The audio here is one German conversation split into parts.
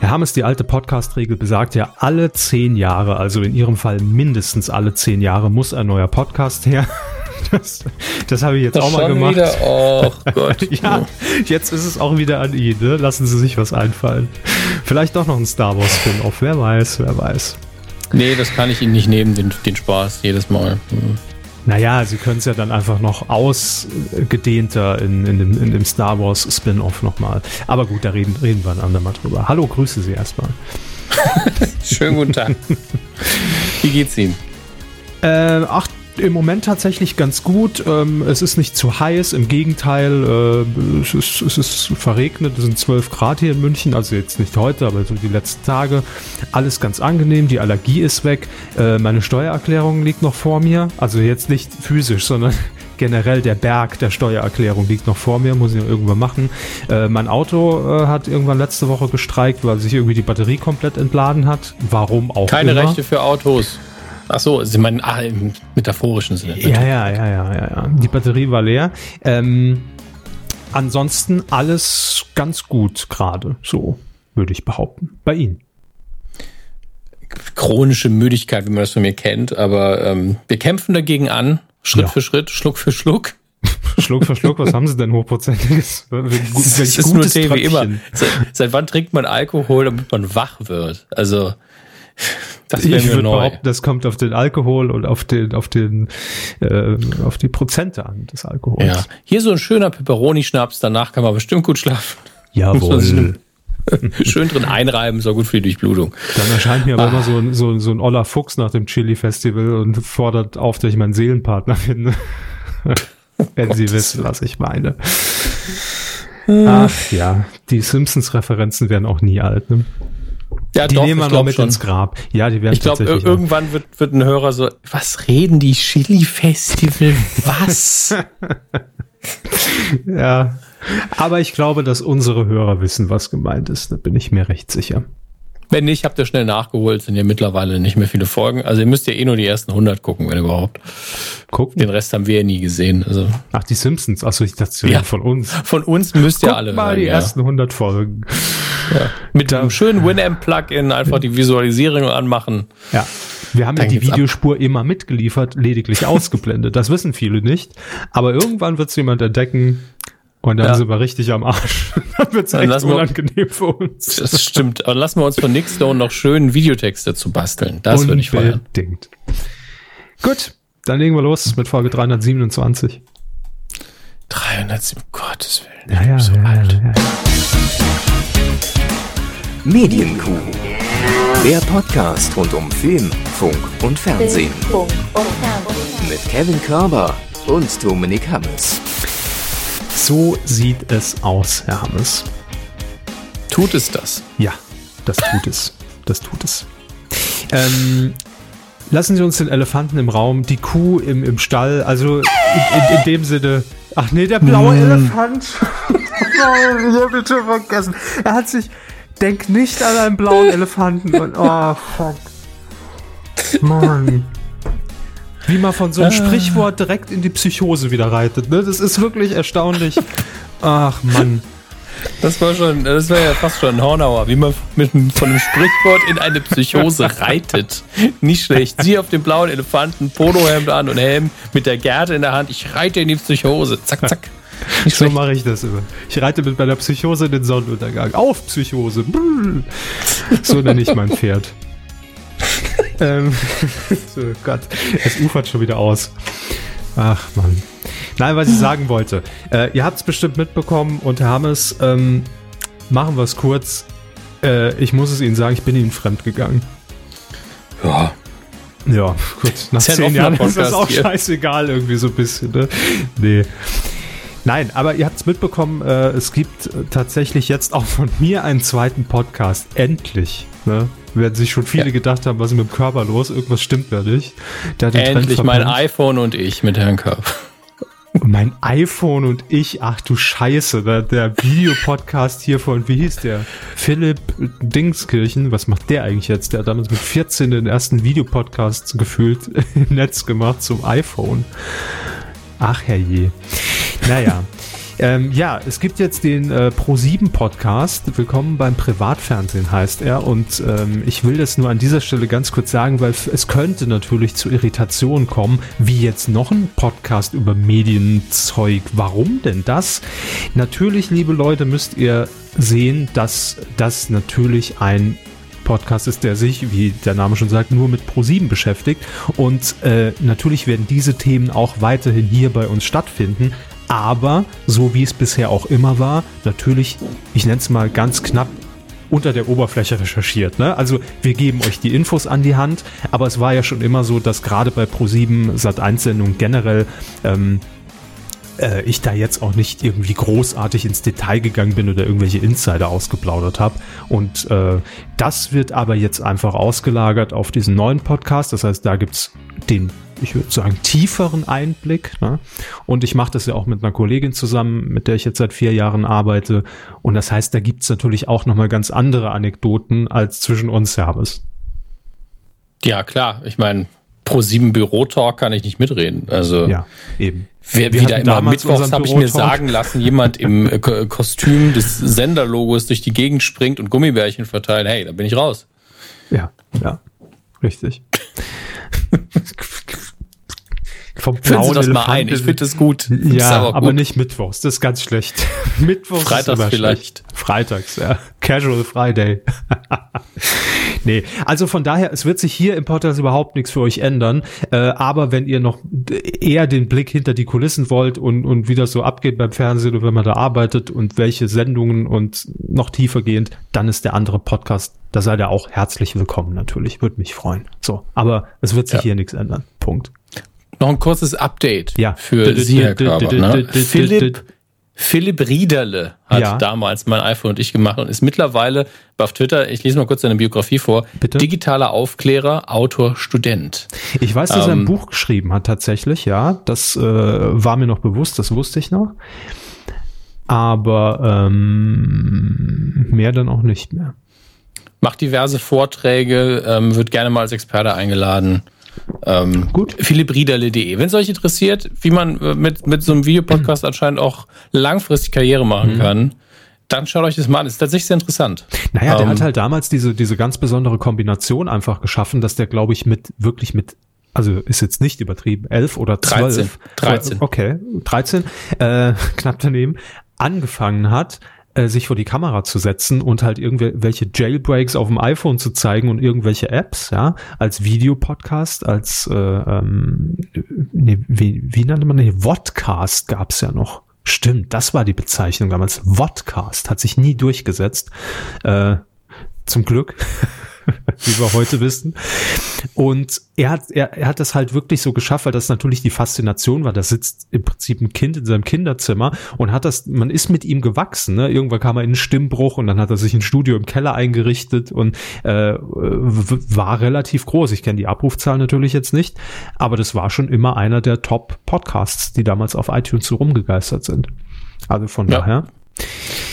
Herr Hammes, die alte Podcast-Regel besagt ja, alle zehn Jahre, also in Ihrem Fall mindestens alle zehn Jahre, muss ein neuer Podcast her. Das, das habe ich jetzt Das auch mal gemacht. Wieder? Oh Gott. Ja, jetzt ist es auch wieder an ihn. Ne? Lassen Sie sich was einfallen. Vielleicht doch noch ein Star Wars Spin-off. Wer weiß, wer weiß. Nee, das kann ich Ihnen nicht nehmen, den, den Spaß jedes Mal. Hm. Naja, Sie können es ja dann einfach noch ausgedehnter in, in, dem, in dem Star Wars Spin-off nochmal. Aber gut, da reden, reden wir ein andermal drüber. Hallo, grüße Sie erstmal. Schönen guten Tag. Wie geht's Ihnen? Äh, ach, im Moment tatsächlich ganz gut. Ähm, es ist nicht zu heiß, im Gegenteil, äh, es, ist, es ist verregnet, es sind 12 Grad hier in München, also jetzt nicht heute, aber so die letzten Tage. Alles ganz angenehm, die Allergie ist weg. Äh, meine Steuererklärung liegt noch vor mir, also jetzt nicht physisch, sondern generell der Berg der Steuererklärung liegt noch vor mir, muss ich noch irgendwann machen. Äh, mein Auto äh, hat irgendwann letzte Woche gestreikt, weil sich irgendwie die Batterie komplett entladen hat. Warum auch Keine immer. Rechte für Autos. Ach so, Sie meinen ah, im metaphorischen Sinne. Ja, ja, ja, ja, ja, ja. Die Batterie war leer. Ähm, ansonsten alles ganz gut gerade, so würde ich behaupten. Bei Ihnen. Chronische Müdigkeit, wie man das von mir kennt, aber ähm, wir kämpfen dagegen an, Schritt Ja. für Schritt, Schluck für Schluck. Schluck für Schluck, was haben Sie denn hochprozentiges? Es welch ist nur gutes Tee wie immer. Seit, seit wann trinkt man Alkohol, damit man wach wird? Also, das wäre mir neu. das kommt auf den Alkohol und auf den, auf den, äh, auf die Prozente an des Alkohols. Ja. Hier so ein schöner Peperoni-Schnaps, danach kann man bestimmt gut schlafen. Jawohl. Schön drin einreiben, auch gut für die Durchblutung. Dann erscheint mir aber Ah. immer so ein, so, so ein Oller Fuchs nach dem Chili-Festival und fordert auf, dass ich meinen Seelenpartner finde. Wenn Sie wissen, was ich meine. Ach ja, die Simpsons-Referenzen werden auch nie alt. Ne? Ja, Die doch, nehmen wir noch mit schon. ins Grab. Ja, die werden Ich glaube, irgendwann wird, wird ein Hörer so, was reden die Chili-Festival? Was? noch- Ja, aber ich glaube, dass unsere Hörer wissen, was gemeint ist. Da bin ich mir recht sicher. Wenn nicht, habt ihr schnell nachgeholt, sind ja mittlerweile nicht mehr viele Folgen. Also ihr müsst ja eh nur die ersten 100 gucken, wenn überhaupt. Gucken. Den Rest haben wir ja nie gesehen. Also Ach, die Simpsons. Achso, ich dachte, Ja. von uns. von uns müsst ihr Guckt alle mal hören, die ja. ersten 100 Folgen. Mit einem schönen Winamp-Plugin einfach die Visualisierung anmachen. Ja. Wir haben ja Dann die geht's ab. Videospur immer mitgeliefert, lediglich ausgeblendet. Das wissen viele nicht. Aber irgendwann wird es jemand entdecken und dann Ja. sind wir richtig am Arsch. dann wird es Dann echt lassen wir- unangenehm für uns. Das stimmt. Aber lassen wir uns von Nick Stone noch schönen Videotext dazu basteln. Das würde ich feiern. Unbedingt. Gut, dann legen wir los mit Folge 327. 307, um Gottes Willen. Ja, ja, so ja, alt. ja, ja. Medienkuh. Der Podcast rund um Film, Funk und Fernsehen. Funk und Fernsehen. Mit Kevin Körber und Dominik Hammes. So sieht es aus, Herr Hammes. Tut es das? Ja, das tut es. Das tut es. Ähm, lassen Sie uns den Elefanten im Raum, die Kuh im, im Stall, also in, in, in dem Sinne. Ach nee, der blaue Elefant. ich hab ihn schon vergessen. Er hat sich. Denk nicht an einen blauen Elefanten. Und, oh, fuck. Mann. Wie man von so einem Sprichwort direkt in die Psychose wieder reitet. Ne? Das ist wirklich erstaunlich. Ach, Mann. Das war schon, das war ja fast schon ein Hornauer, wie man mit von einem Sprichwort in eine Psychose reitet. Nicht schlecht. Sie auf dem blauen Elefanten, Polohemd an und Helm mit der Gerte in der Hand. Ich reite in die Psychose. Zack, zack. Nicht So mache ich das immer. Ich reite mit meiner Psychose in den Sonnenuntergang. Auf Psychose. So nenne ich mein Pferd. Ähm, so Gott, es ufert schon wieder aus. Ach Mann. Nein, was ich sagen wollte. Äh, ihr habt es bestimmt mitbekommen und Herr Hammes, ähm, machen wir es kurz. Äh, ich muss es Ihnen sagen, ich bin Ihnen fremd gegangen. Ja. Ja, gut. Nach zehn offener Jahren ist das Podcast auch hier. scheißegal irgendwie so ein bisschen. Ne? Nee. Nein, aber ihr habt es mitbekommen, äh, es gibt äh, tatsächlich jetzt auch von mir einen zweiten Podcast. Endlich. Ne? Werden sich schon viele Ja. gedacht haben, was ist mit dem Körper los? Irgendwas stimmt da nicht. Der Endlich mein iPhone und ich mit Herrn Körb. Mein iPhone und ich, ach du Scheiße, der, der Videopodcast hier von, wie hieß der? Philipp Dingskirchen, was macht der eigentlich jetzt? Der hat damals mit 14 den ersten Videopodcast gefühlt im Netz gemacht zum iPhone. Ach herrje. Naja. Ähm, ja, es gibt jetzt den äh, Pro7 Podcast. Willkommen beim Privatfernsehen heißt er. Und ähm, ich will das nur an dieser Stelle ganz kurz sagen, weil es könnte natürlich zu Irritationen kommen, wie jetzt noch ein Podcast über Medienzeug. Warum denn das? Natürlich, liebe Leute, müsst ihr sehen, dass das natürlich ein Podcast ist, der sich, wie der Name schon sagt, nur mit Pro7 beschäftigt. Und äh, natürlich werden diese Themen auch weiterhin hier bei uns stattfinden. Aber so wie es bisher auch immer war, natürlich, ich nenne es mal ganz knapp unter der Oberfläche recherchiert. Ne? Also wir geben euch die Infos an die Hand, aber es war ja schon immer so, dass gerade bei Pro7 Sat1-Sendungen generell ähm, äh, ich da jetzt auch nicht irgendwie großartig ins Detail gegangen bin oder irgendwelche Insider ausgeplaudert habe. Und äh, das wird aber jetzt einfach ausgelagert auf diesen neuen Podcast. Das heißt, da gibt's den ich würde sagen, tieferen Einblick. Ne? Und ich mache das ja auch mit einer Kollegin zusammen, mit der ich jetzt seit vier Jahren arbeite. Und das heißt, da gibt's natürlich auch nochmal ganz andere Anekdoten als zwischen uns, Servus. Ja, klar. Ich meine, pro sieben Bürotalk kann ich nicht mitreden. Also ja, eben. Wer Wir wieder immer mittwochs habe ich mir sagen lassen, jemand im äh, Ko- Kostüm des Senderlogos durch die Gegend springt und Gummibärchen verteilt. Hey, da bin ich raus. Ja, ja, richtig. Vom Führen Sie blauen das mal Elefant ein. Ich finde das gut. Ja, aber, gut. nicht Mittwochs. Das ist ganz schlecht. Mittwochs Freitags vielleicht. Schlecht. Freitags, ja. Casual Friday. nee, also von daher, es wird sich hier im Podcast überhaupt nichts für euch ändern. Äh, aber wenn ihr noch eher den Blick hinter die Kulissen wollt und, und wie das so abgeht beim Fernsehen und wenn man da arbeitet und welche Sendungen und noch tiefer gehend, dann ist der andere Podcast, da seid ihr auch herzlich willkommen natürlich. Würde mich freuen. So, aber es wird sich Ja. hier nichts ändern. Punkt. Noch ein kurzes Update Ja. für Sie, Herr Körber. Ne? Philipp, Philipp Riederle hat Ja. damals mein iPhone und ich gemacht und ist mittlerweile auf Twitter, ich lese mal kurz seine Biografie vor, Bitte? digitaler Aufklärer, Autor, Student. Ich weiß, dass er ein Ähm, Buch geschrieben hat tatsächlich, ja. Das äh, war mir noch bewusst, das wusste ich noch. Aber ähm, mehr dann auch nicht mehr. macht diverse Vorträge, ähm, wird gerne mal als Experte eingeladen. Ähm, Gut. philippriederle.de. Wenn es euch interessiert, wie man äh, mit, mit so einem Videopodcast anscheinend auch langfristig Karriere machen Mhm. kann, dann schaut euch das mal an. Ist tatsächlich sehr interessant. Naja, der Ähm, hat halt damals diese, diese ganz besondere Kombination einfach geschaffen, dass der, glaube ich, mit wirklich mit, also ist jetzt nicht übertrieben, elf oder 13. zwölf. 13. Okay, 13, äh, knapp daneben, angefangen hat, äh, sich vor die Kamera zu setzen und halt irgendwelche Jailbreaks auf dem iPhone zu zeigen und irgendwelche Apps, ja, als Videopodcast, als, äh, ähm, nee, wie, wie nannte man den? Vodcast gab's ja noch. Stimmt, das war die Bezeichnung damals. Vodcast hat sich nie durchgesetzt. Äh, zum Glück, wie wir heute wissen. Und er hat, er, er hat das halt wirklich so geschafft, weil das natürlich die Faszination war. Da sitzt im Prinzip ein Kind in seinem Kinderzimmer und hat das, man ist mit ihm gewachsen. Ne? Irgendwann kam er in einen Stimmbruch und dann hat er sich ein Studio im Keller eingerichtet und äh, war relativ groß. Ich kenne die Abrufzahl natürlich jetzt nicht, aber das war schon immer einer der Top-Podcasts, die damals auf iTunes so rumgegeistert sind. Also von Ja. daher.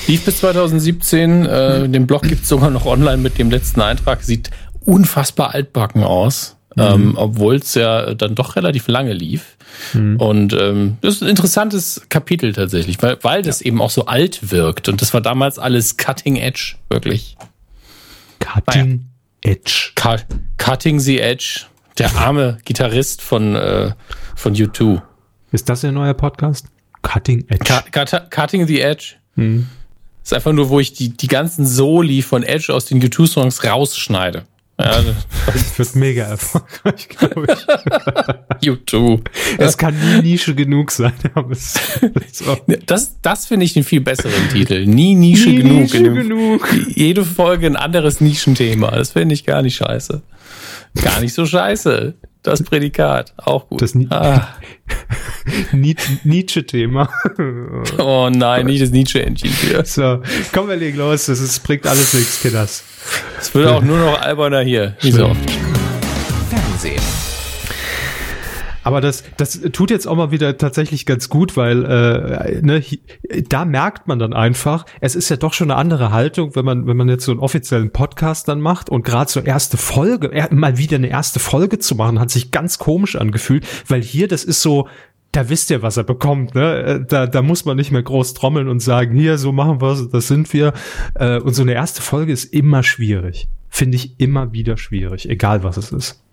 Lief bis 2017. Äh, den Blog gibt's sogar noch online mit dem letzten Eintrag. Sieht unfassbar altbacken aus, ähm, obwohl es ja dann doch relativ lange lief. Und ähm, das ist ein interessantes Kapitel tatsächlich, weil, weil das eben auch so alt wirkt. Und das war damals alles Cutting Edge, wirklich. Cutting Edge. Cut, cutting the Edge. Der arme Gitarrist von, äh, von U2. Ist das Ihr neuer Podcast? Cutting Edge. Cut, cut, cutting the Edge. Hm. Ist einfach nur, wo ich die, die ganzen Soli von Edge aus den U2-Songs rausschneide. Ja, Das wird mega erfolgreich, glaube ich. U2. es kann nie Nische genug sein. Aber es, so. Das, das finde ich den viel besseren Titel. Nie Nische Nie genug. Nische genug. Jede Folge ein anderes Nischenthema. Das finde ich gar nicht scheiße. Gar nicht so scheiße. Das Prädikat. Auch gut. Das ah, Nietzsche-Thema. oh nein, nicht das Nietzsche-Engine hier. So, komm, wir legen los. Das ist, bringt alles nichts, Kinders. Es wird auch nur noch alberner hier. Wie so oft. Fernsehen. Aber das, das tut jetzt auch mal wieder tatsächlich ganz gut, weil äh, ne, da merkt man dann einfach, es ist ja doch schon eine andere Haltung, wenn man, wenn man jetzt so einen offiziellen Podcast dann macht und gerade so erste Folge, er, mal wieder eine erste Folge zu machen, hat sich ganz komisch angefühlt, weil hier, das ist so, da wisst ihr, was er bekommt. Ne? Äh, da, da muss man nicht mehr groß trommeln und sagen, hier, so machen wir das sind wir. Äh, und so eine erste Folge ist immer schwierig. Finde ich immer wieder schwierig, egal was es ist.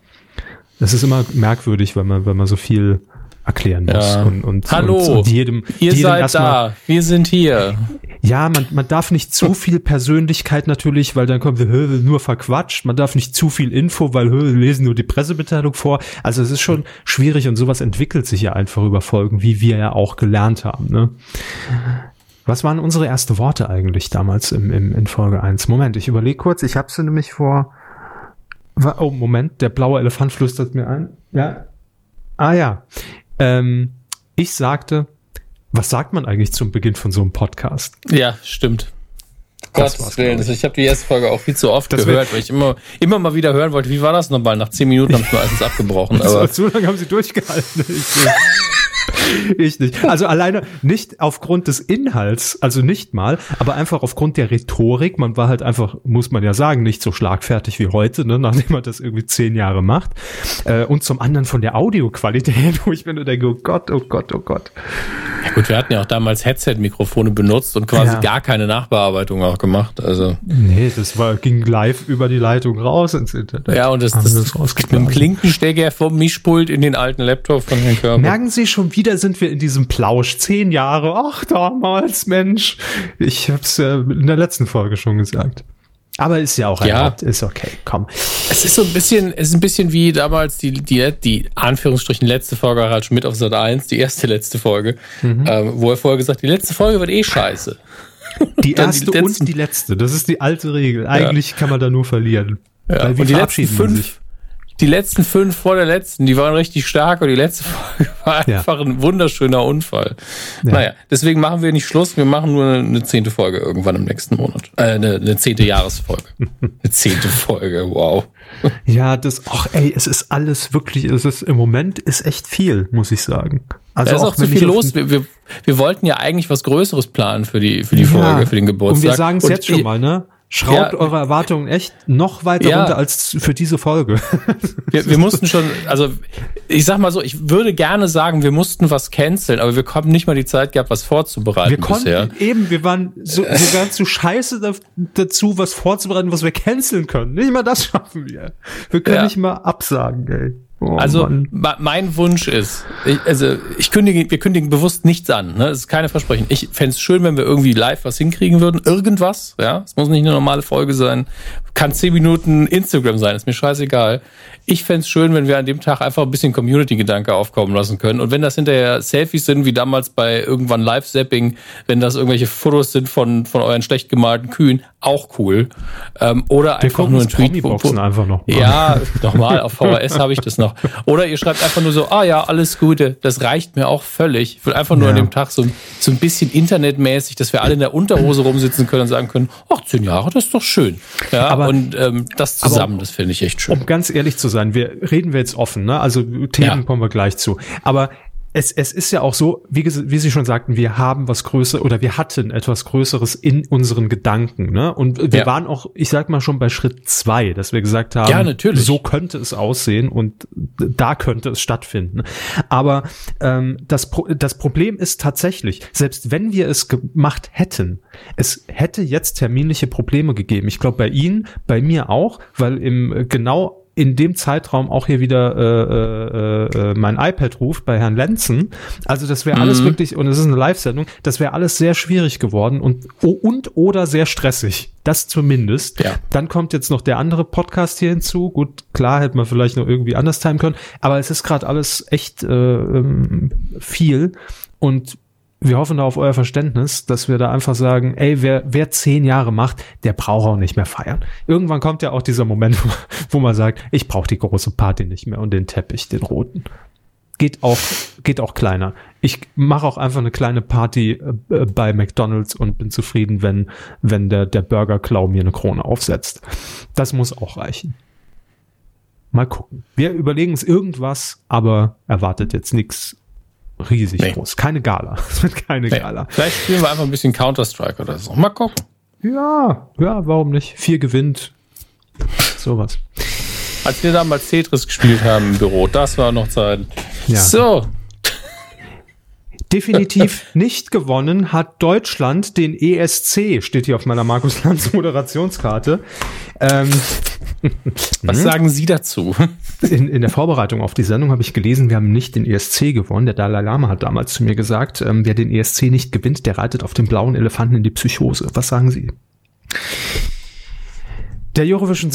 Es ist immer merkwürdig, wenn man, wenn man so viel erklären muss. Ja. Und, und, Hallo, und, und jedem, ihr jedem seid da, wir sind hier. ja, man, man darf nicht zu viel Persönlichkeit natürlich, weil dann kommt nur verquatscht. Man darf nicht zu viel Info, weil wir lesen nur die Pressemitteilung vor. Also es ist schon schwierig und sowas entwickelt sich ja einfach über Folgen, wie wir ja auch gelernt haben. Ne? Was waren unsere ersten Worte eigentlich damals im, im, in Folge 1? Moment, ich überlege kurz. Ich habe sie nämlich vor... Oh, Moment, der blaue Elefant flüstert mir ein. Ja. Ah ja. Ähm, ich sagte, was sagt man eigentlich zum Beginn von so einem Podcast? Ja, stimmt. Das Gottes Willen. ich. Ich habe die erste Folge auch viel zu oft Das gehört, weil ich immer, immer mal wieder hören wollte, wie war das nochmal? Nach zehn Minuten habe ich meistens abgebrochen. So, Aber so lange haben sie durchgehalten. Ich nicht. ich nicht. Also alleine nicht aufgrund des Inhalts, also nicht mal, aber einfach aufgrund der Rhetorik. Man war halt einfach, muss man ja sagen, nicht so schlagfertig wie heute, ne, nachdem man das irgendwie zehn Jahre macht. Äh, und zum anderen von der Audioqualität, wo ich mir nur denke, oh Gott, oh Gott, oh Gott. ja gut, wir hatten ja auch damals Headset-Mikrofone benutzt und quasi Ja. gar keine Nachbearbeitung auch gemacht. Also Nee, das war, ging live über die Leitung raus ins Internet. ja, und das, das, das mit dem. Klinkenstecker vom Mischpult in den alten Laptop von Herrn Körper. Merken Sie, schon wieder sind wir in diesem Plausch. Zehn Jahre. Ach, damals, Mensch. Ich hab's äh, in der letzten Folge schon gesagt. Aber ist ja auch Ja. erlaubt. Ist okay, komm. Es ist so ein bisschen, es ist ein bisschen wie damals die, die, die Anführungsstrichen letzte Folge Harald Schmidt auf Sat 1, die erste letzte Folge, Mhm. ähm, wo er vorher gesagt, die letzte Folge wird eh scheiße. Die die erste letzten- und die letzte. Das ist die alte Regel. Eigentlich kann man da nur verlieren. Ja. Weil wie und die letzten fünf, die letzten fünf vor der letzten, die waren richtig stark und die letzte Folge war Ja. einfach ein wunderschöner Unfall. Ja. Naja, deswegen machen wir nicht Schluss, wir machen nur eine, eine zehnte Folge irgendwann im nächsten Monat. Äh, eine, eine zehnte Jahresfolge. eine zehnte Folge, wow. Ja, das, ach ey, es ist alles wirklich, es ist im Moment ist echt viel, muss ich sagen. Also Da ist auch zu wenn ich viel los. Wir, wir, wir wollten ja eigentlich was Größeres planen für die, für die Ja. Folge, für den Geburtstag. Und wir sagen es jetzt schon mal, ne? Schraubt Ja. eure Erwartungen echt noch weiter Ja. runter als für diese Folge. Wir, wir mussten schon, also ich sag mal so, ich würde gerne sagen, wir mussten was canceln, aber wir haben nicht mal die Zeit gehabt, was vorzubereiten Wir konnten bisher. eben, wir waren so, wir waren zu scheiße da, dazu, was vorzubereiten, was wir canceln können. Nicht mal das schaffen wir. Wir können Ja. nicht mal absagen, ey. Oh, Also mein Wunsch ist, ich, also ich kündige, wir kündigen bewusst nichts an. Ne? Das ist keine Versprechen. Ich fänd's es schön, wenn wir irgendwie live was hinkriegen würden. Irgendwas, ja. Es muss nicht eine normale Folge sein. Kann zehn Minuten Instagram sein, ist mir scheißegal. Ich fänd's schön, wenn wir an dem Tag einfach ein bisschen Community-Gedanke aufkommen lassen können. Und wenn das hinterher Selfies sind, wie damals bei irgendwann Live-Zapping, wenn das irgendwelche Fotos sind von, von euren schlecht gemalten Kühen, auch cool. Ähm, oder wir einfach nur ein Tweet. einfach noch mal. ja, nochmal, auf VHS habe ich das noch. Oder ihr schreibt einfach nur so, ah ja, alles Gute, das reicht mir auch völlig. Ich will einfach nur Ja. an dem Tag so, so ein bisschen internetmäßig, dass wir alle in der Unterhose rumsitzen können und sagen können, ach, zehn Jahre, das ist doch schön. Ja, Aber- und ähm, das zusammen, das finde ich echt schön. Um ganz ehrlich zu sein, wir reden wir jetzt offen, ne? Also Themen Ja. kommen wir gleich zu. Aber es, es ist ja auch so, wie, wie Sie schon sagten, wir haben was Größeres oder wir hatten etwas Größeres in unseren Gedanken, ne? Und wir Ja. waren auch, ich sag mal schon bei Schritt zwei, dass wir gesagt haben, Ja, natürlich. so könnte es aussehen und da könnte es stattfinden. Aber ähm, das, Pro das Problem ist tatsächlich, selbst wenn wir es gemacht hätten, es hätte jetzt terminliche Probleme gegeben. Ich glaube bei Ihnen, bei mir auch, weil im äh, genau in dem Zeitraum auch hier wieder äh, äh, äh, mein iPad ruft bei Herrn Lenzen. Also das wäre alles wirklich, und es ist eine Live-Sendung, das wäre alles sehr schwierig geworden und, und oder sehr stressig. Das zumindest. Ja. Dann kommt jetzt noch der andere Podcast hier hinzu. Gut, klar hätte man vielleicht noch irgendwie anders timen können, aber es ist gerade alles echt äh, ähm, viel und wir hoffen da auf euer Verständnis, dass wir da einfach sagen, ey, wer, wer zehn Jahre macht, der braucht auch nicht mehr feiern. Irgendwann kommt ja auch dieser Moment, wo, man sagt, ich brauche die große Party nicht mehr und den Teppich, den roten. Geht auch, geht auch kleiner. Ich mache auch einfach eine kleine Party äh, bei McDonalds und bin zufrieden, wenn, wenn der, der Burger Klau mir eine Krone aufsetzt. Das muss auch reichen. Mal gucken. Wir überlegen es irgendwas, aber erwartet jetzt nichts riesig Nee. groß. Keine Gala. Es wird keine Nee. Gala. Vielleicht spielen wir einfach ein bisschen Counter-Strike oder so. Mal gucken. Ja, ja, warum nicht? Vier gewinnt. Sowas. Als wir damals Tetris gespielt haben im Büro, das war noch Zeit. Ja. So, Definitiv nicht gewonnen hat Deutschland den ESC, steht hier auf meiner Markus Lanz Moderationskarte. Ähm, Was Mhm. sagen Sie dazu? in, in der Vorbereitung auf die Sendung habe ich gelesen, wir haben nicht den ESC gewonnen. Der Dalai Lama hat damals zu mir gesagt, ähm, wer den ESC nicht gewinnt, der reitet auf dem blauen Elefanten in die Psychose. Was sagen Sie? Der Eurovision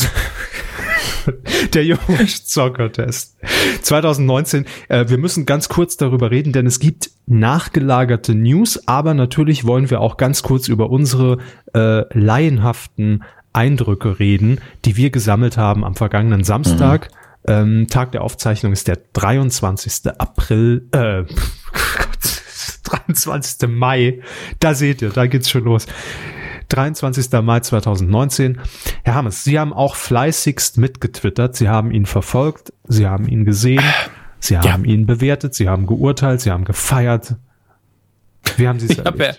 der Eurovision Song Contest 2019. Äh, wir müssen ganz kurz darüber reden, denn es gibt nachgelagerte News, aber natürlich wollen wir auch ganz kurz über unsere äh, laienhaften Eindrücke reden, die wir gesammelt haben am vergangenen Samstag. Ähm, Tag der Aufzeichnung ist der 23. April, äh, Gott, 23. Mai. Da seht ihr, da geht's schon los. 23. Mai 2019. Herr Hammes, Sie haben auch fleißigst mitgetwittert. Sie haben ihn verfolgt. Sie haben ihn gesehen. Sie haben ihn bewertet. Sie haben geurteilt. Sie haben gefeiert. Wie haben Sie es Ich habe ja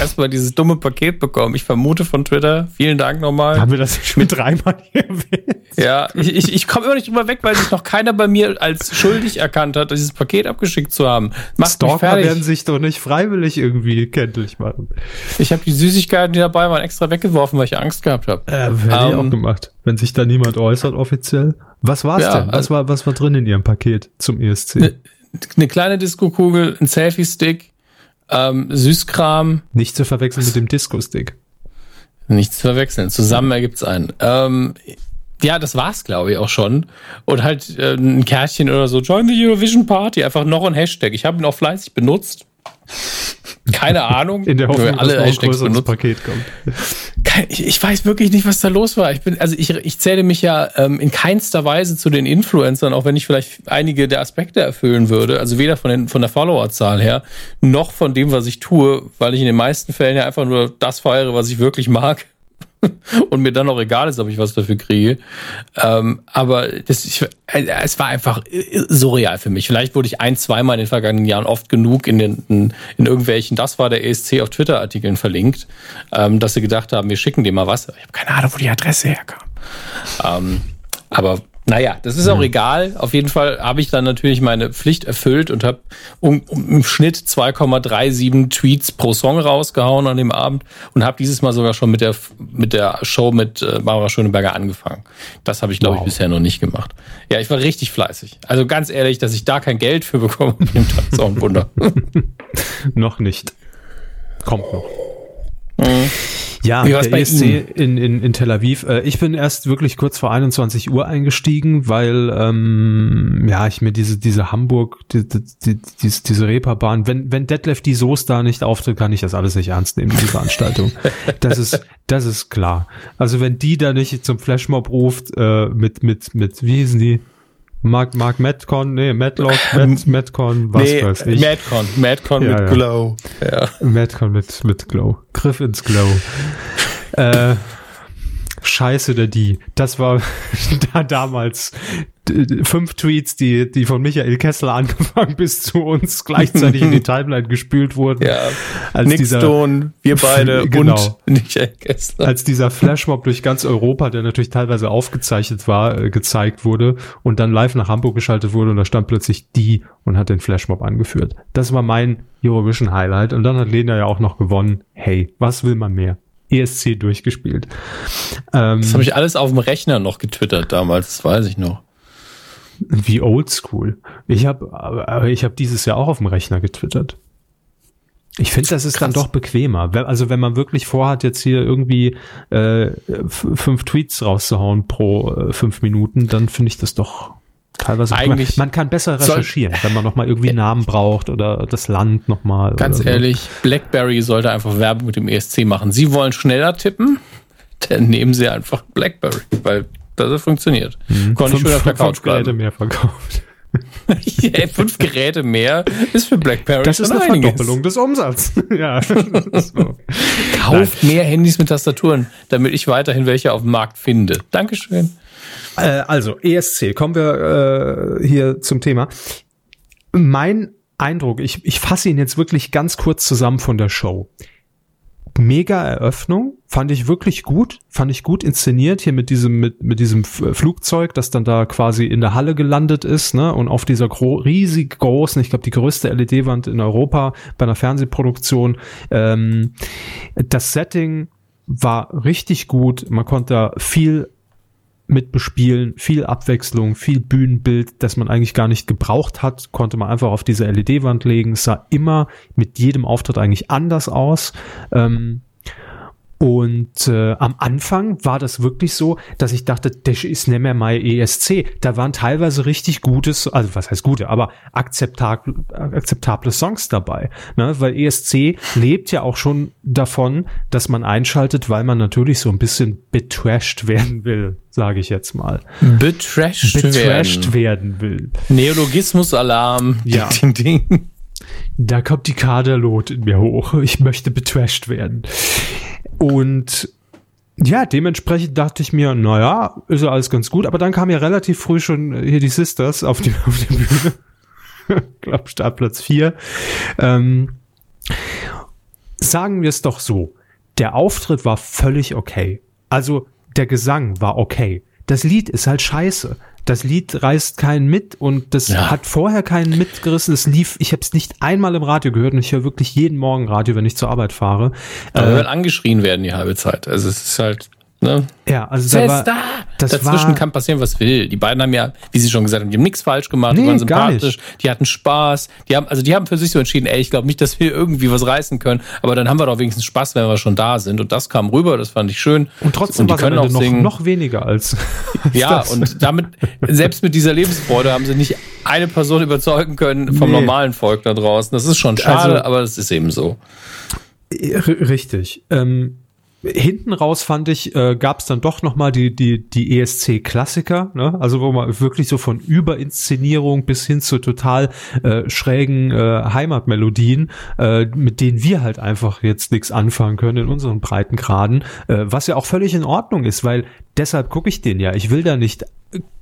erstmal dieses dumme Paket bekommen. Ich vermute von Twitter. Vielen Dank nochmal. Haben wir das schon dreimal hier erwähnt? Ja, ich, ich, ich komme immer nicht drüber weg, weil sich noch keiner bei mir als schuldig erkannt hat, dieses Paket abgeschickt zu haben. Macht Stalker werden sich doch nicht freiwillig irgendwie kenntlich machen. Ich habe die Süßigkeiten, die dabei waren, extra weggeworfen, weil ich Angst gehabt habe. Äh, hätte ich Ähm, auch gemacht, wenn sich da niemand äußert offiziell. Was war's Ja, denn? Was also- war, was war drin in Ihrem Paket zum ESC? Ne- Eine kleine Disco-Kugel, ein Selfie-Stick, ähm, Süßkram, Nicht zu verwechseln mit dem Disco-Stick. nichts zu verwechseln. Zusammen ergibt's einen. Ähm, ja, das war's, glaube ich, auch schon. Und halt äh, ein Kärtchen oder so. Join the Eurovision Party. Einfach noch ein Hashtag. Ich habe ihn auch fleißig benutzt. Keine Ahnung. In der Hoffnung, dass alle noch ein. Paket kommt. Kein- Ich, ich weiß wirklich nicht, was da los war. Ich bin, also ich, ich zähle mich ja ähm, in keinster Weise zu den Influencern, auch wenn ich vielleicht einige der Aspekte erfüllen würde. Also weder von, den, von der Followerzahl her, noch von dem, was ich tue, weil ich in den meisten Fällen ja einfach nur das feiere, was ich wirklich mag. Und mir dann auch egal ist, ob ich was dafür kriege. Ähm, aber das, ich, äh, es war einfach äh, surreal für mich. Vielleicht wurde ich ein, zweimal in den vergangenen Jahren oft genug in, den, in, in irgendwelchen, das war der ESC auf Twitter-Artikeln verlinkt, ähm, dass sie gedacht haben, wir schicken dir mal was. Ich habe keine Ahnung, wo die Adresse herkam. Ähm, aber naja, das ist auch egal. Auf jeden Fall habe ich dann natürlich meine Pflicht erfüllt und habe um, um, im Schnitt 2,37 Tweets pro Song rausgehauen an dem Abend und habe dieses Mal sogar schon mit der mit der Show mit äh, Barbara Schöneberger angefangen. Das habe ich glaube Wow. ich bisher noch nicht gemacht. Ja, ich war richtig fleißig. Also ganz ehrlich, dass ich da kein Geld für bekomme, ist auch ein Wunder. Noch nicht. Kommt noch. Ja, Wie der bei ESC Ihnen? in, in, in Tel Aviv. Äh, ich bin erst wirklich kurz vor 21 Uhr eingestiegen, weil ähm, ja ich mir diese diese Hamburg die, die, die, diese, diese Reeperbahn, wenn wenn Detlef die Soße da nicht auftritt, kann ich das alles nicht ernst nehmen die Veranstaltung. das ist das ist klar. Also wenn die da nicht zum Flashmob ruft äh, mit mit mit wie hießen die Mark Mark Metcon, nee Matlock, Matt, Metcon, was weiß ich. Madcon, Madcon Ja, mit ja. Glow. Ja. Madcon mit, mit Glow. Griff ins Glow. äh, Scheiße der die. Das war da damals fünf Tweets, die, die von Michael Kessler angefangen bis zu uns gleichzeitig in die Timeline gespült wurden. Ja. Als Nick dieser, Stone, wir beide Genau. und Michael Kessler. als dieser Flashmob durch ganz Europa, der natürlich teilweise aufgezeichnet war, äh, gezeigt wurde und dann live nach Hamburg geschaltet wurde und da stand plötzlich die und hat den Flashmob angeführt. Das war mein Eurovision Highlight und dann hat Lena ja auch noch gewonnen. Hey, was will man mehr? ESC durchgespielt. Ähm, Das habe ich alles auf dem Rechner noch getwittert damals, das weiß ich noch. wie oldschool. Ich habe aber ich habe dieses Jahr auch auf dem Rechner getwittert. Ich finde, das ist dann Krass. doch bequemer. Also wenn man wirklich vorhat, jetzt hier irgendwie äh, fünf Tweets rauszuhauen pro äh, fünf Minuten, dann finde ich das doch teilweise Eigentlich man kann besser recherchieren, wenn man nochmal irgendwie Namen braucht oder das Land nochmal. Ganz oder so. ehrlich, BlackBerry sollte einfach Werbung mit dem ESC machen. Sie wollen schneller tippen, dann nehmen Sie einfach BlackBerry, weil das funktioniert. Konnte ich Mhm. Fünf, schon auf der Couch fünf Geräte mehr verkauft. Ey, fünf Geräte mehr ist für BlackBerry Das ist eine einiges. Verdoppelung des Umsatzes. ja. so. Kauft mehr Handys mit Tastaturen, damit ich weiterhin welche auf dem Markt finde. Dankeschön. Äh, also, ESC, kommen wir äh, hier zum Thema. Mein Eindruck, ich, ich fasse ihn jetzt wirklich ganz kurz zusammen von der Show. mega Eröffnung, fand ich wirklich gut, fand ich gut inszeniert hier mit diesem mit mit diesem Flugzeug, das dann da quasi in der Halle gelandet ist, ne, und auf dieser gro riesig großen, ich glaube die größte LED-Wand in Europa bei einer Fernsehproduktion. Ähm, das Setting war richtig gut, man konnte da viel mit bespielen, viel Abwechslung, viel Bühnenbild, das man eigentlich gar nicht gebraucht hat, konnte man einfach auf diese LED-Wand legen. Es sah immer mit jedem Auftritt eigentlich anders aus. Ähm, und äh, am Anfang war das wirklich so, dass ich dachte, das ist nicht mehr mein ESC. Da waren teilweise richtig gutes, also was heißt gute, aber akzeptable, akzeptable Songs dabei. Ne? Weil ESC lebt ja auch schon davon, dass man einschaltet, weil man natürlich so ein bisschen betrashed werden will, sage ich jetzt mal. Betrashed, betrashed werden. werden will. Neologismus-Alarm. Ja. Ding, ding, ding. Da kommt die Kaderlot in mir hoch. Ich möchte betrashed werden. Und ja, dementsprechend dachte ich mir, naja, ist ja alles ganz gut. Aber dann kam ja relativ früh schon hier die Sisters auf die, auf die Bühne. ich glaube, Startplatz 4. Ähm, sagen wir es doch so. Der Auftritt war völlig okay. Also der Gesang war okay. Das Lied ist halt scheiße das Lied reißt keinen mit und das ja. hat vorher keinen mitgerissen. Es lief, ich habe es nicht einmal im Radio gehört und ich höre wirklich jeden Morgen Radio, wenn ich zur Arbeit fahre. Aber äh, angeschrien werden die halbe Zeit. Also es ist halt Ne? Ja, also da war, das Dazwischen war, kann passieren, was will. Die beiden haben ja, wie Sie schon gesagt haben, die haben nichts falsch gemacht, nee, die waren sympathisch, die hatten Spaß, die haben, also die haben für sich so entschieden, ey, ich glaube nicht, dass wir irgendwie was reißen können, aber dann haben wir doch wenigstens Spaß, wenn wir schon da sind. Und das kam rüber, das fand ich schön. Und trotzdem und die können auch noch, singen. noch weniger als. ja, das. und damit, selbst mit dieser Lebensfreude haben sie nicht eine Person überzeugen können vom nee. normalen Volk da draußen. Das ist schon schade, also, aber es ist eben so. Richtig. Ähm, hinten raus fand ich, äh, gab es dann doch noch mal die die die ESC Klassiker, ne? Also wo man wirklich so von Überinszenierung bis hin zu total äh, schrägen äh, Heimatmelodien, äh, mit denen wir halt einfach jetzt nichts anfangen können in unseren Breitengraden, äh, was ja auch völlig in Ordnung ist, weil deshalb gucke ich den ja. Ich will da nicht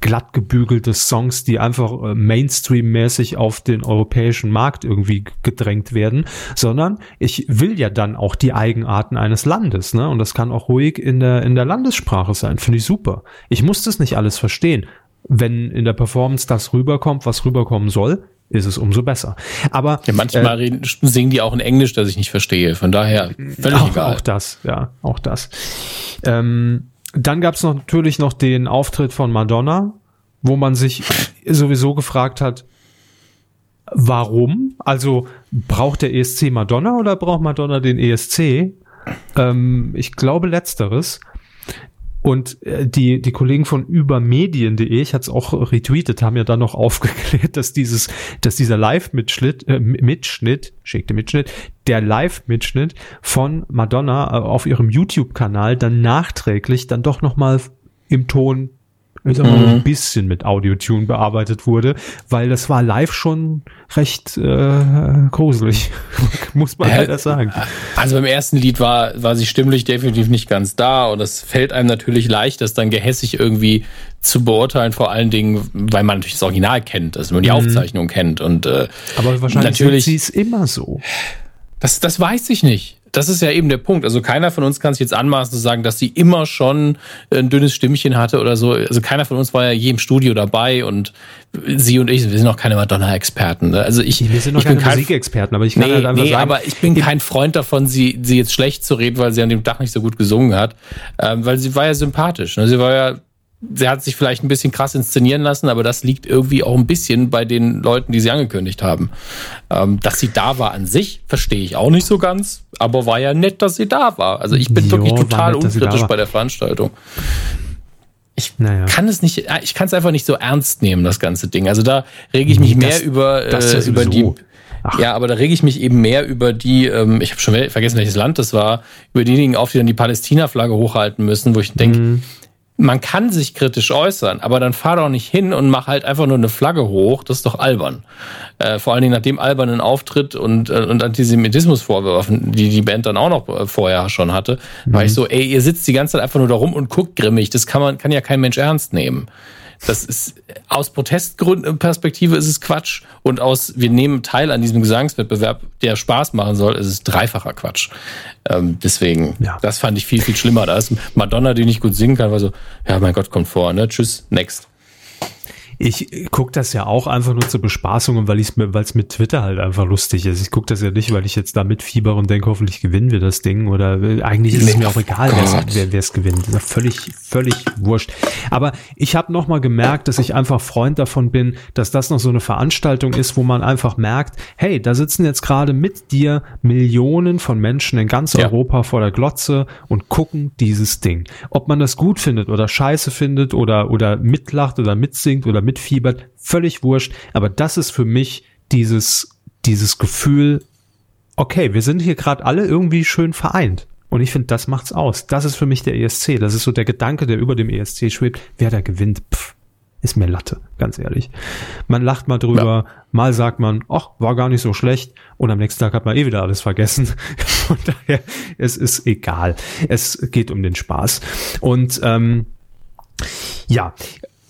glatt gebügelte Songs, die einfach äh, Mainstream-mäßig auf den europäischen Markt irgendwie gedrängt werden, sondern ich will ja dann auch die Eigenarten eines Landes, ne? Und das kann auch ruhig in der, in der Landessprache sein. Finde ich super. Ich muss das nicht alles verstehen. Wenn in der Performance das rüberkommt, was rüberkommen soll, ist es umso besser. Aber ja, manchmal äh, singen die auch in Englisch, das ich nicht verstehe. Von daher völlig auch, egal. Auch das, ja, auch das. Ähm, dann gab es natürlich noch den Auftritt von Madonna, wo man sich sowieso gefragt hat, warum? Also braucht der ESC Madonna oder braucht Madonna den ESC? Ähm, ich glaube letzteres. Und äh, die, die Kollegen von übermedien.de, ich hatte es auch retweetet, haben ja dann noch aufgeklärt, dass dieses, dass dieser Live-Mitschnitt, äh, Mitschnitt, schickte Mitschnitt, der Live-Mitschnitt von Madonna äh, auf ihrem YouTube-Kanal dann nachträglich dann doch nochmal im Ton sag mal, mhm. ein bisschen mit Audio-Tune bearbeitet wurde, weil das war live schon recht äh, gruselig, muss man leider sagen. Also beim ersten Lied war, war sie stimmlich definitiv nicht ganz da und es fällt einem natürlich leicht, das dann gehässig irgendwie zu beurteilen, vor allen Dingen, weil man natürlich das Original kennt, also man die mhm. Aufzeichnung kennt und äh, Aber wahrscheinlich natürlich, sie es immer so. Das, das weiß ich nicht das ist ja eben der Punkt. Also keiner von uns kann sich jetzt anmaßen zu sagen, dass sie immer schon ein dünnes Stimmchen hatte oder so. Also keiner von uns war ja je im Studio dabei und sie und ich, wir sind noch keine Madonna-Experten. Ne? Also ich, wir sind noch ich keine Musikexperten, aber ich kann nee, halt einfach nee, sagen, aber ich bin kein Freund davon, sie, sie jetzt schlecht zu reden, weil sie an dem Dach nicht so gut gesungen hat, ähm, weil sie war ja sympathisch. Ne? Sie war ja sie hat sich vielleicht ein bisschen krass inszenieren lassen, aber das liegt irgendwie auch ein bisschen bei den Leuten, die sie angekündigt haben. Ähm, dass sie da war an sich, verstehe ich auch nicht so ganz, aber war ja nett, dass sie da war. Also ich bin jo, wirklich total nett, unkritisch bei der Veranstaltung. Ich naja. kann es nicht, ich kann es einfach nicht so ernst nehmen, das ganze Ding. Also da rege ich mich das, mehr über, äh, über die. Ach. Ja, aber da rege ich mich eben mehr über die, ähm, ich habe schon vergessen, welches Land das war, über diejenigen auf, die dann die Palästina-Flagge hochhalten müssen, wo ich denke, mhm man kann sich kritisch äußern, aber dann fahr doch nicht hin und mach halt einfach nur eine Flagge hoch. Das ist doch albern. Äh, vor allen Dingen nach dem albernen Auftritt und, äh, und Antisemitismusvorwürfen, die die Band dann auch noch äh, vorher schon hatte, mhm. war ich so, ey, ihr sitzt die ganze Zeit einfach nur da rum und guckt grimmig. Das kann man, kann ja kein Mensch ernst nehmen. Das ist aus Protestgrundperspektive ist es Quatsch und aus wir nehmen teil an diesem Gesangswettbewerb, der Spaß machen soll, ist es dreifacher Quatsch. Ähm, deswegen, Ja. das fand ich viel viel schlimmer. Da ist Madonna, die nicht gut singen kann, war so, ja mein Gott, kommt vor, ne? Tschüss, next. Ich gucke das ja auch einfach nur zur Bespaßung und weil ich mir, weil es mit Twitter halt einfach lustig ist. Ich gucke das ja nicht, weil ich jetzt da mitfieber und denke, hoffentlich gewinnen wir das Ding. Oder äh, eigentlich ist es mir auch egal, wer es gewinnt. Das ist ja völlig, völlig wurscht. Aber ich habe noch mal gemerkt, dass ich einfach Freund davon bin, dass das noch so eine Veranstaltung ist, wo man einfach merkt, hey, da sitzen jetzt gerade mit dir Millionen von Menschen in ganz Ja. Europa vor der Glotze und gucken dieses Ding. Ob man das gut findet oder scheiße findet oder, oder mitlacht oder mitsingt oder mitfiebert, völlig wurscht. Aber das ist für mich dieses, dieses Gefühl, okay, wir sind hier gerade alle irgendwie schön vereint. Und ich finde, das macht's aus. Das ist für mich der ESC. Das ist so der Gedanke, der über dem ESC schwebt. Wer da gewinnt, pff, ist mir Latte, ganz ehrlich. Man lacht mal drüber, mal sagt man, ach, war gar nicht so schlecht. Und am nächsten Tag hat man eh wieder alles vergessen. Von daher, es ist egal. Es geht um den Spaß. Und ähm, ja,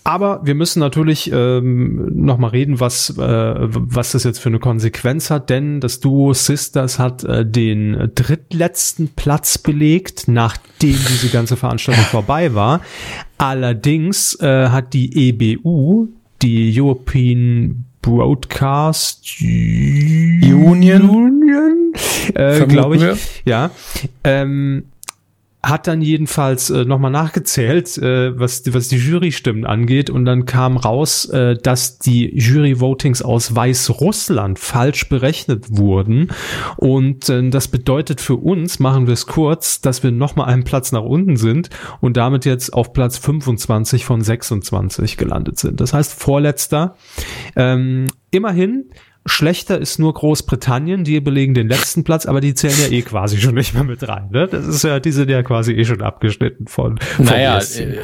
aber wir müssen natürlich ähm, noch mal reden, was äh, was das jetzt für eine Konsequenz hat, denn das Duo Sisters hat äh, den drittletzten Platz belegt, nachdem diese ganze Veranstaltung vorbei war. Allerdings äh, hat die EBU, die European Broadcast Union? Union äh, glaube ich, wir. ja, ähm, hat dann jedenfalls äh, nochmal nachgezählt, äh, was, was die Jurystimmen angeht. Und dann kam raus, äh, dass die Jury-Votings aus Weißrussland falsch berechnet wurden. Und äh, das bedeutet für uns, machen wir es kurz, dass wir nochmal einen Platz nach unten sind und damit jetzt auf Platz 25 von 26 gelandet sind. Das heißt, vorletzter. Ähm, immerhin, Schlechter ist nur Großbritannien, die belegen den letzten Platz, aber die zählen ja eh quasi schon nicht mehr mit rein. Ne? Das ist ja, die sind ja quasi eh schon abgeschnitten von. vom Naja, ESC. äh,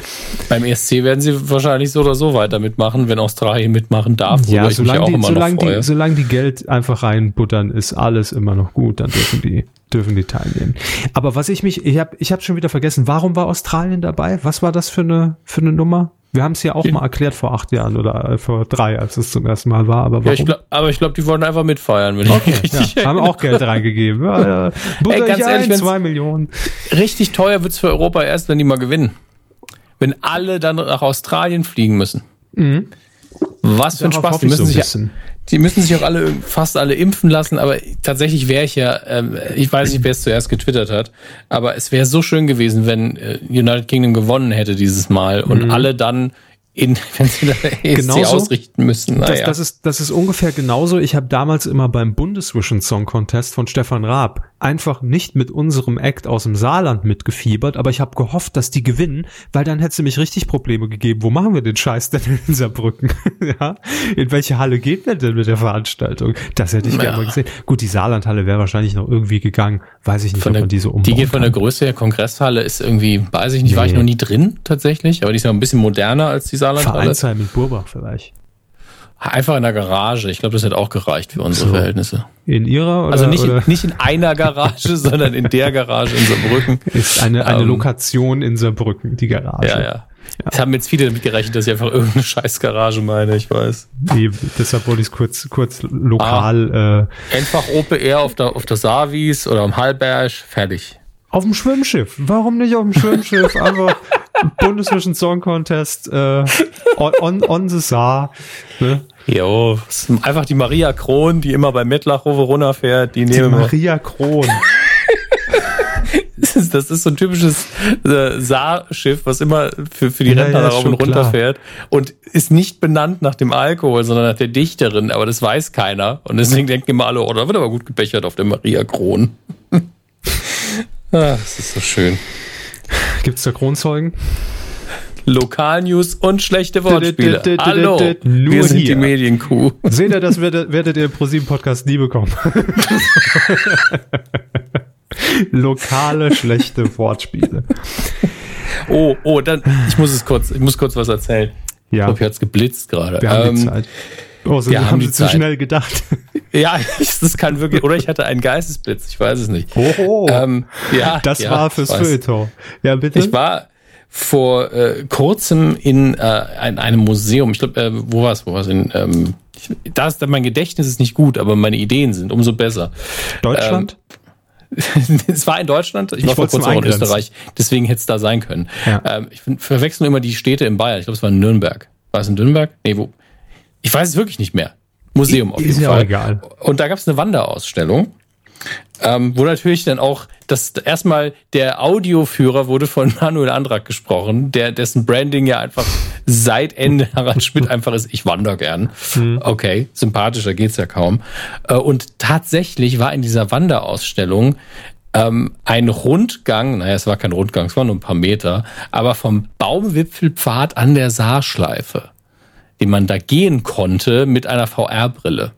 beim ESC werden sie wahrscheinlich so oder so weiter mitmachen, wenn Australien mitmachen darf, ja, solange die, solange die, solange die Geld einfach reinbuttern, ist alles immer noch gut. Dann dürfen die, dürfen die teilnehmen. Aber was ich mich, ich habe, ich habe schon wieder vergessen. Warum war Australien dabei? Was war das für eine, für eine Nummer? Wir haben es ja auch mal erklärt vor acht Jahren oder äh, vor drei, als es zum ersten Mal war. Aber warum? ja, ich glaub, aber ich glaube, die wollen einfach mitfeiern, wenn richtig ja, haben auch Geld reingegeben. Ja, ja. Butter ganz ich ehrlich, ein, zwei Millionen. Richtig teuer wird's für Europa erst, wenn die mal gewinnen. Wenn alle dann nach Australien fliegen müssen. Was für ein Spaß. Die müssen, ein sich. Die müssen sich auch alle, fast alle impfen lassen, aber tatsächlich wäre ich ja, ähm, ich weiß nicht, wer es zuerst getwittert hat, aber es wäre so schön gewesen, wenn äh, United Kingdom gewonnen hätte dieses Mal und alle dann in, wenn sie dann ESC. Genauso. ausrichten müssen. Das, Naja. das, ist, das ist ungefähr genauso. Ich habe damals immer beim Bundesvision Song Contest von Stefan Raab einfach nicht mit unserem Act aus dem Saarland mitgefiebert, aber ich habe gehofft, dass die gewinnen, weil dann hätte es nämlich richtig Probleme gegeben. Wo machen wir den Scheiß denn in Saarbrücken? ja? In welche Halle geht wir denn mit der Veranstaltung? Das hätte ich gerne Ja. mal gesehen. Gut, die Saarlandhalle wäre wahrscheinlich noch irgendwie gegangen. Weiß ich nicht, von ob der, man die so die geht von der. Größe der Kongresshalle ist irgendwie, weiß ich nicht, war ich Nee. noch nie drin tatsächlich, aber die ist noch ein bisschen moderner als die Saarlandhalle. Vereinsheim in Burbach vielleicht. Einfach in der Garage. Ich glaube, das hätte auch gereicht für unsere So. Verhältnisse. In ihrer oder, Also nicht in, oder nicht in einer Garage, sondern in der Garage in Saarbrücken. ist eine, eine Ähm, Lokation in Saarbrücken, die Garage. Ja, ja. Es haben jetzt viele damit gerechnet, dass ich einfach irgendeine scheiß Garage meine, ich weiß. Die, deshalb wollte ich es kurz, kurz lokal äh, Einfach OPR auf der, auf der Saarwies oder am Hallberg, fertig. auf dem Schwimmschiff. Warum nicht auf dem Schwimmschiff? Einfach Bundesvision Song Contest äh, on, on, on the Saar. Ne? Jo, einfach die Maria Kron, die immer bei Mettlachhofe runterfährt, die Die. Maria Kron. Das ist, das ist so ein typisches äh, Saarschiff, was immer für, für die Ja, Rentner ja, rauf und runter klar. fährt und ist nicht benannt nach dem Alkohol, sondern nach der Dichterin, aber das weiß keiner. Und deswegen denken immer alle, oh, da wird aber gut gebechert auf der Maria Kron. ah, das ist so schön. Gibt's da Kronzeugen? Lokalnews und schlechte Wortspiele. Hallo, nur wir sind hier. die Medienkuh. Seht ihr, das werdet, werdet ihr im ProSieben Podcast nie bekommen. Lokale schlechte Wortspiele. Oh, oh, dann, ich muss es kurz, ich muss kurz was erzählen. Ich Ja, glaube, hier hat's geblitzt gerade. wir haben die Ähm, Zeit. Oh, so wir haben, sie zu schnell gedacht. Ja, das kann wirklich, oder ich hatte einen Geistesblitz, ich weiß es nicht. Oh, Ähm, ja, das ja, war fürs. Feuilleton. Ja, bitte. Ich war, vor äh, kurzem in, äh, in einem Museum, ich glaube, äh, wo war es, wo war es in, ähm, ich, da ist mein Gedächtnis ist nicht gut, aber meine Ideen sind umso besser. Deutschland? Ähm, es war in Deutschland, ich, Ich war vor kurzem auch in. Österreich, deswegen hätte es da sein können. Ja. Ähm, ich verwechsel immer die Städte in Bayern. Ich glaube, es war in Nürnberg. War es in Nürnberg? Nee, wo? Ich weiß es wirklich nicht mehr. Museum auf Ist jeden ja auch Fall. egal. Und da gab es eine Wanderausstellung, ähm, wo natürlich dann auch das erstmal der Audioführer wurde von Manuel Andrak gesprochen, der dessen Branding ja einfach seit Ende Harald Schmidt einfach ist, ich wander gern. Okay, sympathischer geht's ja kaum. Äh, und tatsächlich war in dieser Wanderausstellung ähm, ein Rundgang, naja, es war kein Rundgang, es waren nur ein paar Meter, aber vom Baumwipfelpfad an der Saarschleife, den man da gehen konnte mit einer VR-Brille.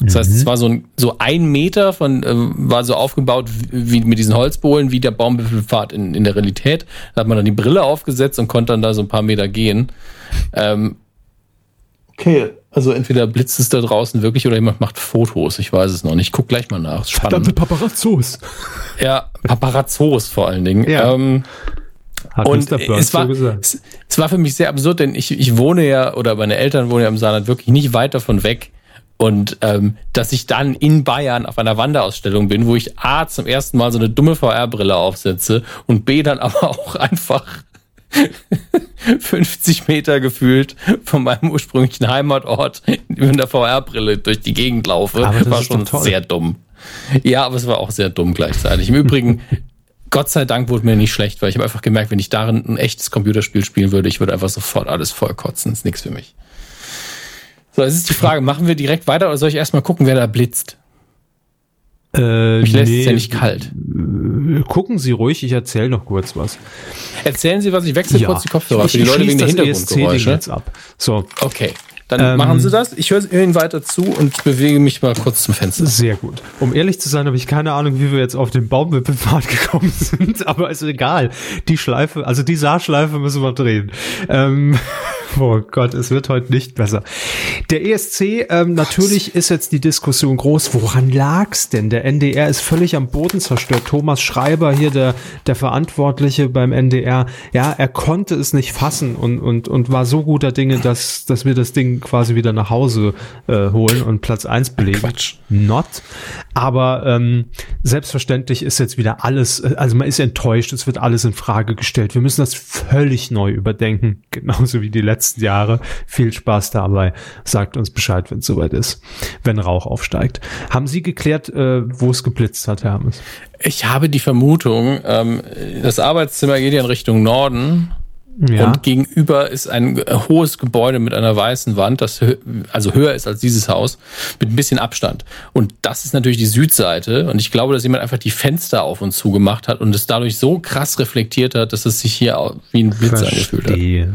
Das heißt, es war so ein, so ein Meter von, äh, war so aufgebaut wie, mit diesen Holzbohlen, wie der Baumwipfelpfad in, in der Realität. Da hat man dann die Brille aufgesetzt und konnte dann da so ein paar Meter gehen. Ähm, okay, also entweder blitzt es da draußen wirklich oder jemand macht Fotos. Ich weiß es noch nicht. Guck gleich mal nach. Spannend. Paparazzos. Ja, Paparazzos vor allen Dingen. Ja. Ähm, Hat und es war, so es, es war für mich sehr absurd, denn ich, ich wohne ja, oder meine Eltern wohnen ja im Saarland wirklich nicht weit davon weg. Und ähm, dass ich dann in Bayern auf einer Wanderausstellung bin, wo ich A zum ersten Mal so eine dumme VR-Brille aufsetze und B dann aber auch einfach 50 Meter gefühlt von meinem ursprünglichen Heimatort mit der VR-Brille durch die Gegend laufe, das war schon sehr dumm. Ja, aber es war auch sehr dumm gleichzeitig. Im Übrigen, Gott sei Dank wurde mir nicht schlecht, weil ich habe einfach gemerkt, wenn ich darin ein echtes Computerspiel spielen würde, ich würde einfach sofort alles vollkotzen. ist nichts für mich. So, jetzt ist die Frage, machen wir direkt weiter oder soll ich erstmal gucken, wer da blitzt? Äh, Mich lässt es ja nicht kalt. Gucken Sie ruhig, ich erzähle noch kurz was. Erzählen Sie was, ich wechsle kurz die Kopfhörer für die Leute wegen der Hintergrundgeräusche. jetzt ab. So, Okay, dann Ähm, machen Sie das. Ich höre Ihnen weiter zu und bewege mich mal kurz zum Fenster. sehr gut. Um ehrlich zu sein, habe ich keine Ahnung, wie wir jetzt auf den Baumwipfelpfad gekommen sind, aber ist egal. Die Schleife, also die Saarschleife müssen wir drehen. Ähm, oh Gott, es wird heute nicht besser. Der ESC, ähm, natürlich ist jetzt die Diskussion groß. Woran lag's denn? Der NDR ist völlig am Boden zerstört. Thomas Schreiber hier, der, der Verantwortliche beim NDR, ja, er konnte es nicht fassen und, und, und war so guter Dinge, dass, dass wir das Ding quasi wieder nach Hause äh, holen und Platz eins belegen. Quatsch. Not. Aber ähm, selbstverständlich ist jetzt wieder alles, äh, also man ist enttäuscht, es wird alles in Frage gestellt. Wir müssen das völlig neu überdenken, genauso wie die letzten Jahre. Viel Spaß dabei. Sagt uns Bescheid, wenn es soweit ist, wenn Rauch aufsteigt. Haben Sie geklärt, äh, wo es geblitzt hat, Herr Hermes? Ich habe die Vermutung, ähm, das Arbeitszimmer geht ja in Richtung Norden Ja. und gegenüber ist ein äh, hohes Gebäude mit einer weißen Wand, das hö also höher ist als dieses Haus, mit ein bisschen Abstand. Und das ist natürlich die Südseite. Und ich glaube, dass jemand einfach die Fenster auf und zu gemacht hat und es dadurch so krass reflektiert hat, dass es sich hier wie ein Blitz angefühlt hat. Verstehe.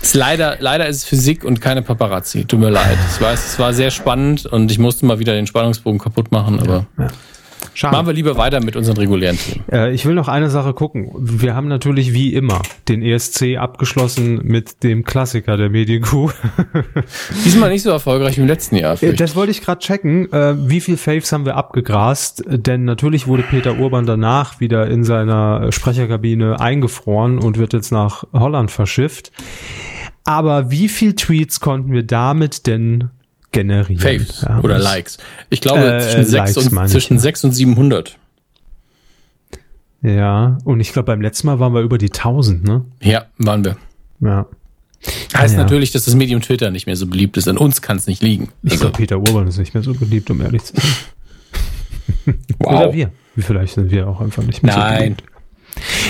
Ist leider, leider ist es Physik und keine Paparazzi. Tut mir leid. Ich weiß, es war sehr spannend und ich musste mal wieder den Spannungsbogen kaputt machen, aber Schade. machen wir lieber weiter mit unseren regulären Themen. Äh, ich will noch eine Sache gucken. Wir haben natürlich wie immer den ESC abgeschlossen mit dem Klassiker der Medienkuh. Diesmal nicht so erfolgreich wie im letzten Jahr. Äh, fürchte ich. Das wollte ich gerade checken. Äh, wie viel Faves haben wir abgegrast? Denn natürlich wurde Peter Urban danach wieder in seiner äh, Sprecherkabine eingefroren und wird jetzt nach Holland verschifft. Aber wie viel Tweets konnten wir damit denn generieren? Faves Ja, oder Likes. Ich glaube Äh, zwischen, Likes 6 meine und, ich, zwischen ja. 6 und 700. Ja, und ich glaube, beim letzten Mal waren wir über die 1000, ne? Ja, waren wir. Ja. Heißt Ja. natürlich, dass das Medium Twitter nicht mehr so beliebt ist. An uns kann es nicht liegen. Ich Also, glaube, Peter Urban ist nicht mehr so beliebt, um ehrlich zu sein. wow. Oder wir. Vielleicht sind wir auch einfach nicht mehr so Nein. beliebt.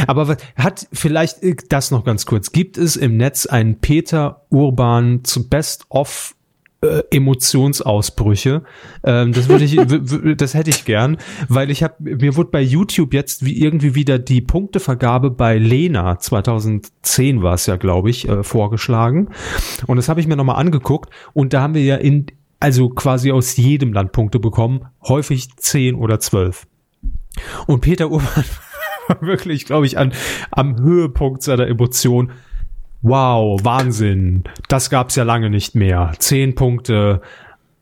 Aber hat vielleicht äh, das noch ganz kurz. Gibt es im Netz einen Peter Urban zu Best of äh, Emotionsausbrüche? Ähm, das würde ich, das hätte ich gern, weil ich habe mir wurde bei YouTube jetzt wie irgendwie wieder die Punktevergabe bei Lena 2010 war es ja, glaube ich, äh, vorgeschlagen. Und das habe ich mir nochmal angeguckt und da haben wir ja in also quasi aus jedem Land Punkte bekommen, häufig 10 oder 12. Und Peter Urban war wirklich, glaube ich, an, am Höhepunkt seiner Emotion. Wow, Wahnsinn. Das gab's ja lange nicht mehr. Zehn Punkte.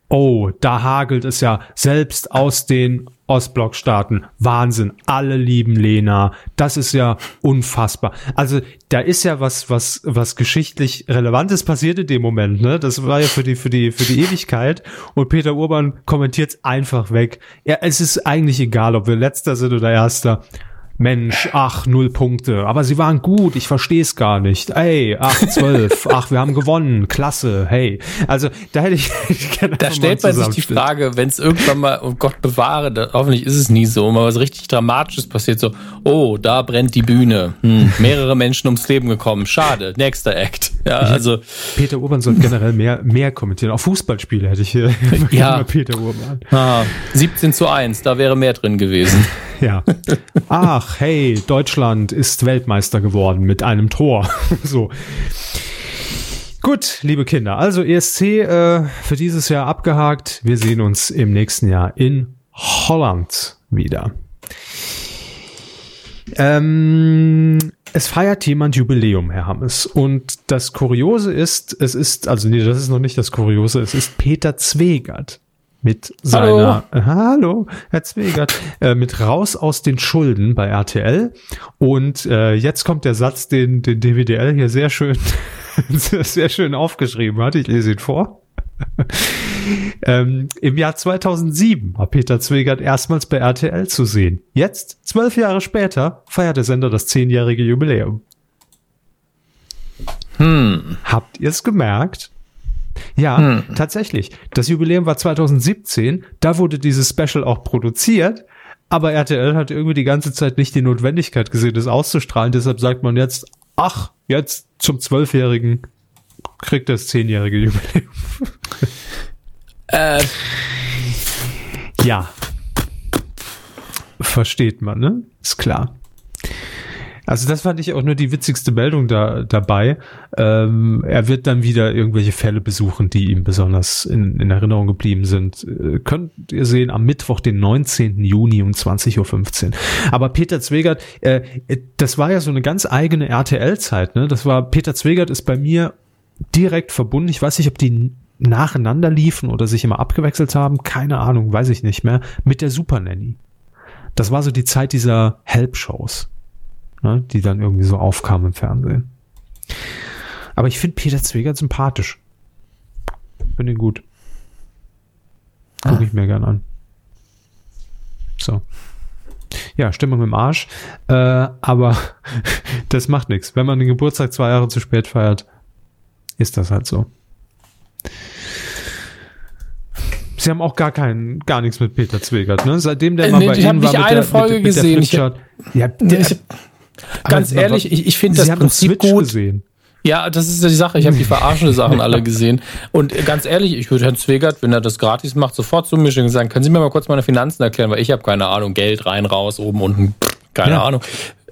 Oh, da hagelt es ja selbst aus den Ostblockstaaten. Wahnsinn. Alle lieben Lena. Das ist ja unfassbar. Also da ist ja was, was, was geschichtlich Relevantes passiert in dem Moment. Ne? Das war ja für die, für die, für die Ewigkeit. Und Peter Urban kommentiert einfach weg. Ja, es ist eigentlich egal, ob wir letzter sind oder erster. Mensch, ach, null Punkte. Aber sie waren gut, ich verstehe es gar nicht. Ey, ach, zwölf, ach, wir haben gewonnen, klasse, hey. Also da hätte ich, ich Da stellt man sich die Frage, wenn es irgendwann mal, oh Gott bewahre, da, hoffentlich ist es nie so, mal was richtig Dramatisches passiert, so, oh, da brennt die Bühne. Hm, mehrere Menschen ums Leben gekommen. Schade, nächster Act. Ja, also. Peter Urban sollte generell mehr, mehr kommentieren. Auch Fußballspiele hätte ich hier. Ja. Peter Urban. Ah, 17 zu 1, da wäre mehr drin gewesen. Ja. Ach, hey, Deutschland ist Weltmeister geworden mit einem Tor. so. Gut, liebe Kinder, also ESC äh, für dieses Jahr abgehakt. Wir sehen uns im nächsten Jahr in Holland wieder. Ähm, es feiert jemand Jubiläum, Herr Hammes. Und das Kuriose ist, es ist, also nee, das ist noch nicht das Kuriose, es ist Peter Zwegert mit seiner Hallo, Hallo Herr Zwegert, äh, mit raus aus den Schulden bei RTL. Und äh, jetzt kommt der Satz, den, den DWDL hier sehr schön, sehr schön aufgeschrieben hat. Ich lese ihn vor. ähm, Im Jahr 2007 war Peter Zwegert erstmals bei RTL zu sehen. Jetzt, zwölf Jahre später, feiert der Sender das zehnjährige Jubiläum. Hm. Habt ihr es gemerkt? Ja, hm. tatsächlich. Das Jubiläum war 2017. Da wurde dieses Special auch produziert. Aber RTL hat irgendwie die ganze Zeit nicht die Notwendigkeit gesehen, das auszustrahlen. Deshalb sagt man jetzt, ach, jetzt zum Zwölfjährigen kriegt das zehnjährige Jubiläum. Äh. Ja. Versteht man, ne? Ist klar. Also das fand ich auch nur die witzigste Meldung da, dabei. Ähm, er wird dann wieder irgendwelche Fälle besuchen, die ihm besonders in, in Erinnerung geblieben sind. Äh, könnt ihr sehen am Mittwoch, den 19. Juni um 20.15 Uhr. Aber Peter Zwegert, äh, das war ja so eine ganz eigene RTL-Zeit. Ne? Das war, Peter Zwegert ist bei mir direkt verbunden. Ich weiß nicht, ob die nacheinander liefen oder sich immer abgewechselt haben. Keine Ahnung, weiß ich nicht mehr. Mit der Super Nanny. Das war so die Zeit dieser Help-Shows ne, die dann irgendwie so aufkamen im Fernsehen. Aber ich finde Peter Zwegert sympathisch. Finde ihn gut. Gucke ah. ich mir gern an. So. Ja, Stimmung im Arsch. Äh, aber das macht nichts. Wenn man den Geburtstag zwei Jahre zu spät feiert, ist das halt so. Sie haben auch gar keinen, gar nichts mit Peter Zwegert, ne? Seitdem der äh, mal nee, bei Ihnen war mit eine der, Folge mit, mit gesehen. Ich hab, ja, der, ich, Ganz Aber ehrlich, ich, ich finde das Prinzip gut. Gesehen. Ja, das ist ja die Sache. Ich habe die verarschende Sachen alle gesehen. Und ganz ehrlich, ich würde Herrn Zwegert, wenn er das gratis macht, sofort zu mischen und sagen, können Sie mir mal kurz meine Finanzen erklären, weil ich habe keine Ahnung, Geld rein, raus, oben, unten, keine ja. Ahnung.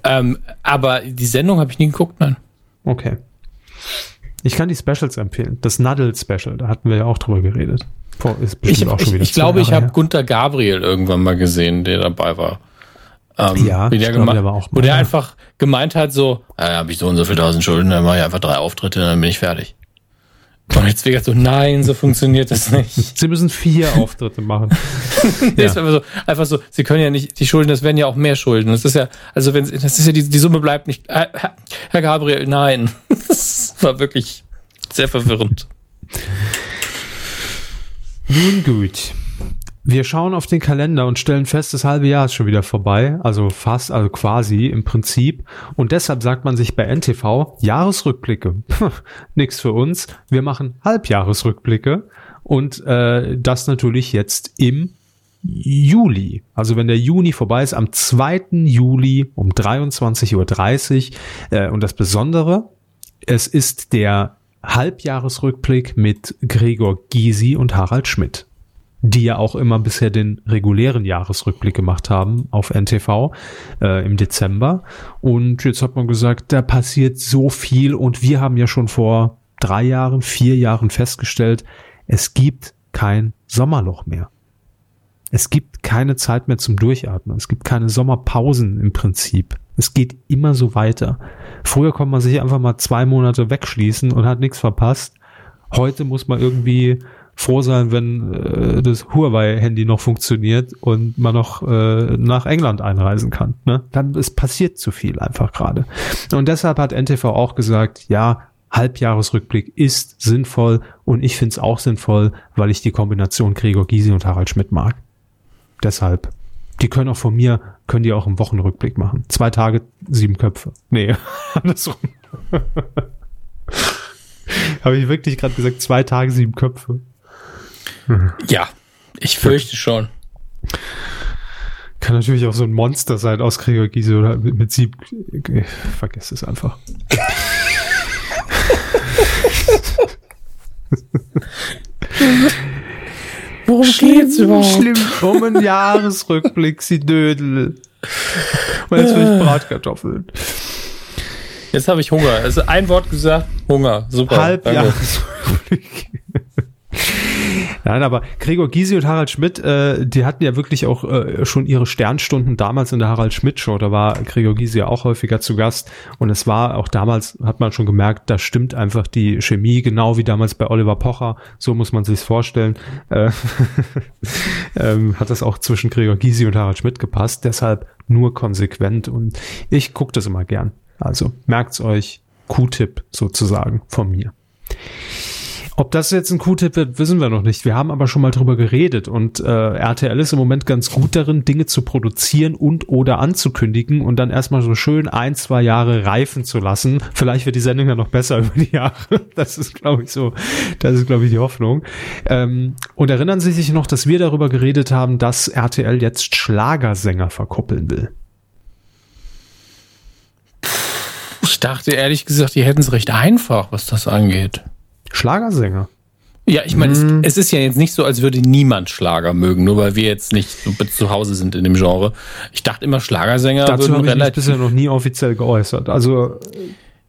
Ähm, aber die Sendung habe ich nie geguckt, nein. Okay. Ich kann die Specials empfehlen. Das Nuddle Special, da hatten wir ja auch drüber geredet. Boah, ich, ich, ich glaube, ich habe Gunter Gabriel irgendwann mal gesehen, der dabei war. Ähm, ja, wie der, glaub, der auch wo der einfach gemeint hat, so, äh, habe ich so und so viel tausend Schulden, dann mache ich einfach drei Auftritte, dann bin ich fertig. Und jetzt Vegas so, nein, so funktioniert das nicht. Sie müssen vier Auftritte machen. ja. ist einfach so, einfach so, Sie können ja nicht, die Schulden, das werden ja auch mehr Schulden. Das ist ja, also wenn, das ist ja, die, die Summe bleibt nicht, äh, Herr Gabriel, nein. Das war wirklich sehr verwirrend. Nun gut. Wir schauen auf den Kalender und stellen fest, das halbe Jahr ist schon wieder vorbei, also fast, also quasi im Prinzip. Und deshalb sagt man sich bei NTV Jahresrückblicke. Nix für uns. Wir machen Halbjahresrückblicke und äh, das natürlich jetzt im Juli. Also wenn der Juni vorbei ist, am 2. Juli um 23.30 Uhr. Äh, und das Besondere, es ist der Halbjahresrückblick mit Gregor Gysi und Harald Schmidt die ja auch immer bisher den regulären Jahresrückblick gemacht haben auf NTV äh, im Dezember. Und jetzt hat man gesagt, da passiert so viel und wir haben ja schon vor drei Jahren, vier Jahren festgestellt, es gibt kein Sommerloch mehr. Es gibt keine Zeit mehr zum Durchatmen. Es gibt keine Sommerpausen im Prinzip. Es geht immer so weiter. Früher konnte man sich einfach mal zwei Monate wegschließen und hat nichts verpasst. Heute muss man irgendwie froh sein, wenn äh, das Huawei-Handy noch funktioniert und man noch äh, nach England einreisen kann. Ne? Dann es passiert zu viel einfach gerade. Und deshalb hat NTV auch gesagt, ja, Halbjahresrückblick ist sinnvoll und ich finde es auch sinnvoll, weil ich die Kombination Gregor Gysi und Harald Schmidt mag. Deshalb. Die können auch von mir, können die auch im Wochenrückblick machen. Zwei Tage, sieben Köpfe. Nee, andersrum. Habe ich wirklich gerade gesagt, zwei Tage, sieben Köpfe. Ja, ich fürchte schon. Kann natürlich auch so ein Monster sein aus Gregor Gysi oder mit, mit sieben. Vergesst es einfach. Worum geht's überhaupt? Schlimm. Um einen Jahresrückblick, sie Dödel. Und jetzt will ich Bratkartoffeln. Jetzt habe ich Hunger. Also ein Wort gesagt, Hunger. Super. Halbjahresrückblick. Nein, aber Gregor Gysi und Harald Schmidt, äh, die hatten ja wirklich auch äh, schon ihre Sternstunden damals in der Harald Schmidt Show. Da war Gregor Gysi ja auch häufiger zu Gast. Und es war auch damals, hat man schon gemerkt, da stimmt einfach die Chemie, genau wie damals bei Oliver Pocher. So muss man sich's vorstellen. Äh, ähm, hat das auch zwischen Gregor Gysi und Harald Schmidt gepasst. Deshalb nur konsequent. Und ich gucke das immer gern. Also merkt's euch. Q-Tipp sozusagen von mir. Ob das jetzt ein Q-Tipp wird, wissen wir noch nicht. Wir haben aber schon mal drüber geredet und äh, RTL ist im Moment ganz gut darin, Dinge zu produzieren und oder anzukündigen und dann erstmal so schön ein, zwei Jahre reifen zu lassen. Vielleicht wird die Sendung dann noch besser über die Jahre. Das ist, glaube ich, so, das ist, glaube ich, die Hoffnung. Ähm, und erinnern Sie sich noch, dass wir darüber geredet haben, dass RTL jetzt Schlagersänger verkuppeln will? Ich dachte ehrlich gesagt, die hätten es recht einfach, was das angeht. Schlagersänger? Ja, ich meine, Mhm. es, es ist ja jetzt nicht so, als würde niemand Schlager mögen, nur weil wir jetzt nicht so zu Hause sind in dem Genre. Ich dachte immer, Schlagersänger Dazu würden habe ich mich relativ. bisher noch nie offiziell geäußert. Also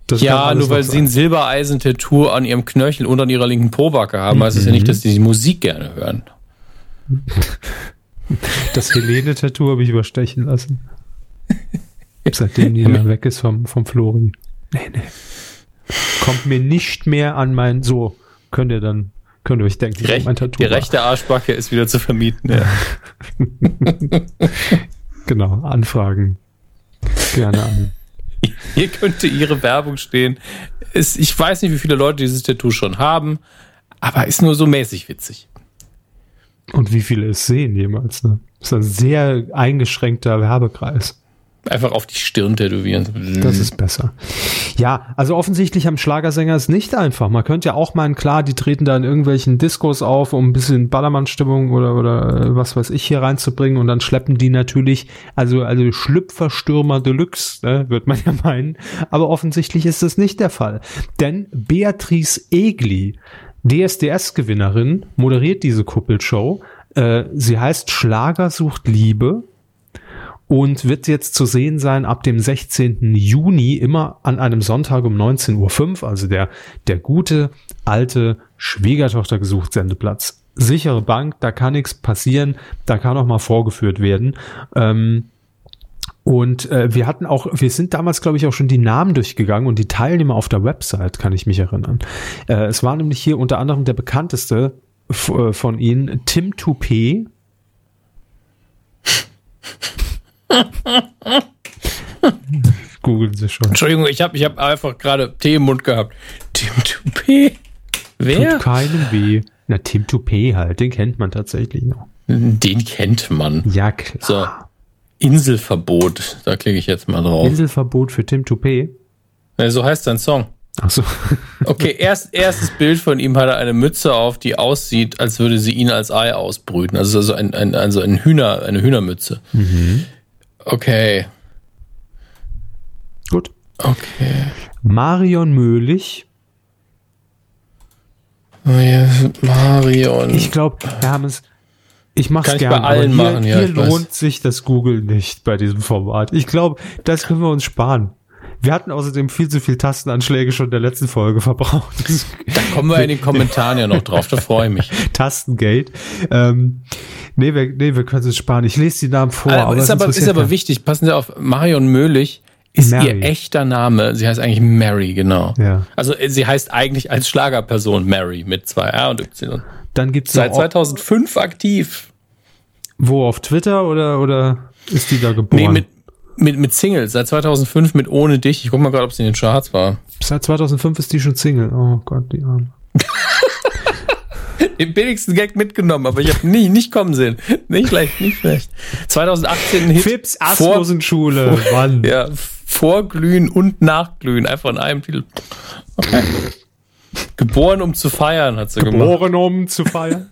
das Ja, nur weil sie ein. Silbereisen-Tattoo an ihrem Knöchel und an ihrer linken Pobacke haben, heißt es ja Mhm. nicht, dass die die Musik gerne hören. das Helene-Tattoo habe ich überstechen lassen. Seitdem die da weg ist vom, vom Flori. Nee, nee. Kommt mir nicht mehr an mein. So, könnt ihr dann, könnt ihr euch denken, Die, rech die rechte Arschbacke ist wieder zu vermieten. Ja. Genau, Anfragen. Gerne an. Hier könnte ihre Werbung stehen. Es, ich weiß nicht, wie viele Leute dieses Tattoo schon haben, aber ist nur so mäßig witzig. Und wie viele es sehen jemals, ne? Das ist ein sehr eingeschränkter Werbekreis. Einfach auf die Stirn tätowieren. Das ist besser. Ja, also offensichtlich haben Schlagersänger es nicht einfach. Man könnte ja auch meinen, klar, die treten da in irgendwelchen Diskos auf, um ein bisschen Ballermann-Stimmung oder, oder was weiß ich hier reinzubringen und dann schleppen die natürlich, also, also Schlüpferstürmer Deluxe, ne, wird man ja meinen. Aber offensichtlich ist das nicht der Fall. Denn Beatrice Egli, DSDS-Gewinnerin, moderiert diese Kuppelshow. Äh, sie heißt Schlager sucht Liebe und wird jetzt zu sehen sein ab dem 16. Juni immer an einem Sonntag um 19.05 Uhr, also der, der gute alte Schwiegertochter gesucht Sendeplatz. Sichere Bank, da kann nichts passieren, da kann auch mal vorgeführt werden. Ähm, und äh, wir hatten auch, wir sind damals, glaube ich, auch schon die Namen durchgegangen und die Teilnehmer auf der Website, kann ich mich erinnern. Äh, es war nämlich hier unter anderem der bekannteste äh, von ihnen, Tim Toupé. Googeln Sie schon. Entschuldigung, ich habe ich hab einfach gerade Tee im Mund gehabt. Tim Toupé? Wer? Tut keinem weh. Na, Tim Toupé halt, den kennt man tatsächlich noch. Den kennt man. Ja, klar. So. Inselverbot. Da klicke ich jetzt mal drauf. Inselverbot für Tim Toupé. Ja, so heißt sein Song. Ach so. Okay, erst, erstes Bild von ihm hat er eine Mütze auf, die aussieht, als würde sie ihn als Ei ausbrüten. Also, also, ein, ein, also ein Hühner, eine Hühnermütze. Okay. Gut. Okay. Marion Möhlich. Marion. Ich glaube, Herr Hammes, ich mach's Kann ich gerne. bei allen aber hier, machen, ja, hier ich weiß. lohnt sich das Google nicht bei diesem Format. Ich glaube, das können wir uns sparen. Wir hatten außerdem viel zu viel Tastenanschläge schon in der letzten Folge verbraucht. da kommen wir in den Kommentaren ja noch drauf, da freue ich mich. Tastengeld. Ähm, nee, wir, nee, wir können es sparen. Ich lese die Namen vor. aber ist, es aber, ist aber wichtig, passen Sie auf, Marion Möhlich ist Mary. ihr echter Name. Sie heißt eigentlich Mary, genau. Ja. Also sie heißt eigentlich als Schlagerperson Mary mit zwei R und Y. Dann gibt's Seit noch, 2005 aktiv. wo auf Twitter oder oder ist die da geboren? Nee, mit, mit, mit Singles. Seit 2005 mit Ohne Dich. Ich guck mal gerade, ob sie in den Charts war. Seit 2005 ist die schon Single. Oh Gott, die Arme. Den billigsten Gag mitgenommen, aber ich habe nie, nicht kommen sehen. Nicht schlecht, nicht schlecht. 2018 ein Hit. Fips vor, Asmusenschule, Mann. ja, Vorglühen und Nachglühen. Einfach in einem Titel. Okay. Geboren, um zu feiern, hat sie gemacht. Geboren um zu feiern.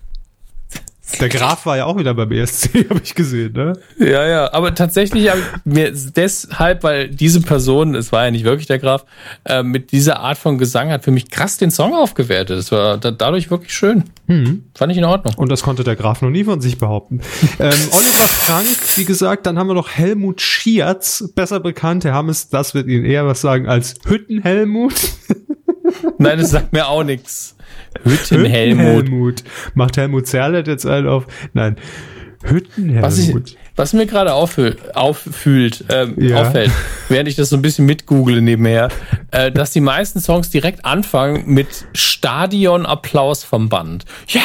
Der Graf war ja auch wieder beim ESC, habe ich gesehen, ne? Ja, ja, aber tatsächlich habe ich mir deshalb, weil diese Person, es war ja nicht wirklich der Graf, äh, mit dieser Art von Gesang hat für mich krass den Song aufgewertet. Es war da, dadurch wirklich schön. Fand ich in Ordnung. Und das konnte der Graf noch nie von sich behaupten. ähm, Oliver Frank, wie gesagt, dann haben wir noch Helmut Schierz, besser bekannt. Herr Hammes, das wird Ihnen eher was sagen als Hütten-Helmut. Nein, das sagt mir auch nichts. Hütten-Helmut. Helmut. Macht Helmut Zerlett jetzt einen auf? Nein. Hütten-Helmut. Was, ich, was mir gerade auffühl, auffühlt, ähm, Ja. auffällt, während ich das so ein bisschen mitgoogle nebenher, äh, dass die meisten Songs direkt anfangen mit Stadionapplaus vom Band. Ja!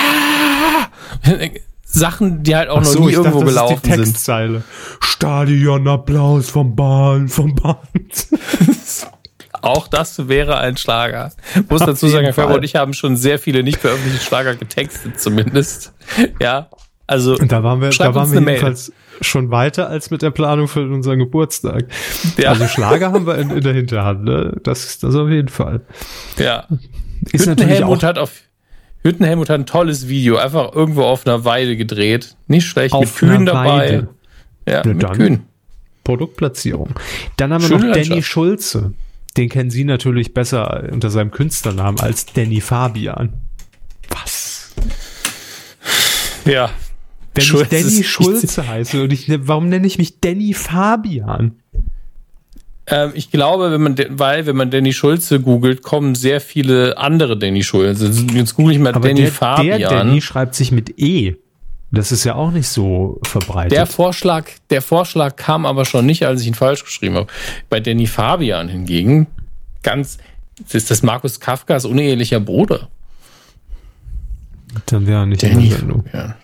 Sachen, die halt auch Ach noch so, nie irgendwo dachte, das gelaufen ist die sind. Textzeile. Stadionapplaus vom Bahn, vom Band. Auch das wäre ein Schlager. Muss Auf dazu sagen, Herr und ich haben schon sehr viele nicht veröffentlichte Schlager getextet, zumindest. Ja, also. Und da waren wir, da waren wir Mail. jedenfalls schon weiter als mit der Planung für unseren Geburtstag. Ja. Also Schlager haben wir in, in der Hinterhand, ne? Das ist das auf jeden Fall. Ja. Ist natürlich Hüttenhelmut hat auf Hüttenhelmut hat ein tolles Video, einfach irgendwo auf einer Weide gedreht. Nicht schlecht, mit Auf Kühen einer dabei. Ja, Na mit dann. Kühen. Produktplatzierung. Dann haben wir Schöne noch Danny. Schulze. Den kennen Sie natürlich besser unter seinem Künstlernamen als Danny Fabian. Was? Ja. Wenn Schulze ich Danny ist- Schulze heiße und ich, warum nenne ich mich Danny Fabian? Ähm, ich glaube, wenn man, weil, wenn man Danny Schulze googelt, kommen sehr viele andere Danny Schulze. Jetzt google ich mal Aber Danny der, Fabian. der Danny schreibt sich mit E. Das ist ja auch nicht so verbreitet. Der Vorschlag, der Vorschlag kam aber schon nicht, als ich ihn falsch geschrieben habe. Bei Danny Fabian hingegen, ganz, das ist das Markus Kafkas unehelicher Bruder. Dann wäre er nicht in Danny der Sendung. Fabian.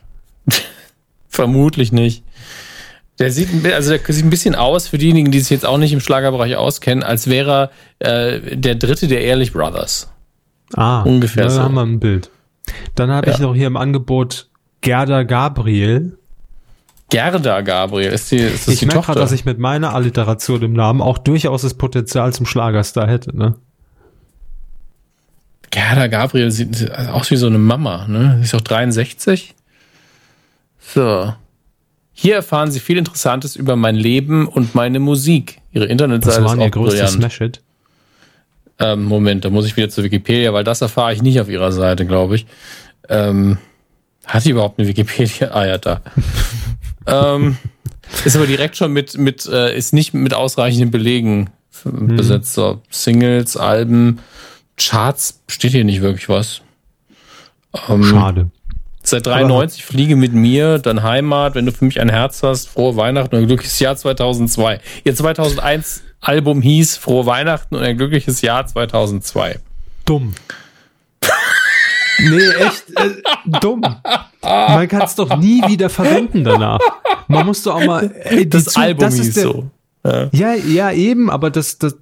Vermutlich nicht. Der sieht, also der sieht ein bisschen aus, für diejenigen, die sich jetzt auch nicht im Schlagerbereich auskennen, als wäre er äh, der dritte der Ehrlich Brothers. Ah, Ungefähr da so. haben wir ein Bild. Dann habe Ja. ich noch hier im Angebot Gerda Gabriel. Gerda Gabriel, ist, die, ist das ich die merke Tochter? gerade, dass ich mit meiner Alliteration im Namen auch durchaus das Potenzial zum Schlagerstar hätte. Ne? Gerda Gabriel sieht aus wie so eine Mama, ne? Sie ist auch 63. So. Hier erfahren Sie viel Interessantes über mein Leben und meine Musik. Ihre Internetseite ist ihr auch größtes brillant. Smash-Hit. Ähm, Moment, da muss ich wieder zu Wikipedia, weil das erfahre ich nicht auf ihrer Seite, glaube ich. Ähm, hat die überhaupt eine Wikipedia? Ah ja, da. ähm, ist aber direkt schon mit, mit äh, ist nicht mit ausreichenden Belegen Mhm. besetzt. So, Singles, Alben, Charts, steht hier nicht wirklich was. Ähm, Schade. Seit 93 Fliege mit mir, dann Heimat, wenn du für mich ein Herz hast, frohe Weihnachten und ein glückliches Jahr 2002. Ihr 2001 Album hieß Frohe Weihnachten und ein glückliches Jahr 2002. Dumm. Nee, echt äh, dumm. Man kann es doch nie wieder verwenden danach. Man muss doch auch mal. Die Das Zu- Album das ist der- so. Ja, ja, eben, aber das, das,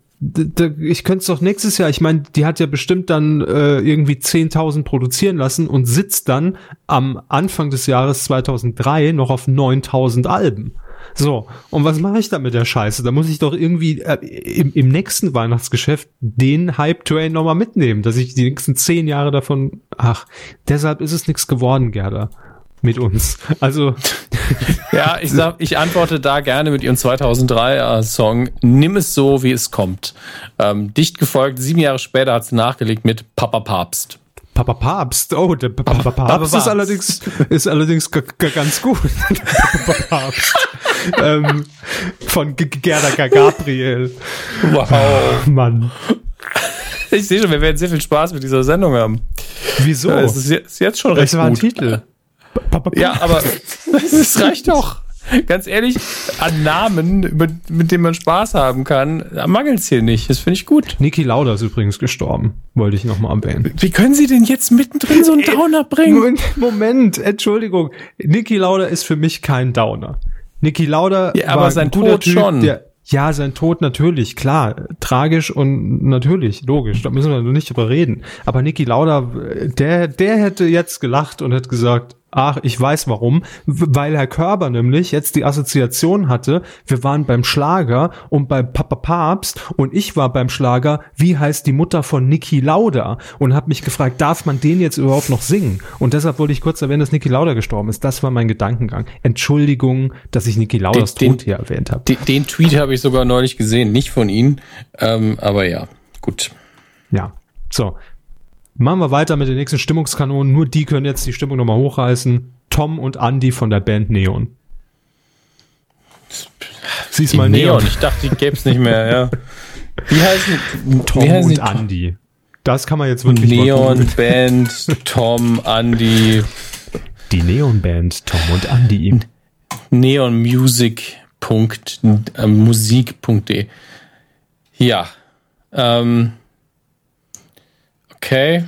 ich könnte es doch nächstes Jahr, ich meine, die hat ja bestimmt dann äh, irgendwie 10.000 produzieren lassen und sitzt dann am Anfang des Jahres 2003 noch auf 9.000 Alben. So, und was mache ich da mit der Scheiße? Da muss ich doch irgendwie äh, im, im nächsten Weihnachtsgeschäft den Hype-Train nochmal mitnehmen, dass ich die nächsten zehn Jahre davon, ach, deshalb ist es nichts geworden, Gerda, mit uns. Also, Ja, ich sag, ich antworte da gerne mit ihrem 2003er Song Nimm es so, wie es kommt. Ähm, dicht gefolgt, sieben Jahre später hat sie nachgelegt mit Papa Papst. Papa Papst, oh, der Papa, Papst, ist allerdings, ist allerdings ganz gut. Papa Papst. ähm, von G Gerda Gabriel. Wow. Mann. Ich sehe schon, wir werden sehr viel Spaß mit dieser Sendung haben. Wieso? Es ist jetzt, schon recht das war ein gut. Titel. Ja, aber es reicht doch. ganz ehrlich, an Namen, mit, mit denen man Spaß haben kann, mangelt es hier nicht. Das finde ich gut. Niki Lauda ist übrigens gestorben, wollte ich nochmal erwähnen. Wie können Sie denn jetzt mittendrin so einen Downer bringen? Moment, Entschuldigung. Niki Lauda ist für mich kein Downer. Niki Lauda Ja, aber war sein ein guter Tod typ, schon. Der, ja, sein Tod natürlich, klar, tragisch und natürlich, logisch, da müssen wir nicht drüber reden. Aber Niki Lauda, der, der hätte jetzt gelacht und hätte gesagt, ach, ich weiß warum, weil Herr Körber nämlich jetzt die Assoziation hatte, wir waren beim Schlager und beim Papa Papst und ich war beim Schlager, wie heißt die Mutter von Niki Lauda und habe mich gefragt, darf man den jetzt überhaupt noch singen? Und deshalb wollte ich kurz erwähnen, dass Niki Lauda gestorben ist. Das war mein Gedankengang. Entschuldigung, dass ich Niki Laudas den- Tod hier erwähnt habe. Den, den Tweet habe ich sogar neulich gesehen, nicht von Ihnen, ähm, aber ja, gut. Ja, so. Machen wir weiter mit den nächsten Stimmungskanonen. Nur die können jetzt die Stimmung nochmal hochreißen. Tom und Andy von der Band Neon. Siehst mal Neon, Neon. ich dachte, die gäbe es nicht mehr, ja. Wie heißen, Tom wie heißen und? Andy. Das kann man jetzt wirklich mal Neon. Band, Tom, Andy, Die Neon Band Tom und Andy. neonmusic.musik.de. Musik.de. Ja. Ähm, okay.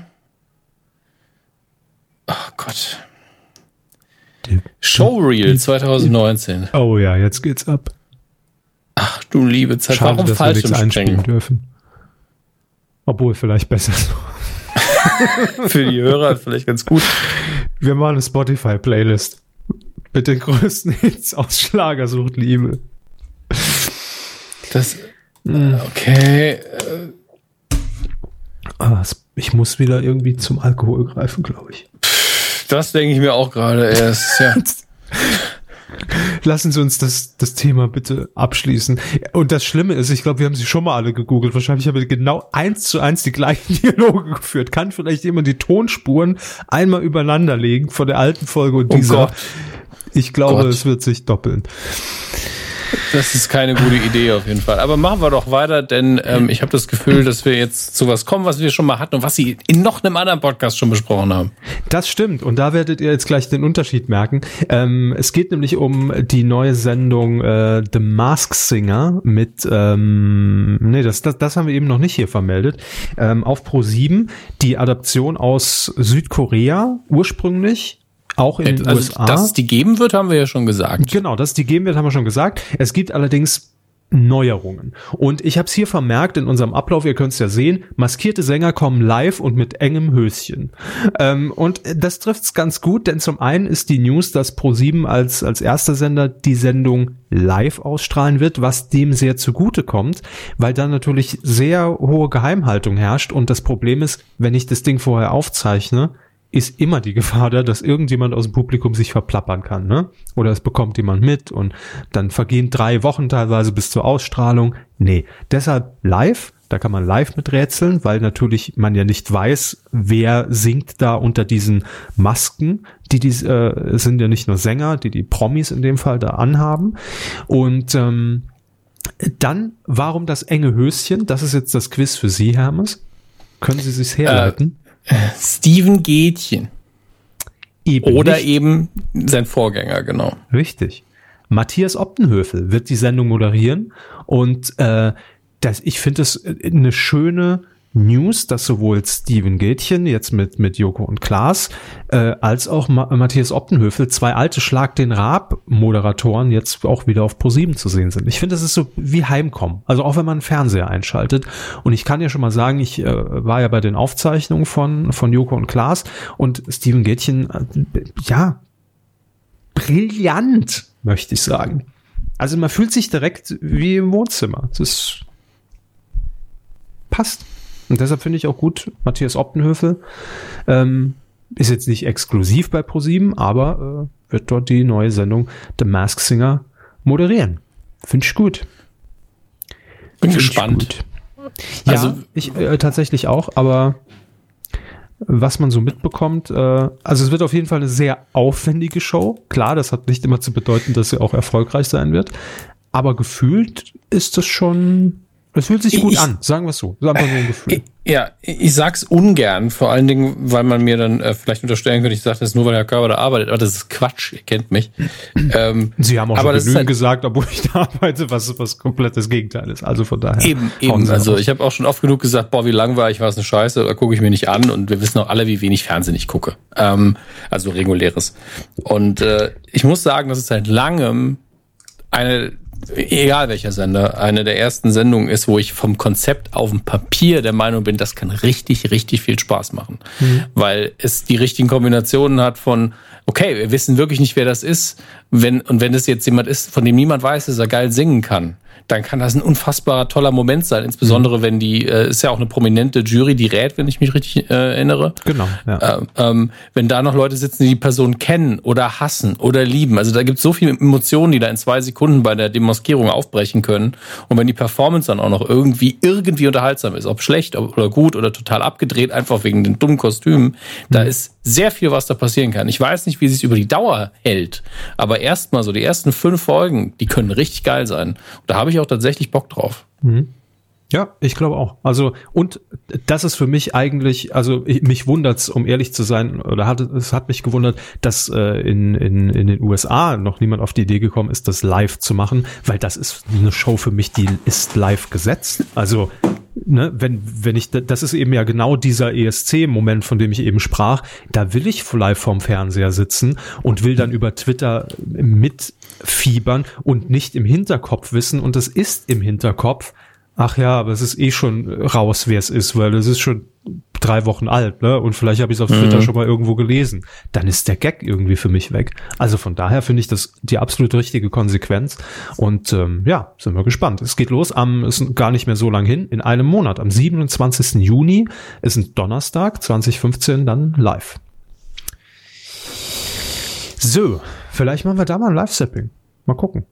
Oh Gott. Showreel 2019. Oh ja, jetzt geht's ab. Ach du liebe Zeit. Schade, Warum dass wir nichts einspielen Fallschirmspringen? dürfen. Obwohl, vielleicht besser so. Für die Hörer vielleicht ganz gut. Wir machen eine Spotify-Playlist. Mit den größten Hits aus Schlagersucht Liebe. Das, okay. Ah, es- ich muss wieder irgendwie zum Alkohol greifen, glaube ich. Das denke ich mir auch gerade erst. Ja. Lassen Sie uns das, das Thema bitte abschließen. Und das Schlimme ist, ich glaube, wir haben sie schon mal alle gegoogelt. Wahrscheinlich haben wir genau eins zu eins die gleichen Dialoge geführt. Kann vielleicht jemand die Tonspuren einmal übereinander legen von der alten Folge und Oh dieser? Gott. Ich glaube, Gott. es wird sich doppeln. Das ist keine gute Idee auf jeden Fall. Aber machen wir doch weiter, denn ähm, ich habe das Gefühl, dass wir jetzt zu was kommen, was wir schon mal hatten und was Sie in noch einem anderen Podcast schon besprochen haben. Das stimmt. Und da werdet ihr jetzt gleich den Unterschied merken. Ähm, es geht nämlich um die neue Sendung äh, The Mask Singer mit, ähm, nee, das, das, das haben wir eben noch nicht hier vermeldet. Ähm, auf Pro 7 die Adaption aus Südkorea ursprünglich. Auch in den Also, USA. dass es die geben wird, haben wir ja schon gesagt. Genau, dass es die geben wird, haben wir schon gesagt. Es gibt allerdings Neuerungen. Und ich habe es hier vermerkt in unserem Ablauf, ihr könnt es ja sehen, maskierte Sänger kommen live und mit engem Höschen. Ähm, und das trifft's ganz gut, denn zum einen ist die News, dass Pro7 als, als erster Sender die Sendung live ausstrahlen wird, was dem sehr zugute kommt, weil da natürlich sehr hohe Geheimhaltung herrscht und das Problem ist, wenn ich das Ding vorher aufzeichne, ist immer die Gefahr da, dass irgendjemand aus dem Publikum sich verplappern kann, ne? Oder es bekommt jemand mit und dann vergehen drei Wochen teilweise bis zur Ausstrahlung. Nee, deshalb live, da kann man live mit rätseln, weil natürlich man ja nicht weiß, wer singt da unter diesen Masken. Die, die äh, sind ja nicht nur Sänger, die die Promis in dem Fall da anhaben. Und ähm, dann, warum das enge Höschen? Das ist jetzt das Quiz für Sie, Hermes. Können Sie sich's herleiten? Steven Gätchen. Eben Oder nicht. eben sein Vorgänger, genau. Richtig. Matthias Optenhöfel wird die Sendung moderieren und äh, das, ich finde es eine schöne News, dass sowohl Steven Gätchen jetzt mit mit Joko und Klaas äh, als auch Ma Matthias Optenhöfel, zwei alte Schlag den Raab Moderatoren jetzt auch wieder auf ProSieben zu sehen sind. Ich finde, das ist so wie Heimkommen. Also auch wenn man einen Fernseher einschaltet und ich kann ja schon mal sagen, ich äh, war ja bei den Aufzeichnungen von von Joko und Klaas und Steven Gätchen äh, ja, brillant, möchte ich sagen. Also man fühlt sich direkt wie im Wohnzimmer. Das passt. Und deshalb finde ich auch gut, Matthias Optenhöfel ähm, ist jetzt nicht exklusiv bei ProSieben, aber äh, wird dort die neue Sendung The Mask Singer moderieren. Finde ich gut. Bin Find ich gespannt. gut. Ja, Also- ich äh, tatsächlich auch, aber was man so mitbekommt, äh, also es wird auf jeden Fall eine sehr aufwendige Show. Klar, das hat nicht immer zu bedeuten, dass sie auch erfolgreich sein wird. Aber gefühlt ist das schon Es fühlt sich gut Ich- an, sagen wir es so. Das ist einfach nur ein Gefühl. Ja, ich sag's ungern, vor allen Dingen, weil man mir dann äh, vielleicht unterstellen könnte, ich sage das nur, weil der Körper da arbeitet, aber das ist Quatsch, ihr kennt mich. ähm, Sie haben auch aber schon das ist genügend halt- gesagt, obwohl ich da arbeite, was, was komplett das Gegenteil ist. Also von daher. Eben, eben. Also ich habe auch schon oft genug gesagt, boah, wie langweilig war es eine Scheiße, da gucke ich mir nicht an und wir wissen auch alle, wie wenig Fernsehen ich gucke. Ähm, also reguläres. Und äh, ich muss sagen, dass es seit langem eine, egal welcher Sender, eine der ersten Sendungen ist, wo ich vom Konzept auf dem Papier der Meinung bin, das kann richtig, richtig viel Spaß machen. Weil es die richtigen Kombinationen hat von, okay, wir wissen wirklich nicht, wer das ist. Wenn, und wenn es jetzt jemand ist, von dem niemand weiß, dass er geil singen kann, dann kann das ein unfassbarer toller Moment sein. Insbesondere wenn die, äh, ist ja auch eine prominente Jury, die rät, wenn ich mich richtig äh, erinnere. Genau, ja. Ähm, ähm, wenn da noch Leute sitzen, die die Person kennen oder hassen oder lieben. Also da gibt es so viele Emotionen, die da in zwei Sekunden bei der Demaskierung aufbrechen können. Und wenn die Performance dann auch noch irgendwie irgendwie unterhaltsam ist, ob schlecht ob- oder gut oder total abgedreht, einfach wegen den dummen Kostümen, da ist sehr viel, was da passieren kann. Ich weiß nicht, wie es sich über die Dauer hält, aber erstmal so die ersten fünf Folgen, die können richtig geil sein. Und da habe ich auch tatsächlich Bock drauf. Ja, ich glaube auch. Also, und das ist für mich eigentlich, also ich, mich wundert's, um ehrlich zu sein, oder hat, es hat mich gewundert, dass äh, in, in, in den USA noch niemand auf die Idee gekommen ist, das live zu machen, weil das ist eine Show für mich, die ist live gesetzt. Also, ne, wenn, wenn ich, das ist eben ja genau dieser ESC-Moment, von dem ich eben sprach, da will ich live vorm Fernseher sitzen und will dann über Twitter mitfiebern und nicht im Hinterkopf wissen, und es ist im Hinterkopf, Ach ja, aber es ist eh schon raus, wer es ist, weil es ist schon drei Wochen alt, ne? Und vielleicht habe ich es auf Twitter schon mal irgendwo gelesen. Dann ist der Gag irgendwie für mich weg. Also von daher finde ich das die absolut richtige Konsequenz. Und ähm, ja, sind wir gespannt. Es geht los am, ist gar nicht mehr so lang hin, in einem Monat. Am 27. Juni ist ein Donnerstag, 2015, dann live. So, vielleicht machen wir da mal ein Live-Sapping. Mal gucken.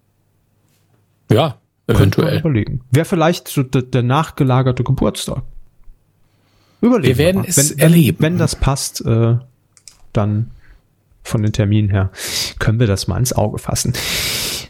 Ja, eventuell. überlegen. Wäre vielleicht so der, der nachgelagerte Geburtstag. Überlegen Wir werden mal. es wenn, erleben. Wenn, wenn das passt, äh, dann von den Terminen her können wir das mal ins Auge fassen.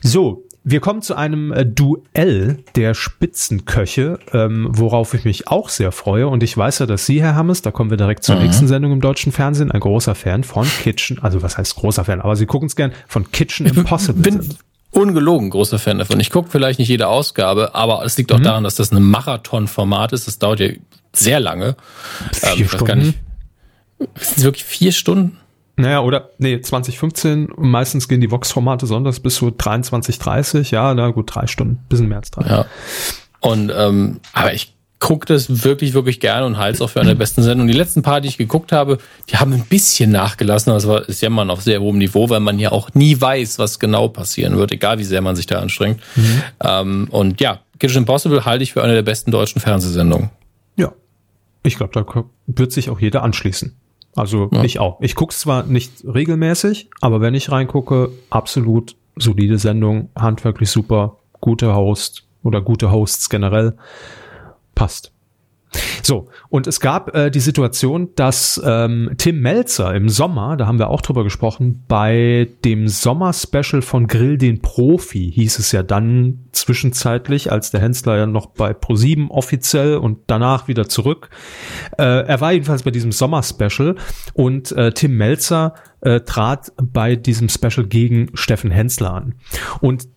So, wir kommen zu einem äh, Duell der Spitzenköche, ähm, worauf ich mich auch sehr freue. Und ich weiß ja, dass Sie, Herr Hammes, da kommen wir direkt zur nächsten Sendung im deutschen Fernsehen, ein großer Fan von Kitchen, also was heißt großer Fan, aber Sie gucken es gern, von Kitchen Impossible. bin sind. Ungelogen großer Fan davon. Ich gucke vielleicht nicht jede Ausgabe, aber es Mhm. liegt auch daran, dass das ein Marathon-Format ist. Das dauert ja sehr lange. Vier gar Stunden? nicht. Sind es wirklich vier Stunden? Naja, oder, nee, 2015, meistens gehen die Vox-Formate sonntags bis so 23, 30, ja, na gut, drei Stunden, bisschen mehr als drei. Ja. Und ähm, aber ich gucke das wirklich, wirklich gerne und halte es auch für eine der besten Sendungen. Die letzten paar, die ich geguckt habe, die haben ein bisschen nachgelassen, aber es war, ist ja immer auf sehr hohem Niveau, weil man ja auch nie weiß, was genau passieren wird, egal wie sehr man sich da anstrengt. Ähm, und ja, Kitchen Impossible halte ich für eine der besten deutschen Fernsehsendungen. Ja. Ich glaube, da wird sich auch jeder anschließen. Also Ja. ich auch. Ich gucke zwar nicht regelmäßig, aber wenn ich reingucke, absolut solide Sendung, handwerklich super, gute Host oder gute Hosts generell. Passt. So, und es gab äh, die Situation, dass ähm, Tim Melzer im Sommer, da haben wir auch drüber gesprochen, bei dem Sommer-Special von Grill den Profi hieß es ja dann zwischenzeitlich, als der Hensler ja noch bei Pro7 offiziell und danach wieder zurück. Äh, er war jedenfalls bei diesem Sommer-Special und äh, Tim Melzer äh, trat bei diesem Special gegen Steffen Hensler an. Und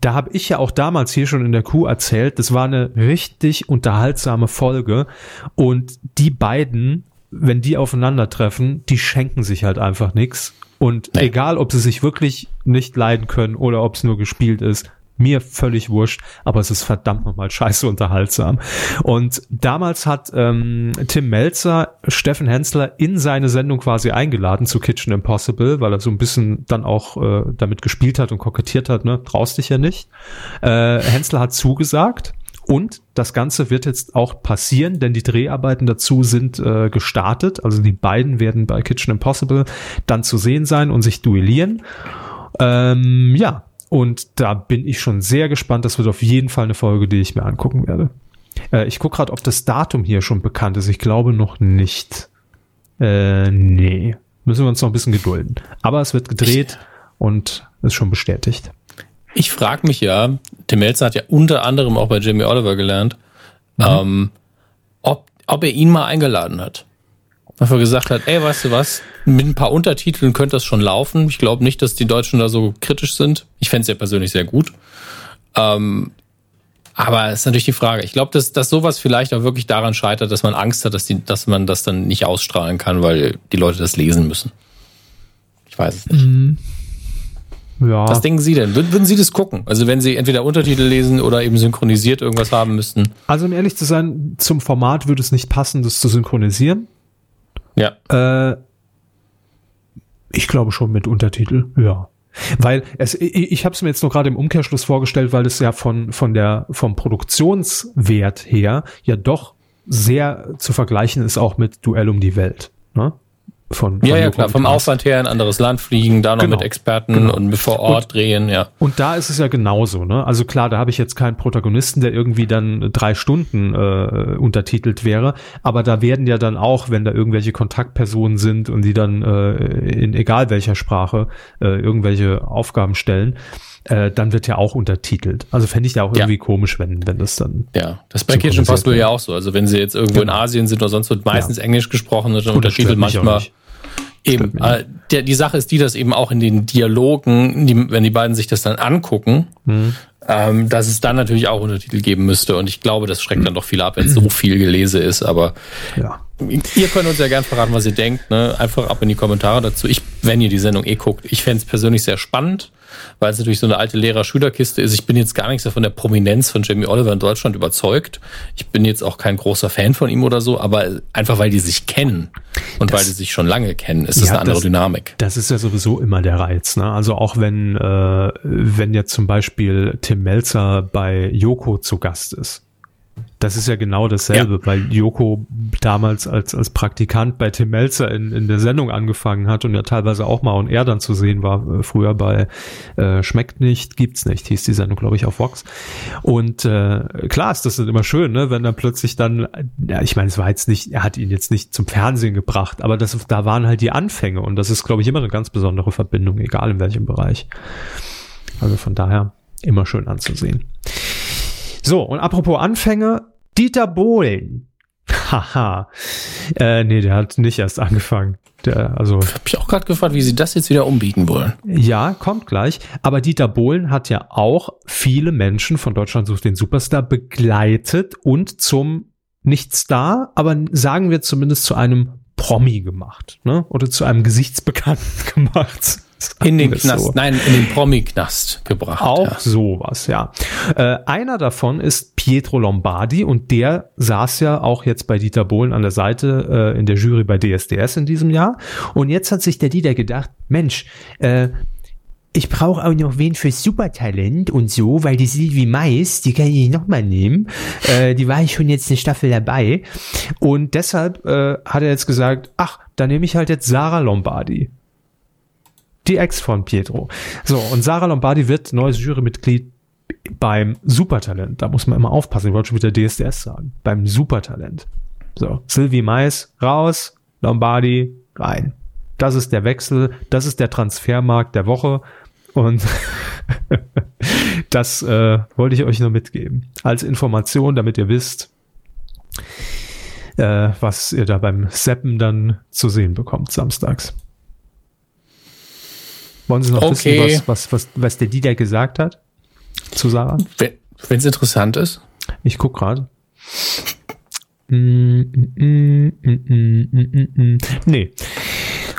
da habe ich ja auch damals hier schon in der Kuh erzählt, das war eine richtig unterhaltsame Folge und die beiden, wenn die aufeinandertreffen, die schenken sich halt einfach nichts und Nee. egal, ob sie sich wirklich nicht leiden können oder ob es nur gespielt ist, mir völlig wurscht, aber es ist verdammt nochmal scheiße unterhaltsam. Und damals hat ähm, Tim Melzer Steffen Hensler in seine Sendung quasi eingeladen zu Kitchen Impossible, weil er so ein bisschen dann auch äh, damit gespielt hat und kokettiert hat, ne, traust dich ja nicht. Äh, Hensler hat zugesagt. Und das Ganze wird jetzt auch passieren, denn die Dreharbeiten dazu sind äh, gestartet. Also die beiden werden bei Kitchen Impossible dann zu sehen sein und sich duellieren. Ähm, ja, und da bin ich schon sehr gespannt. Das wird auf jeden Fall eine Folge, die ich mir angucken werde. Äh, ich gucke gerade, ob das Datum hier schon bekannt ist. Ich glaube noch nicht. Äh, nee. Müssen wir uns noch ein bisschen gedulden. Aber es wird gedreht und ist schon bestätigt. Ich frage mich ja, Tim Melzer hat ja unter anderem auch bei Jamie Oliver gelernt, mhm. ähm, ob, ob er ihn mal eingeladen hat. Einfach gesagt hat, ey, weißt du was, mit ein paar Untertiteln könnte das schon laufen. Ich glaube nicht, dass die Deutschen da so kritisch sind. Ich fände es ja persönlich sehr gut. Ähm, aber es ist natürlich die Frage. Ich glaube, dass, dass sowas vielleicht auch wirklich daran scheitert, dass man Angst hat, dass, die, dass man das dann nicht ausstrahlen kann, weil die Leute das lesen müssen. Ich weiß es nicht. Mhm. Ja. Was denken Sie denn? Würden, würden Sie das gucken? Also wenn Sie entweder Untertitel lesen oder eben synchronisiert irgendwas haben müssten? Also um ehrlich zu sein, zum Format würde es nicht passen, das zu synchronisieren. Ja. Äh, ich glaube schon mit Untertitel, ja. Weil es, ich, ich habe es mir jetzt nur gerade im Umkehrschluss vorgestellt, weil es ja von, von der, vom Produktionswert her ja doch sehr zu vergleichen ist auch mit Duell um die Welt. Ne? Von, von ja, ja, klar. Vom Aufwand her ein anderes Land fliegen, da noch genau, mit Experten genau. und vor Ort und, drehen, ja. Und da ist es ja genauso, ne? Also klar, da habe ich jetzt keinen Protagonisten, der irgendwie dann drei Stunden äh, untertitelt wäre, aber da werden ja dann auch, wenn da irgendwelche Kontaktpersonen sind und die dann äh, in egal welcher Sprache äh, irgendwelche Aufgaben stellen, äh, dann wird ja auch untertitelt. Also fände ich da auch irgendwie ja. komisch, wenn, wenn das dann. Ja, das bei Kitchen Impossible ja auch so. Also wenn sie jetzt irgendwo genau. in Asien sind oder sonst wird meistens ja. Englisch gesprochen und dann untertitelt manchmal. Eben, äh, der, die Sache ist die, dass eben auch in den Dialogen, die, wenn die beiden sich das dann angucken, mhm. ähm, dass es dann natürlich auch Untertitel geben müsste. Und ich glaube, das schreckt dann doch viel ab, wenn so viel gelese ist. Aber ja. ihr könnt uns ja gern verraten, was ihr denkt. Ne? Einfach ab in die Kommentare dazu. Ich, wenn ihr die Sendung eh guckt, ich fände es persönlich sehr spannend weil es natürlich so eine alte Lehrer-Schülerkiste ist. Ich bin jetzt gar nicht so von der Prominenz von Jamie Oliver in Deutschland überzeugt. Ich bin jetzt auch kein großer Fan von ihm oder so, aber einfach weil die sich kennen und das, weil die sich schon lange kennen, ist das ja, eine andere das, Dynamik. Das ist ja sowieso immer der Reiz. Ne? Also auch wenn, äh, wenn jetzt zum Beispiel Tim Melzer bei Joko zu Gast ist das ist ja genau dasselbe, ja. weil Joko damals als, als Praktikant bei Tim Melzer in, in der Sendung angefangen hat und ja teilweise auch mal und er dann zu sehen war, äh, früher bei äh, Schmeckt nicht, gibt's nicht, hieß die Sendung, glaube ich, auf Vox. Und äh, klar ist das dann immer schön, ne, wenn dann plötzlich dann, ja, ich meine, es war jetzt nicht, er hat ihn jetzt nicht zum Fernsehen gebracht, aber das, da waren halt die Anfänge und das ist, glaube ich, immer eine ganz besondere Verbindung, egal in welchem Bereich. Also von daher immer schön anzusehen. So, und apropos Anfänge, Dieter Bohlen. Haha. äh, nee, der hat nicht erst angefangen. Der, also, hab ich auch gerade gefragt, wie sie das jetzt wieder umbiegen wollen. Ja, kommt gleich. Aber Dieter Bohlen hat ja auch viele Menschen von Deutschland sucht den Superstar begleitet und zum nicht Star, aber sagen wir zumindest zu einem Promi gemacht, ne? Oder zu einem Gesichtsbekannten gemacht. In den Knast, so. nein, in den Promi-Knast gebracht. Auch ja. sowas, ja. Äh, einer davon ist Pietro Lombardi und der saß ja auch jetzt bei Dieter Bohlen an der Seite äh, in der Jury bei DSDS in diesem Jahr. Und jetzt hat sich der Dieter gedacht, Mensch, äh, ich brauche auch noch wen fürs Supertalent und so, weil die Sylvie Mais, die kann ich noch mal nehmen. Äh, die war ich schon jetzt eine Staffel dabei. Und deshalb äh, hat er jetzt gesagt, ach, dann nehme ich halt jetzt Sarah Lombardi die Ex von Pietro. So, und Sarah Lombardi wird neues Jurymitglied beim Supertalent. Da muss man immer aufpassen. Ich wollte schon wieder DSDS sagen. Beim Supertalent. So, Sylvie Mais raus, Lombardi rein. Das ist der Wechsel, das ist der Transfermarkt der Woche. Und das äh, wollte ich euch nur mitgeben. Als Information, damit ihr wisst, äh, was ihr da beim Seppen dann zu sehen bekommt samstags. Wollen Sie noch okay. wissen, was, was, was, was der Dieter gesagt hat zu Sarah? Wenn es interessant ist. Ich guck gerade. Mm, mm, mm, nee.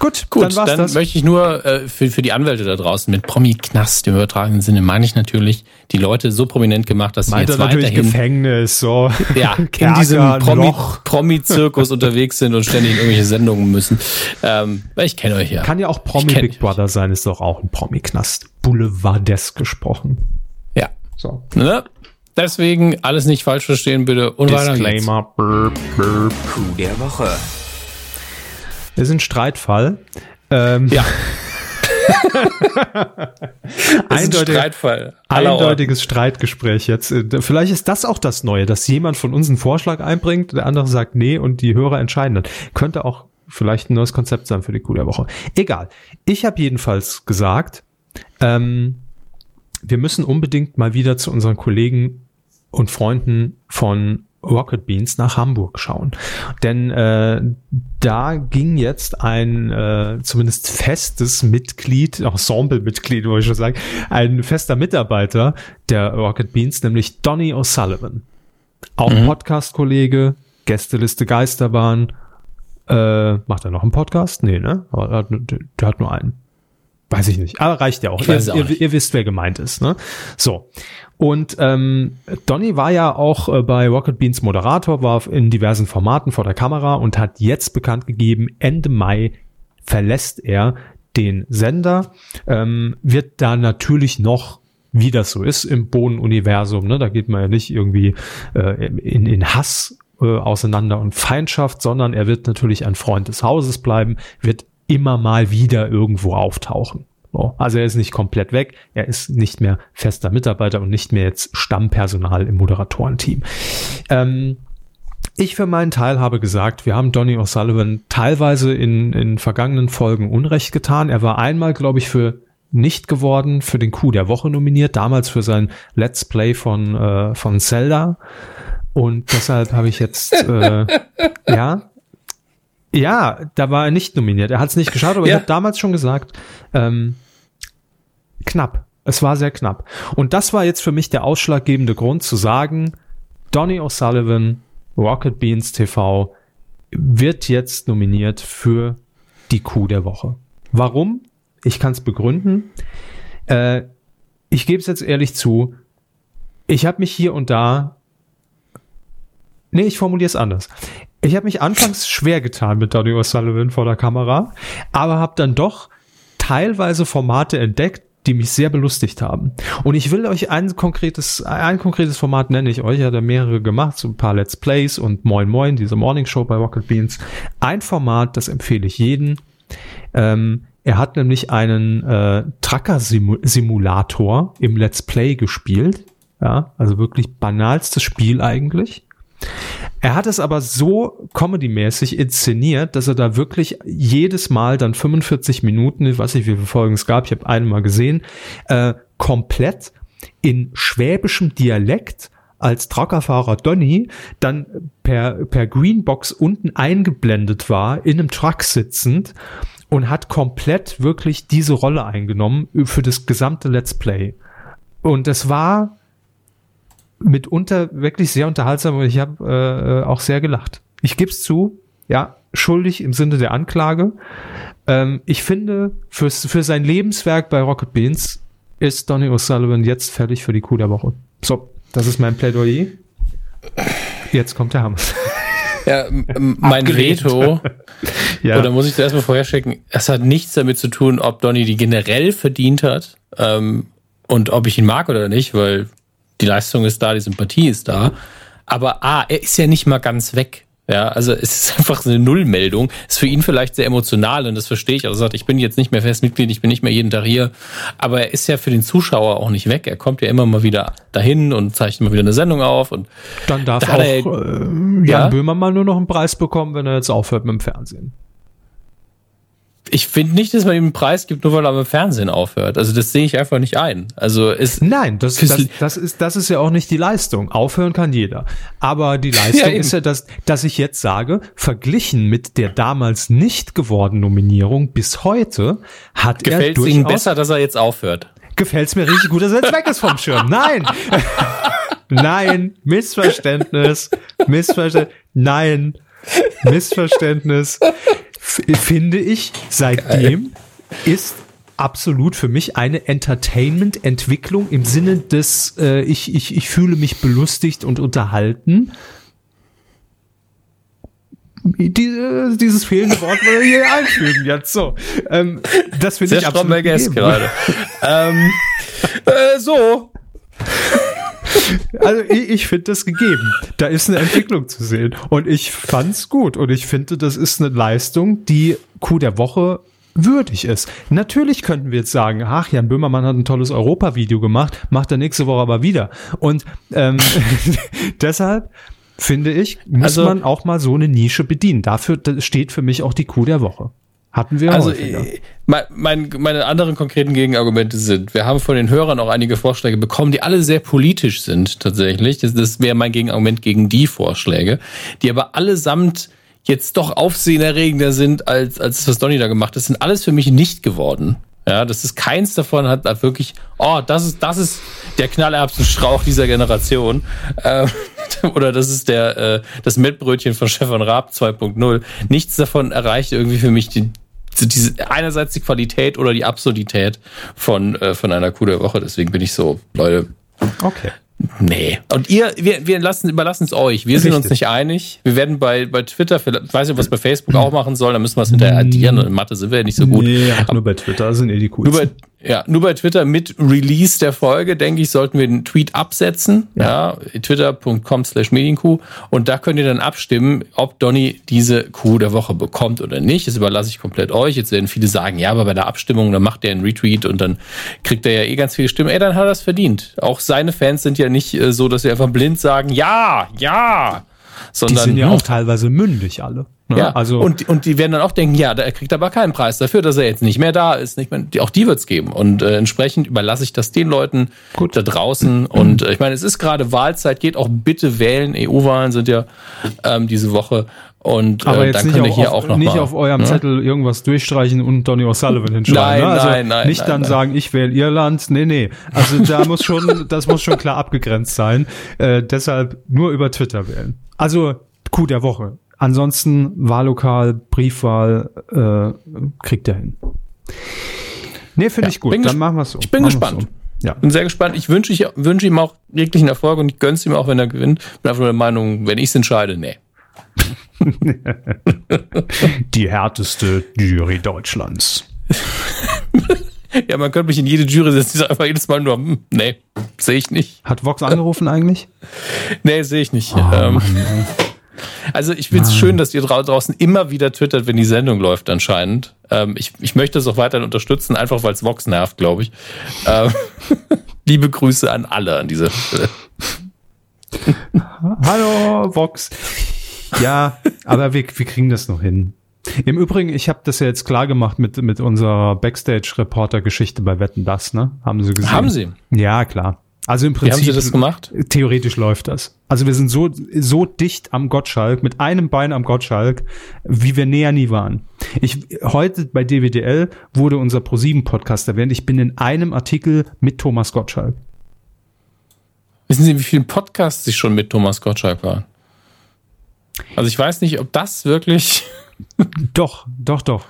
Gut, Gut, dann, dann das. möchte ich nur äh, für, für die Anwälte da draußen mit Promi-Knast im übertragenen Sinne meine ich natürlich die Leute so prominent gemacht, dass sie Meint jetzt weiterhin Gefängnis so ja in diesem Promi, Promi-Zirkus unterwegs sind und ständig in irgendwelche Sendungen müssen. Ähm, weil ich kenne euch ja. Kann ja auch Promi Big Brother sein, ist doch auch ein Promi-Knast. Boulevardesk gesprochen. Ja. So. Ne? Deswegen alles nicht falsch verstehen bitte und Disclaimer. Burp, burp. Coup der Woche. Das ist ein Streitfall. Ähm, ja. Eindeutig, Streitfall. Eindeutiges Orten. Streitgespräch jetzt. Vielleicht ist das auch das Neue, dass jemand von uns einen Vorschlag einbringt, der andere sagt nee und die Hörer entscheiden dann. Könnte auch vielleicht ein neues Konzept sein für die Kuh der Woche. Egal. Ich habe jedenfalls gesagt, ähm, wir müssen unbedingt mal wieder zu unseren Kollegen und Freunden von Rocket Beans nach Hamburg schauen. Denn äh, da ging jetzt ein äh, zumindest festes Mitglied, Ensemble-Mitglied, wollte ich schon sagen, ein fester Mitarbeiter der Rocket Beans, nämlich Donny O'Sullivan. Auch mhm. Podcast-Kollege, Gästeliste Geisterbahn. Äh, macht er noch einen Podcast? Nee, ne? Aber der, der hat nur einen. Weiß ich nicht. Aber reicht ja auch. Ihr, auch ihr, ihr, wisst, wer gemeint ist. Ne? So. Und ähm, Donny war ja auch äh, bei Rocket Beans Moderator, war in diversen Formaten vor der Kamera und hat jetzt bekannt gegeben, Ende Mai verlässt er den Sender, ähm, wird da natürlich noch wie das so ist im Bohnenuniversum, ne? da geht man ja nicht irgendwie äh, in, in Hass äh, auseinander und Feindschaft, sondern er wird natürlich ein Freund des Hauses bleiben, wird immer mal wieder irgendwo auftauchen. So, also er ist nicht komplett weg, er ist nicht mehr fester Mitarbeiter und nicht mehr jetzt Stammpersonal im Moderatorenteam. Ähm, ich für meinen Teil habe gesagt, wir haben Donny O'Sullivan teilweise in, in vergangenen Folgen Unrecht getan. Er war einmal, glaube ich, für nicht geworden, für den Coup der Woche nominiert, damals für sein Let's Play von, äh, von Zelda. Und deshalb habe ich jetzt, äh, ja, ja, da war er nicht nominiert. Er hat es nicht geschaut, aber ja. ich habe damals schon gesagt, ähm, knapp. Es war sehr knapp. Und das war jetzt für mich der ausschlaggebende Grund zu sagen, Donny O'Sullivan, Rocket Beans TV, wird jetzt nominiert für die Coup der Woche. Warum? Ich kann es begründen. Äh, ich gebe es jetzt ehrlich zu. Ich habe mich hier und da. Nee, ich formuliere es anders. Ich habe mich anfangs schwer getan mit Donny O'Sullivan vor der Kamera, aber habe dann doch teilweise Formate entdeckt, die mich sehr belustigt haben. Und ich will euch ein konkretes, ein konkretes Format nenne ich euch, ich hatte mehrere gemacht, so ein paar Let's Plays und Moin Moin, diese Morning Show bei Rocket Beans. Ein Format, das empfehle ich jeden. Ähm, er hat nämlich einen äh, Tracker-Simulator im Let's Play gespielt. Ja, also wirklich banalstes Spiel eigentlich. Er hat es aber so comedy-mäßig inszeniert, dass er da wirklich jedes Mal dann 45 Minuten, ich weiß nicht, wie viele Folgen es gab, ich habe einen mal gesehen, äh, komplett in schwäbischem Dialekt als Truckerfahrer Donny dann per, per Greenbox unten eingeblendet war, in einem Truck sitzend und hat komplett wirklich diese Rolle eingenommen für das gesamte Let's Play. Und es war mitunter wirklich sehr unterhaltsam und ich habe äh, äh, auch sehr gelacht. Ich gebe es zu, ja, schuldig im Sinne der Anklage. Ähm, ich finde, fürs, für sein Lebenswerk bei Rocket Beans ist Donny O'Sullivan jetzt fertig für die Coup der Woche. So, das ist mein Plädoyer. Jetzt kommt der Hammer. Ja, mein Veto, ja. oder muss ich zuerst mal vorher schicken, es hat nichts damit zu tun, ob Donny die generell verdient hat ähm, und ob ich ihn mag oder nicht, weil die Leistung ist da, die Sympathie ist da. Aber A, er ist ja nicht mal ganz weg. Ja, also es ist einfach eine Nullmeldung. Ist für ihn vielleicht sehr emotional und das verstehe ich. Also sagt, ich bin jetzt nicht mehr Festmitglied, ich bin nicht mehr jeden Tag hier. Aber er ist ja für den Zuschauer auch nicht weg. Er kommt ja immer mal wieder dahin und zeichnet immer wieder eine Sendung auf und dann darf da auch er, äh, Jan ja? Böhmer mal nur noch einen Preis bekommen, wenn er jetzt aufhört mit dem Fernsehen ich finde nicht, dass man ihm einen Preis gibt, nur weil er im Fernsehen aufhört. Also das sehe ich einfach nicht ein. Also ist Nein, das, das, das, ist, das ist ja auch nicht die Leistung. Aufhören kann jeder. Aber die Leistung ja, ist ja, dass, dass ich jetzt sage, verglichen mit der damals nicht gewordenen Nominierung bis heute hat Gefällt's er durchaus... Ihnen besser, dass er jetzt aufhört? Gefällt's mir richtig gut, dass er jetzt weg ist vom Schirm. Nein! Nein, Missverständnis. Missverständnis. Nein. Missverständnis finde ich, seitdem Geil. ist absolut für mich eine Entertainment-Entwicklung im Sinne des, äh, ich, ich, ich fühle mich belustigt und unterhalten. Die, dieses fehlende Wort will ich hier einfügen jetzt so. Ähm, das finde ich absolut gerade. ähm, äh, so. Also ich, ich finde das gegeben. Da ist eine Entwicklung zu sehen. Und ich fand's gut. Und ich finde, das ist eine Leistung, die Coup der Woche würdig ist. Natürlich könnten wir jetzt sagen, ach, Jan Böhmermann hat ein tolles Europa-Video gemacht, macht er nächste Woche aber wieder. Und ähm, deshalb finde ich, muss also, man auch mal so eine Nische bedienen. Dafür steht für mich auch die Coup der Woche. Hatten wir Also häufiger. äh, mein, mein, meine anderen konkreten Gegenargumente sind, wir haben von den Hörern auch einige Vorschläge bekommen, die alle sehr politisch sind tatsächlich. Das, das wäre mein Gegenargument gegen die Vorschläge, die aber allesamt jetzt doch aufsehenerregender sind als, als das, was Donny da gemacht hat. Das sind alles für mich nicht geworden. Ja, das ist keins davon hat da wirklich, oh, das ist, das ist der Knallerbsenstrauch dieser Generation. Ähm, oder das ist der, äh, das Mettbrötchen von Stefan Raab 2.0. Nichts davon erreicht irgendwie für mich die, diese, einerseits die Qualität oder die Absurdität von, äh, von einer Kuh der Woche. Deswegen bin ich so, Leute, Okay. Nee. Und ihr, wir, wir lassen, überlassen es euch. Wir sind Richtig. uns nicht einig. Wir werden bei, bei Twitter, vielleicht- ich weiß nicht, was bei Facebook auch machen soll, da müssen wir es hinterher addieren. Und in Mathe sind wir ja nicht so gut. Nee, nur bei Twitter sind eh die Nur coolsten. bei, ja, nur bei Twitter mit Release der Folge, denke ich, sollten wir den Tweet absetzen. Ja, twitter.com slash medienkuh. Und da könnt ihr dann abstimmen, ob Donny diese Kuh der Woche bekommt oder nicht. Das überlasse ich komplett euch. Jetzt werden viele sagen, ja, aber bei der Abstimmung, dann macht er einen Retweet und dann kriegt er ja eh ganz viele Stimmen. Ey, dann hat er es verdient. Auch seine Fans sind ja nicht äh, so, dass sie einfach blind sagen, ja, ja. die Sondern, sind ja auch teilweise mündig alle. Ne? ja, also und, und die werden dann auch denken, ja, da kriegt aber keinen Preis dafür, dass er jetzt nicht mehr da ist. Nicht mehr, die, auch die wird's geben. Und äh, entsprechend überlasse ich das den Leuten Gut. da draußen. Und äh, ich meine, es ist gerade Wahlzeit, geht auch bitte wählen. EU-Wahlen sind ja ähm, diese Woche. Und äh, aber jetzt dann nicht, könnt ihr hier auf, auch noch nicht mal, auf eurem ne? Zettel irgendwas durchstreichen und Donny O'Sullivan hinschreiben. Nein, ne? also nein, nein, Nicht nein, dann nein. sagen, ich wähle Irland. Nee, nee. Also da muss schon, das muss schon klar abgegrenzt sein. Äh, deshalb nur über Twitter wählen. Also Coup der Woche. Ansonsten Wahllokal, Briefwahl, äh, kriegt er hin. Nee, finde Ja, ich gut. Dann machen wir es so. ich bin Machen gespannt. So. Ja. Bin sehr gespannt. Ich wünsche, ich wünsche ihm auch jeglichen Erfolg und ich gönn's ihm auch, wenn er gewinnt. Bin einfach nur der Meinung, wenn ich's entscheide, nee. Die härteste Jury Deutschlands. Ja, man könnte mich in jede Jury setzen, die sagt einfach jedes Mal nur, hm, nee, sehe ich nicht. Hat Vox angerufen eigentlich? Nee, sehe ich nicht. Oh, ähm, also ich finde es schön, dass ihr drau draußen immer wieder twittert, wenn die Sendung läuft anscheinend. Ähm, ich, ich möchte es auch weiterhin unterstützen, einfach weil es Vox nervt, glaube ich. Ähm, liebe Grüße an alle an dieser Stelle. Hallo, Vox. Ja, aber wir, wir kriegen das noch hin. Im Übrigen, ich habe das ja jetzt klar gemacht mit, mit unserer Backstage-Reporter-Geschichte bei Wetten Das, ne? Haben Sie gesehen? Haben Sie? Ja, klar. Also im Wie Prinzip. haben Sie das gemacht? Theoretisch läuft das. Also wir sind so, so dicht am Gottschalk, mit einem Bein am Gottschalk, wie wir näher nie waren. Ich, heute bei DWDL wurde unser ProSieben-Podcast erwähnt. Ich bin in einem Artikel mit Thomas Gottschalk. Wissen Sie, wie viele Podcasts ich schon mit Thomas Gottschalk waren? Also ich weiß nicht, ob das wirklich. Doch, doch, doch.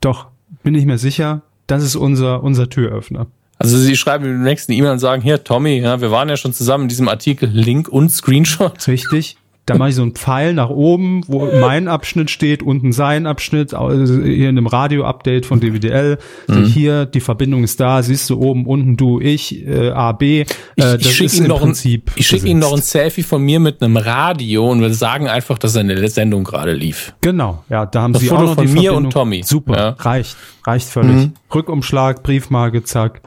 Doch, bin ich mir sicher. Das ist unser, unser Türöffner. Also Sie schreiben im nächsten E-Mail und sagen, hier, Tommy, ja, wir waren ja schon zusammen in diesem Artikel, Link und Screenshot. Richtig. Da mache ich so einen Pfeil nach oben, wo mein Abschnitt steht, unten sein Abschnitt, also hier in einem Radio-Update von DWDL. Mhm. Hier, die Verbindung ist da, siehst du oben, unten du, ich, äh, A, B. Äh, Ich, das ich schicke ist Ihnen, noch ein, ich schick Ihnen noch ein. Selfie von mir mit einem Radio und wir sagen einfach, dass eine Sendung gerade lief. Genau, ja, da haben Das sie Foto auch noch von die mir Verbindung. und Tommy. Super, Ja. reicht, reicht völlig. Mhm. Rückumschlag, Briefmarke, zack.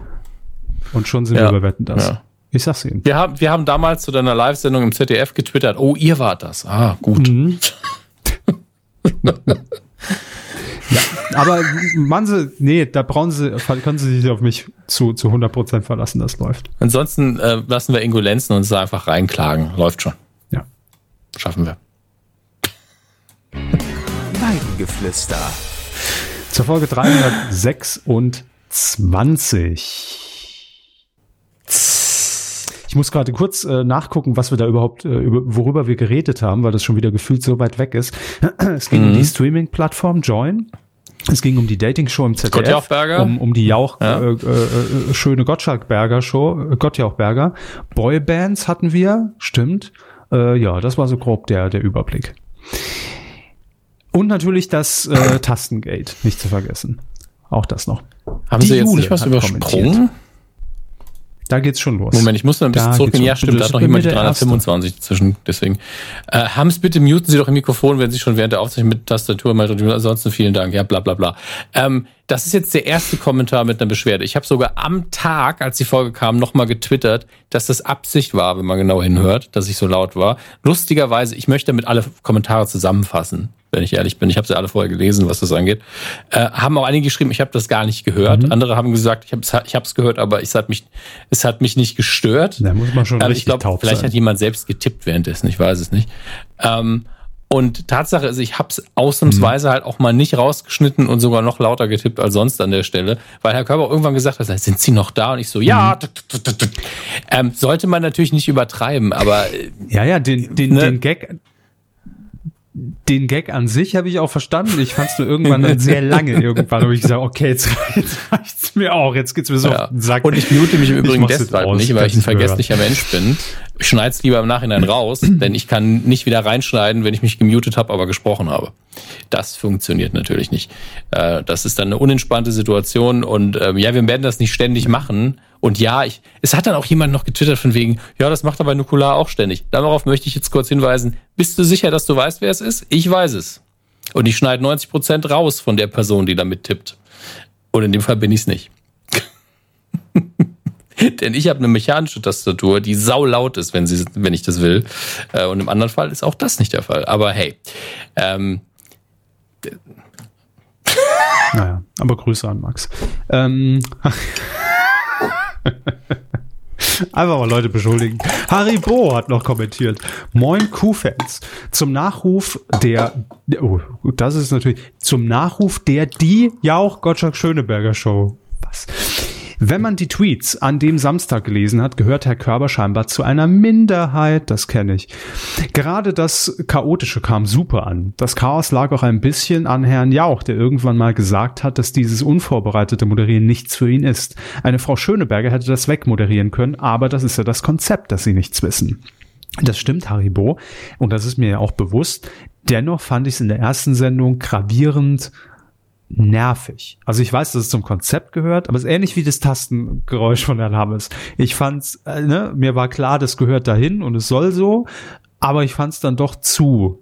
Und schon sind Ja. wir bei Wetten das. Ja. Ich sag's Ihnen. Wir haben, wir haben damals zu deiner Live-Sendung im ZDF getwittert, oh, ihr wart das. Ah, gut. Mhm. Aber machen Sie, nee, da brauchen Sie, können Sie sich auf mich zu, zu 100% verlassen, das läuft. Ansonsten äh, lassen wir Ingo Lenzen uns da einfach reinklagen. Läuft schon. Ja. Schaffen wir. Weidengeflüster. Zur Folge 326. Ich muss gerade kurz äh, nachgucken, was wir da überhaupt, äh, über, worüber wir geredet haben, weil das schon wieder gefühlt so weit weg ist. Es ging um die Streaming-Plattform Join. Es ging um die Dating-Show im ZDF. Um, um die Jauch, Ja. äh, äh, äh, schöne Gottschalk-Berger-Show, äh, Gottjauchberger. Boybands hatten wir, stimmt. Äh, ja, das war so grob der, der Überblick. Und natürlich das äh, Tastengate, nicht zu vergessen. Auch das noch. Haben Die Sie jetzt Jule nicht was übersprungen? Da geht's schon los. Moment, ich muss noch ein bisschen Da zurückgehen. Ja, stimmt, da hat noch jemand die mir der Erste. 325 zwischen. Deswegen. Äh, Hams, bitte muten Sie doch im Mikrofon, wenn Sie schon während der Aufzeichnung mit Tastatur mal. Ansonsten vielen Dank. Ja, bla bla bla. Ähm, das ist jetzt der erste Kommentar mit einer Beschwerde. Ich habe sogar am Tag, als die Folge kam, nochmal getwittert, dass das Absicht war, wenn man genau hinhört, dass ich so laut war. Lustigerweise, ich möchte damit alle Kommentare zusammenfassen. Wenn ich ehrlich bin. Ich habe sie alle vorher gelesen, was das angeht. Äh, haben auch einige geschrieben, ich habe das gar nicht gehört. Mhm. Andere haben gesagt, ich habe es ich hab's gehört, aber es hat mich, es hat mich nicht gestört. Da muss man schon aber ich glaube, vielleicht sein. hat jemand selbst getippt währenddessen, ich weiß es nicht. Ähm, und Tatsache ist, ich habe es ausnahmsweise mhm. halt auch mal nicht rausgeschnitten und sogar noch lauter getippt als sonst an der Stelle, weil Herr Körber irgendwann gesagt hat, sind Sie noch da? Und ich so, ja. Mhm. Ähm, sollte man natürlich nicht übertreiben, aber ja, ja, den, den, ne? den Gag den Gag an sich habe ich auch verstanden. Ich fand es nur irgendwann dann sehr lange. Irgendwann habe ich gesagt, okay, jetzt, jetzt reicht's mir auch. Jetzt geht's mir so ja. auf den Sack. Und ich mute mich im Übrigen deshalb nicht, weil ich ein vergesslicher Mensch bin. Ich schneide lieber im Nachhinein raus, denn ich kann nicht wieder reinschneiden, wenn ich mich gemutet habe, aber gesprochen habe. Das funktioniert natürlich nicht. Äh, das ist dann eine unentspannte Situation und ähm, ja, wir werden das nicht ständig machen. Und ja, ich, es hat dann auch jemand noch getwittert von wegen, ja, das macht aber Nukular auch ständig. Darauf möchte ich jetzt kurz hinweisen. Bist du sicher, dass du weißt, wer es ist? Ich weiß es. Und ich schneide 90 Prozent raus von der Person, die damit tippt. Und in dem Fall bin ich es nicht. Denn ich habe eine mechanische Tastatur, die sau laut ist, wenn, sie, wenn ich das will. Äh, und im anderen Fall ist auch das nicht der Fall. Aber hey, ähm, naja, aber Grüße an Max. Ähm, Einfach mal Leute beschuldigen. Haribo hat noch kommentiert. Moin Q-Fans. Zum Nachruf der, oh, das ist natürlich, zum Nachruf der die Jauch Gottschalk Schöneberger Show. Was? Wenn man die Tweets an dem Samstag gelesen hat, gehört Herr Körber scheinbar zu einer Minderheit, das kenne ich. Gerade das Chaotische kam super an. Das Chaos lag auch ein bisschen an Herrn Jauch, der irgendwann mal gesagt hat, dass dieses unvorbereitete Moderieren nichts für ihn ist. Eine Frau Schöneberger hätte das wegmoderieren können, aber das ist ja das Konzept, dass sie nichts wissen. Das stimmt, Haribo, und das ist mir ja auch bewusst. Dennoch fand ich es in der ersten Sendung gravierend nervig. Also ich weiß, dass es zum Konzept gehört, aber es ist ähnlich wie das Tastengeräusch von Herrn Hammes. Ich fand's, äh, ne, mir war klar, das gehört dahin und es soll so, aber ich fand's dann doch zu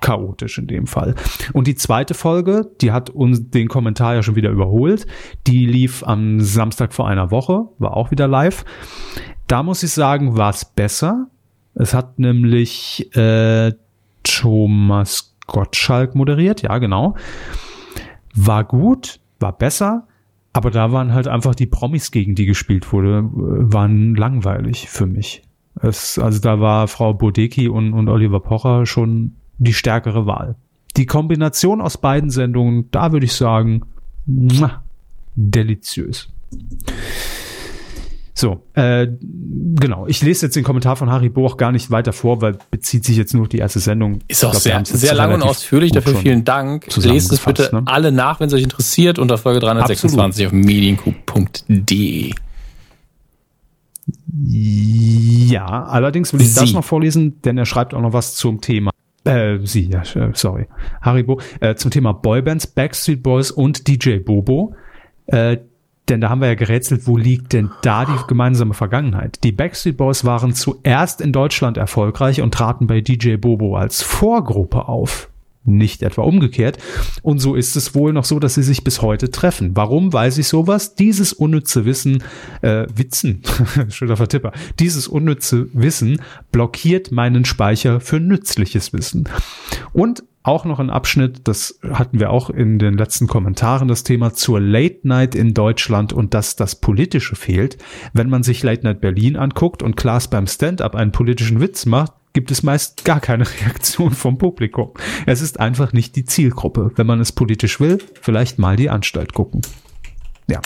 chaotisch in dem Fall. Und die zweite Folge, die hat uns den Kommentar ja schon wieder überholt. Die lief am Samstag vor einer Woche, war auch wieder live. Da muss ich sagen, war es besser. Es hat nämlich äh, Thomas Gottschalk moderiert, ja genau war gut, war besser, aber da waren halt einfach die Promis, gegen die gespielt wurde, waren langweilig für mich. Es, also da war Frau Bodecki und, und Oliver Pocher schon die stärkere Wahl. Die Kombination aus beiden Sendungen, da würde ich sagen, deliziös. So, äh, genau. Ich lese jetzt den Kommentar von Harry Boch gar nicht weiter vor, weil bezieht sich jetzt nur auf die erste Sendung. Ist auch glaub, sehr, sehr lang und ausführlich. Dafür vielen Dank. Lest es bitte ne? alle nach, wenn es euch interessiert, unter Folge 326 Absolut. auf mediencoup.de. Ja, allerdings will ich Sie. das noch vorlesen, denn er schreibt auch noch was zum Thema. Äh, sie, ja, äh, sorry. Haribo, äh, zum Thema Boybands, Backstreet Boys und DJ Bobo. Äh, denn da haben wir ja gerätselt, wo liegt denn da die gemeinsame Vergangenheit? Die Backstreet Boys waren zuerst in Deutschland erfolgreich und traten bei DJ Bobo als Vorgruppe auf. Nicht etwa umgekehrt. Und so ist es wohl noch so, dass sie sich bis heute treffen. Warum weiß ich sowas? Dieses unnütze Wissen, äh, Witzen, schöner Vertipper, dieses unnütze Wissen blockiert meinen Speicher für nützliches Wissen. Und auch noch ein Abschnitt, das hatten wir auch in den letzten Kommentaren, das Thema zur Late Night in Deutschland und dass das Politische fehlt. Wenn man sich Late Night Berlin anguckt und Klaas beim Stand-up einen politischen Witz macht, gibt es meist gar keine Reaktion vom Publikum. Es ist einfach nicht die Zielgruppe. Wenn man es politisch will, vielleicht mal die Anstalt gucken. Ja.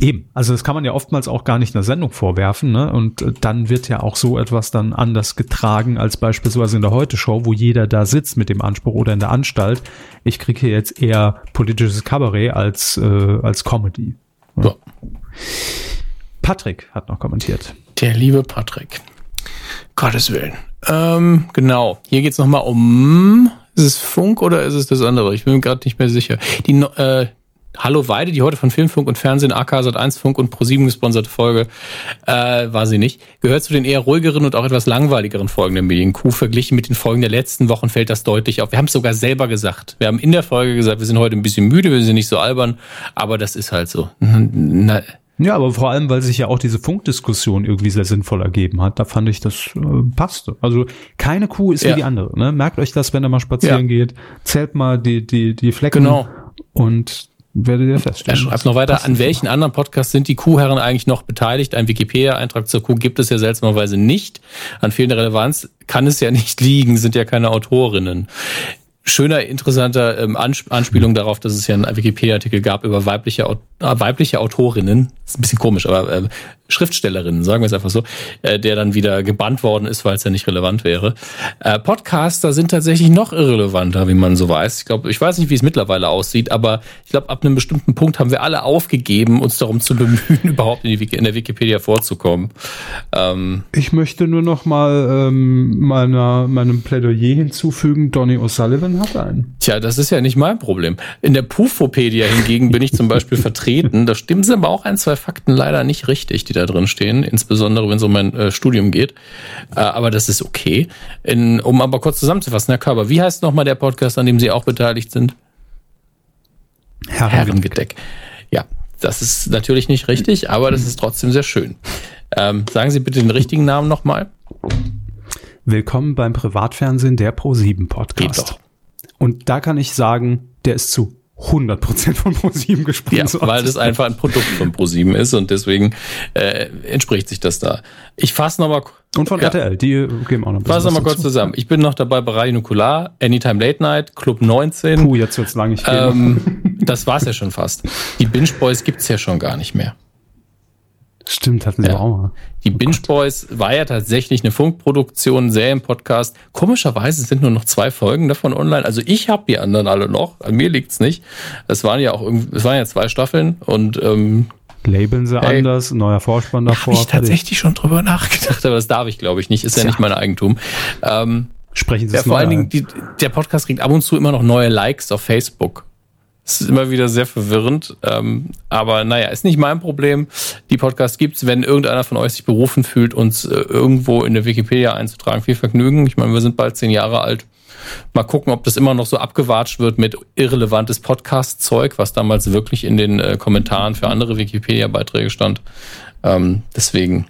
Eben, also das kann man ja oftmals auch gar nicht einer Sendung vorwerfen, ne? Und äh, dann wird ja auch so etwas dann anders getragen als beispielsweise in der Heute-Show, wo jeder da sitzt mit dem Anspruch oder in der Anstalt. Ich kriege hier jetzt eher politisches Kabarett als, äh, als Comedy. Ja. Patrick hat noch kommentiert. Der liebe Patrick. Gottes Willen. Ähm, genau. Hier geht's nochmal um. Ist es Funk oder ist es das andere? Ich bin mir gerade nicht mehr sicher. Die, äh, Hallo Weide, die heute von Filmfunk und Fernsehen, AK Sat1 Funk und Pro7 gesponserte Folge, äh, war sie nicht, gehört zu den eher ruhigeren und auch etwas langweiligeren Folgen der Medienkuh. Verglichen mit den Folgen der letzten Wochen fällt das deutlich auf. Wir haben es sogar selber gesagt. Wir haben in der Folge gesagt, wir sind heute ein bisschen müde, wir sind nicht so albern, aber das ist halt so. Na, Ja, aber vor allem, weil sich ja auch diese Funkdiskussion irgendwie sehr sinnvoll ergeben hat. Da fand ich, das äh, passte. Also keine Kuh ist Ja. wie die andere. Ne? Merkt euch das, wenn ihr mal spazieren Ja. geht. Zählt mal die, die, die Flecken Genau. und werdet ihr Er feststellen. schreibt noch weiter, an welchen anderen Podcasts sind die Kuhherren eigentlich noch beteiligt? Ein Wikipedia-Eintrag zur Kuh gibt es ja seltsamerweise nicht. An fehlender Relevanz kann es ja nicht liegen, sind ja keine Autorinnen. Schöner, interessanter ähm, Ansp Anspielung darauf, dass es ja einen Wikipedia-Artikel gab über weibliche, äh, weibliche Autorinnen. ist ein bisschen komisch, aber äh, Schriftstellerinnen, sagen wir es einfach so, äh, der dann wieder gebannt worden ist, weil es ja nicht relevant wäre. Äh, Podcaster sind tatsächlich noch irrelevanter, wie man so weiß. Ich glaube, ich weiß nicht, wie es mittlerweile aussieht, aber ich glaube, ab einem bestimmten Punkt haben wir alle aufgegeben, uns darum zu bemühen, überhaupt in, in der Wikipedia vorzukommen. Ähm, Ich möchte nur noch mal ähm, meiner, meinem Plädoyer hinzufügen, Donny O'Sullivan hat einen. Tja, das ist ja nicht mein Problem. In der Pufopedia hingegen bin ich zum Beispiel vertreten. Da stimmen sie aber auch ein, zwei Fakten leider nicht richtig, die da drin stehen, insbesondere wenn es um mein äh, Studium geht. Äh, aber das ist okay. In, um aber kurz zusammenzufassen, Herr Körber, wie heißt nochmal der Podcast, an dem Sie auch beteiligt sind? Herrengedeck. Ja, das ist natürlich nicht richtig, aber das ist trotzdem sehr schön. Ähm, sagen Sie bitte den richtigen Namen nochmal. Willkommen beim Privatfernsehen der Pro7 Geht Podcast. doch. Und da kann ich sagen, der ist zu 100% von Pro7 Ja, gesponsert. weil das einfach ein Produkt von ProSieben ist und deswegen äh, entspricht sich das da. Ich fasse nochmal Und von ja. RTL, die geben auch noch ein Fass noch mal was kurz zusammen. Ich bin noch dabei bei Radio Nukular, Anytime Late Night, Club 19. Puh, jetzt wird's lang, ich. Ähm, das war's ja schon fast. Die Binge Boys gibt's ja schon gar nicht mehr. Stimmt, hatten sie Ja. auch mal. Die Binge Boys war ja tatsächlich eine Funkproduktion, Serienpodcast. Komischerweise sind nur noch zwei Folgen davon online. Also ich habe die anderen alle noch. An mir liegt's nicht. Es waren ja auch es waren ja zwei Staffeln und ähm, Labeln sie Ey. anders, neuer Vorspann davor. ich tatsächlich schon drüber nachgedacht, aber das darf ich glaube ich nicht. Ist ja Tja. nicht mein Eigentum. Ähm, Sprechen sie Ja, es vor allen Dingen, die, der Podcast kriegt ab und zu immer noch neue Likes auf Facebook. Das ist immer wieder sehr verwirrend. Ähm, aber naja, ist nicht mein Problem. Die Podcasts gibt's. Wenn irgendeiner von euch sich berufen fühlt, uns äh, irgendwo in der Wikipedia einzutragen, viel Vergnügen. Ich meine, wir sind bald zehn Jahre alt. Mal gucken, ob das immer noch so abgewatscht wird mit irrelevantes Podcast-Zeug, was damals wirklich in den äh, Kommentaren für andere Wikipedia-Beiträge stand. Ähm, deswegen,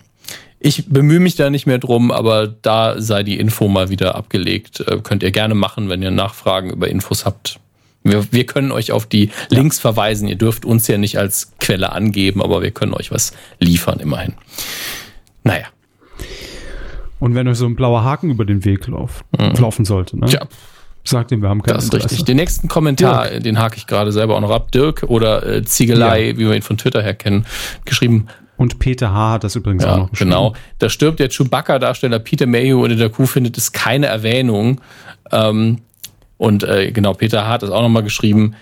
ich bemühe mich da nicht mehr drum, aber da sei die Info mal wieder abgelegt. Äh, könnt ihr gerne machen, wenn ihr Nachfragen über Infos habt. Wir, wir können euch auf die Links verweisen. Ihr dürft uns ja nicht als Quelle angeben, aber wir können euch was liefern, immerhin. Naja, Und wenn euch so ein blauer Haken über den Weg lauf, laufen sollte, ne? tja, sagt ihm, wir haben kein das ist Interesse. richtig. Den nächsten Kommentar, den hake ich gerade selber auch noch ab. Dirk oder äh, Ziegelei, wie wir ihn von Twitter her kennen, geschrieben, Und Peter H. hat das übrigens auch Ja, noch geschrieben. genau. Da stirbt der Chewbacca-Darsteller Peter Mayhew und in der Kuh findet es keine Erwähnung. Ähm, und äh, genau, Peter hat es auch nochmal geschrieben.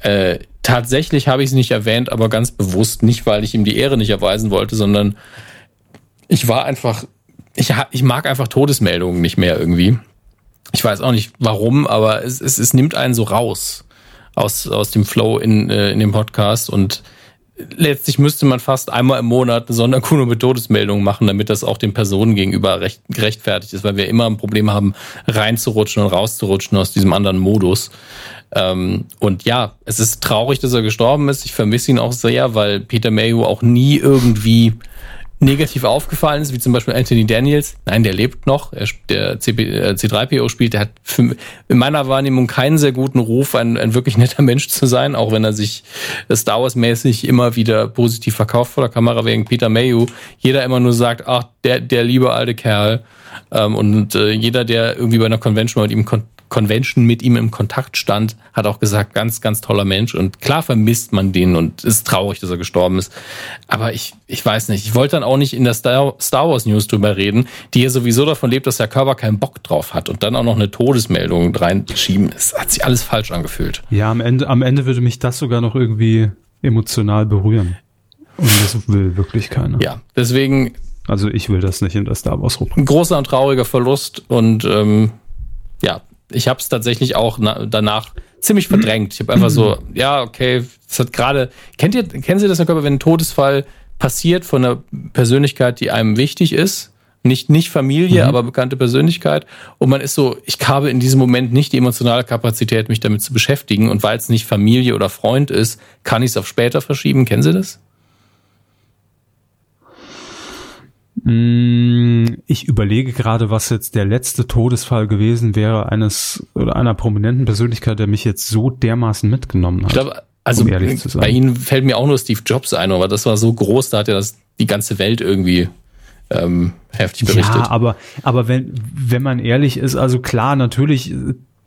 Äh, tatsächlich habe ich es nicht erwähnt, aber ganz bewusst nicht, weil ich ihm die Ehre nicht erweisen wollte, sondern ich war einfach, ich, ich mag einfach Todesmeldungen nicht mehr irgendwie. Ich weiß auch nicht warum, aber es, es, es nimmt einen so raus aus, aus dem Flow in, äh, in dem Podcast und letztlich müsste man fast einmal im Monat eine Sonderkuno mit Todesmeldungen machen, damit das auch den Personen gegenüber recht, gerechtfertigt ist, weil wir immer ein Problem haben, reinzurutschen und rauszurutschen aus diesem anderen Modus. Ähm, und ja, es ist traurig, dass er gestorben ist. Ich vermisse ihn auch sehr, weil Peter Mayhew auch nie irgendwie negativ aufgefallen ist, wie zum Beispiel Anthony Daniels. Nein, der lebt noch. Er, der CP, äh, C3PO spielt. Der hat für, in meiner Wahrnehmung keinen sehr guten Ruf, ein, ein wirklich netter Mensch zu sein, auch wenn er sich äh, Star Wars mäßig immer wieder positiv verkauft vor der Kamera wegen Peter Mayhew. Jeder immer nur sagt, ach, der, der liebe alte Kerl. Ähm, und äh, jeder, der irgendwie bei einer Convention mit ihm kon Convention mit ihm im Kontakt stand, hat auch gesagt, ganz, ganz toller Mensch. Und klar vermisst man den und ist traurig, dass er gestorben ist. Aber ich, ich weiß nicht. Ich wollte dann auch nicht in der Star, Star Wars News drüber reden, die ja sowieso davon lebt, dass der Körper keinen Bock drauf hat und dann auch noch eine Todesmeldung reinschieben. Es hat sich alles falsch angefühlt. Ja, am Ende, am Ende würde mich das sogar noch irgendwie emotional berühren. Und das will wirklich keiner. Ja, deswegen Also ich will das nicht in der Star Wars Rubrik. ein großer und trauriger Verlust und ähm, ja, ich habe es tatsächlich auch na, danach ziemlich verdrängt. Ich habe einfach so, ja, okay, es hat gerade, kennt ihr, kennen Sie das, Herr Körper, wenn ein Todesfall passiert von einer Persönlichkeit, die einem wichtig ist? Nicht, nicht Familie, aber bekannte Persönlichkeit. Und man ist so, ich habe in diesem Moment nicht die emotionale Kapazität, mich damit zu beschäftigen. Und weil es nicht Familie oder Freund ist, kann ich es auf später verschieben. Kennen Sie das? Ich überlege gerade, was jetzt der letzte Todesfall gewesen wäre eines oder einer prominenten Persönlichkeit, der mich jetzt so dermaßen mitgenommen hat. Ich glaube, also Um bei Ihnen fällt mir auch nur Steve Jobs ein, aber das war so groß, da hat ja das die ganze Welt irgendwie ähm, heftig berichtet. Ja, aber, aber wenn, wenn man ehrlich ist, also klar, natürlich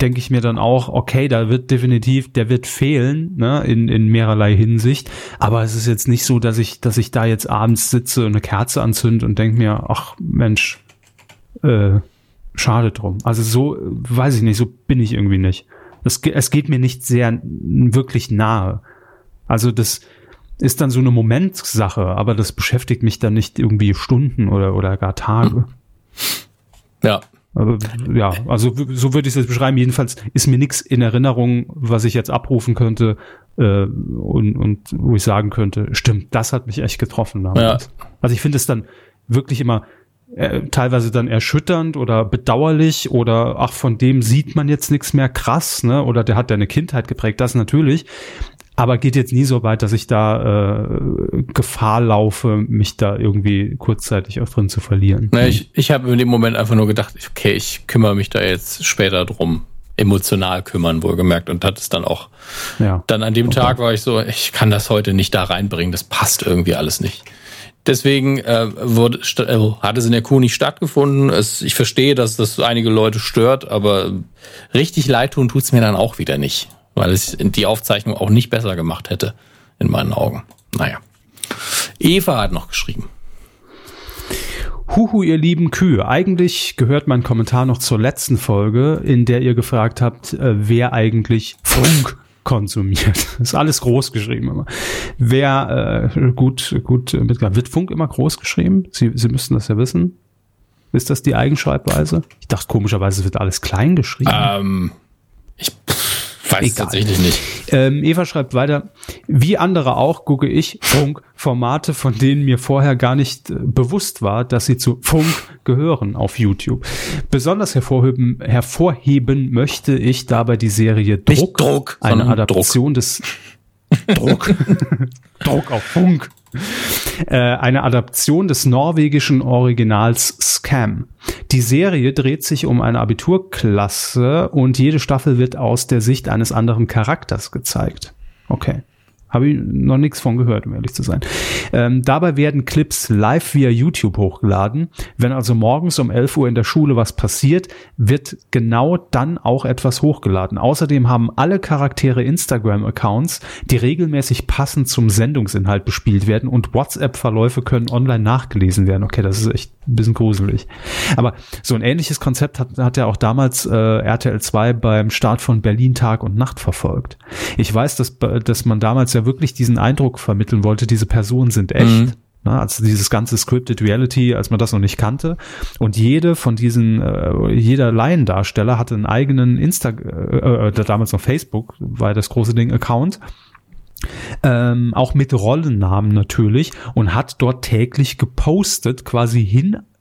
denke ich mir dann auch, okay, da wird definitiv, der wird fehlen, ne, in, in mehrerlei Hinsicht. Aber es ist jetzt nicht so, dass ich, dass ich da jetzt abends sitze und eine Kerze anzünde und denke mir, ach Mensch, äh, schade drum. Also so, weiß ich nicht, so bin ich irgendwie nicht. Es, es geht mir nicht sehr wirklich nahe. Also das ist dann so eine Momentsache, aber das beschäftigt mich dann nicht irgendwie Stunden oder, oder gar Tage. ja. Aber ja, also so würde ich es jetzt beschreiben. Jedenfalls ist mir nichts in Erinnerung, was ich jetzt abrufen könnte äh, und, und wo ich sagen könnte, stimmt, das hat mich echt getroffen damals. Also ich finde es dann wirklich immer äh, teilweise dann erschütternd oder bedauerlich oder ach, von dem sieht man jetzt nichts mehr krass, ne? Oder der hat deine Kindheit geprägt, das natürlich. Aber geht jetzt nie so weit, dass ich da äh, Gefahr laufe, mich da irgendwie kurzzeitig auch drin zu verlieren. Na, ich ich habe in dem Moment einfach nur gedacht, okay, ich kümmere mich da jetzt später drum. Emotional kümmern, wohlgemerkt. Und hat es dann auch, ja. dann an dem Tag war ich so, ich kann das heute nicht da reinbringen, das passt irgendwie alles nicht. Deswegen äh, wurde, äh, hat es in der Kuh nicht stattgefunden. Es, ich verstehe, dass das einige Leute stört, aber richtig leid tun tut's mir dann auch wieder nicht, weil es die Aufzeichnung auch nicht besser gemacht hätte, in meinen Augen. Naja. Eva hat noch geschrieben. Huhu, ihr lieben Kühe. Eigentlich gehört mein Kommentar noch zur letzten Folge, in der ihr gefragt habt, äh, wer eigentlich Funk konsumiert. Ist alles groß geschrieben immer. Wer äh, gut, gut äh, mitgebracht. Wird Funk immer groß geschrieben? Sie, Sie müssten das ja wissen. Ist das die Eigenschreibweise? Ich dachte komischerweise wird alles klein geschrieben. Ähm, ich pff, weiß Egal. tatsächlich nicht. Ähm, Eva schreibt weiter, wie andere auch gucke ich Funk Formate, von denen mir vorher gar nicht äh, bewusst war, dass sie zu Funk gehören auf YouTube. Besonders hervorheben, hervorheben möchte ich dabei die Serie Druck, Nicht Druck, eine sondern Adaption des Druck, Druck auf Funk. Äh, eine Adaption des norwegischen Originals Scam. Die Serie dreht sich um eine Abiturklasse und jede Staffel wird aus der Sicht eines anderen Charakters gezeigt. Okay. Habe ich noch nichts von gehört, um ehrlich zu sein. Ähm, dabei werden Clips live via YouTube hochgeladen. Wenn also morgens um 11 Uhr in der Schule was passiert, wird genau dann auch etwas hochgeladen. Außerdem haben alle Charaktere Instagram-Accounts, die regelmäßig passend zum Sendungsinhalt bespielt werden und WhatsApp-Verläufe können online nachgelesen werden. Okay, das ist echt ein bisschen gruselig. Aber so ein ähnliches Konzept hat, hat ja auch damals äh, RTL 2 beim Start von Berlin Tag und Nacht verfolgt. Ich weiß, dass, dass man damals ja wirklich diesen Eindruck vermitteln wollte, diese Personen sind echt. Mhm. Ne, also dieses ganze Scripted Reality, als man das noch nicht kannte. Und jede von diesen, äh, jeder Laiendarsteller hatte einen eigenen Insta, äh, äh, damals noch Facebook, war das große Ding, Account. Ähm, auch mit Rollennamen natürlich und hat dort täglich gepostet, quasi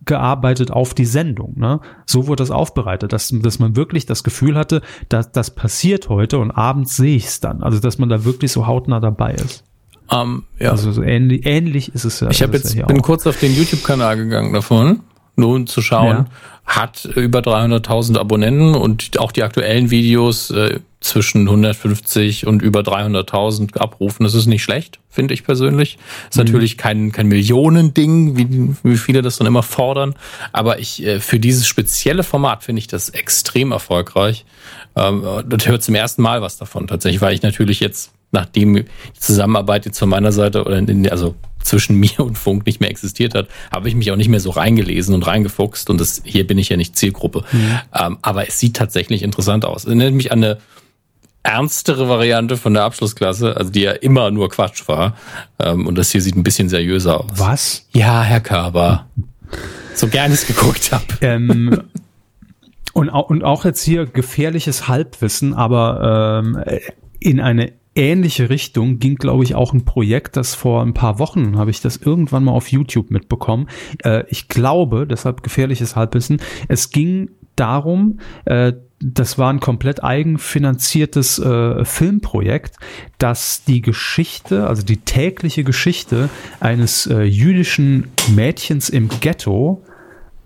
hingearbeitet auf die Sendung. Ne? So wurde das aufbereitet, dass, dass man wirklich das Gefühl hatte, dass das passiert heute und abends sehe ich es dann. Also dass man da wirklich so hautnah dabei ist. Ähm, ja. Also so ähnlich, ähnlich ist es ja. ich habe ist jetzt ja bin auch. kurz auf den YouTube-Kanal gegangen davon, um zu schauen. Ja. Hat über 300.000 Abonnenten und auch die aktuellen Videos äh, zwischen 150 und über 300.000 abrufen. Das ist nicht schlecht, finde ich persönlich. Ist Mhm. natürlich kein, kein Millionending, wie, wie viele das dann immer fordern. Aber ich äh, für dieses spezielle Format finde ich das extrem erfolgreich. Ähm, das hört zum ersten Mal was davon tatsächlich, weil ich natürlich jetzt, nachdem die Zusammenarbeit jetzt von meiner Seite oder in, also zwischen mir und Funk nicht mehr existiert hat, habe ich mich auch nicht mehr so reingelesen und reingefuchst und das, hier bin ich ja nicht Zielgruppe. Ähm, aber es sieht tatsächlich interessant aus. Es erinnert mich an eine ernstere Variante von der Abschlussklasse, also die ja immer nur Quatsch war. Ähm, und das hier sieht ein bisschen seriöser aus. Was? Ja, Herr Körber. So gern ich es geguckt habe. Ähm, und auch jetzt hier gefährliches Halbwissen, aber ähm, in eine ähnliche Richtung ging, glaube ich, auch ein Projekt, das vor ein paar Wochen habe ich das irgendwann mal auf YouTube mitbekommen. Äh, ich glaube, deshalb gefährliches Halbwissen, es ging darum, äh, das war ein komplett eigenfinanziertes äh, Filmprojekt, dass die Geschichte, also die tägliche Geschichte eines äh, jüdischen Mädchens im Ghetto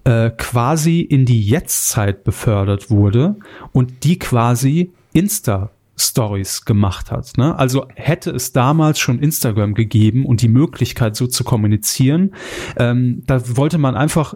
äh, quasi in die Jetztzeit befördert wurde und die quasi Insta Stories gemacht hat. Ne? Also hätte es damals schon Instagram gegeben und die Möglichkeit so zu kommunizieren, ähm, da wollte man einfach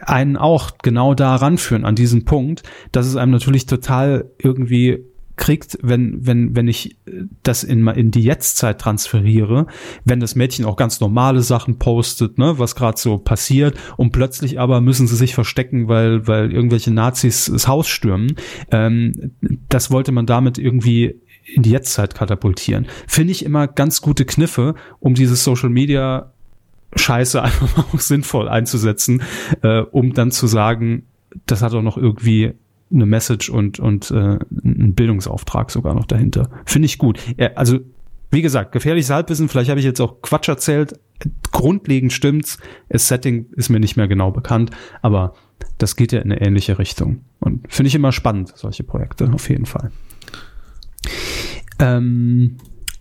einen auch genau da ranführen an diesen Punkt, dass es einem natürlich total irgendwie kriegt, wenn, wenn, wenn ich das in, in die Jetztzeit transferiere, wenn das Mädchen auch ganz normale Sachen postet, ne, was gerade so passiert, und plötzlich aber müssen sie sich verstecken, weil, weil irgendwelche Nazis das Haus stürmen. Ähm, das wollte man damit irgendwie in die Jetztzeit katapultieren. Finde ich immer ganz gute Kniffe, um dieses Social Media Scheiße einfach auch sinnvoll einzusetzen, äh, um dann zu sagen, das hat auch noch irgendwie eine Message und, und äh, einen Bildungsauftrag sogar noch dahinter. Finde ich gut. Also, wie gesagt, gefährliches Halbwissen, vielleicht habe ich jetzt auch Quatsch erzählt. Grundlegend stimmt's. Das Setting ist mir nicht mehr genau bekannt, aber das geht ja in eine ähnliche Richtung. Und finde ich immer spannend, solche Projekte, auf jeden Fall. Ähm,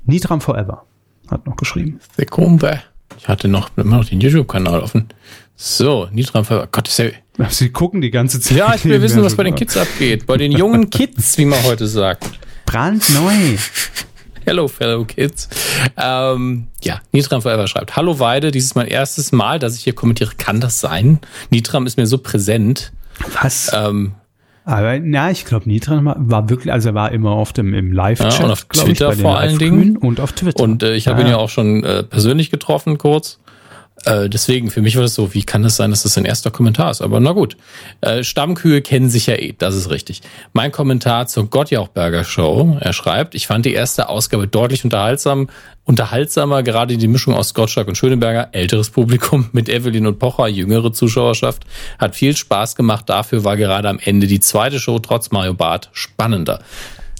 Nitram Forever hat noch geschrieben. Sekunde. Ich hatte noch immer noch den YouTube-Kanal offen. So, Nitram Forever. Gott, ist ja Sie gucken die ganze Zeit. Ja, ich will wissen, was bei den Kids abgeht. Bei den jungen Kids, wie man heute sagt. Brandneu. Hello, fellow kids. Ähm, ja, Nitram Forever schreibt. Hallo Weide, dieses ist mein erstes Mal, dass ich hier kommentiere. Kann das sein? Nitram ist mir so präsent. Was? Ähm, aber na, ich glaube, Nitram war wirklich, also er war immer oft im, im Live-Chat. Ja, und auf Twitter ich, vor allen Dingen. Und auf Twitter. Und äh, ich habe ja. ihn ja auch schon äh, persönlich getroffen, kurz. Äh, deswegen, für mich war das so, wie kann es das sein, dass das ein erster Kommentar ist? Aber na gut. Äh, Stammkühe kennen sich ja eh, das ist richtig. Mein Kommentar zur Gottjauchberger Show. Er schreibt, ich fand die erste Ausgabe deutlich unterhaltsam, unterhaltsamer, gerade die Mischung aus Gottschalk und Schöneberger, älteres Publikum mit Evelyn und Pocher, jüngere Zuschauerschaft, hat viel Spaß gemacht. Dafür war gerade am Ende die zweite Show trotz Mario Barth spannender.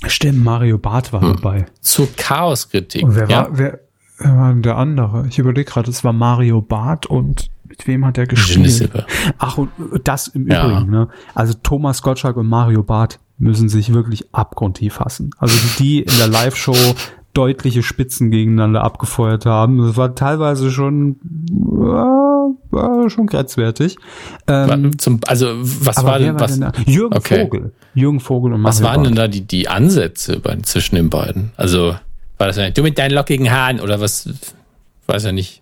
Stimmt, Mario Barth war hm. dabei. Zur Chaoskritik. Und wer ja? war, wer, Wer war denn der andere? Ich überlege gerade, es war Mario Barth und mit wem hat er gespielt? Ach, und das im ja. Übrigen, ne? Also Thomas Gottschalk und Mario Barth müssen sich wirklich abgrundtief hassen. Also die in der Live-Show deutliche Spitzen gegeneinander abgefeuert haben. Das war teilweise schon, äh, war schon grenzwertig. Ähm, Zum, also was war denn, was? Denn Jürgen okay. Vogel. Jürgen Vogel und Mario Was waren Barth. denn da die, die Ansätze bei, zwischen den beiden? Also war das du mit deinen lockigen Haaren oder was? Weiß ja nicht.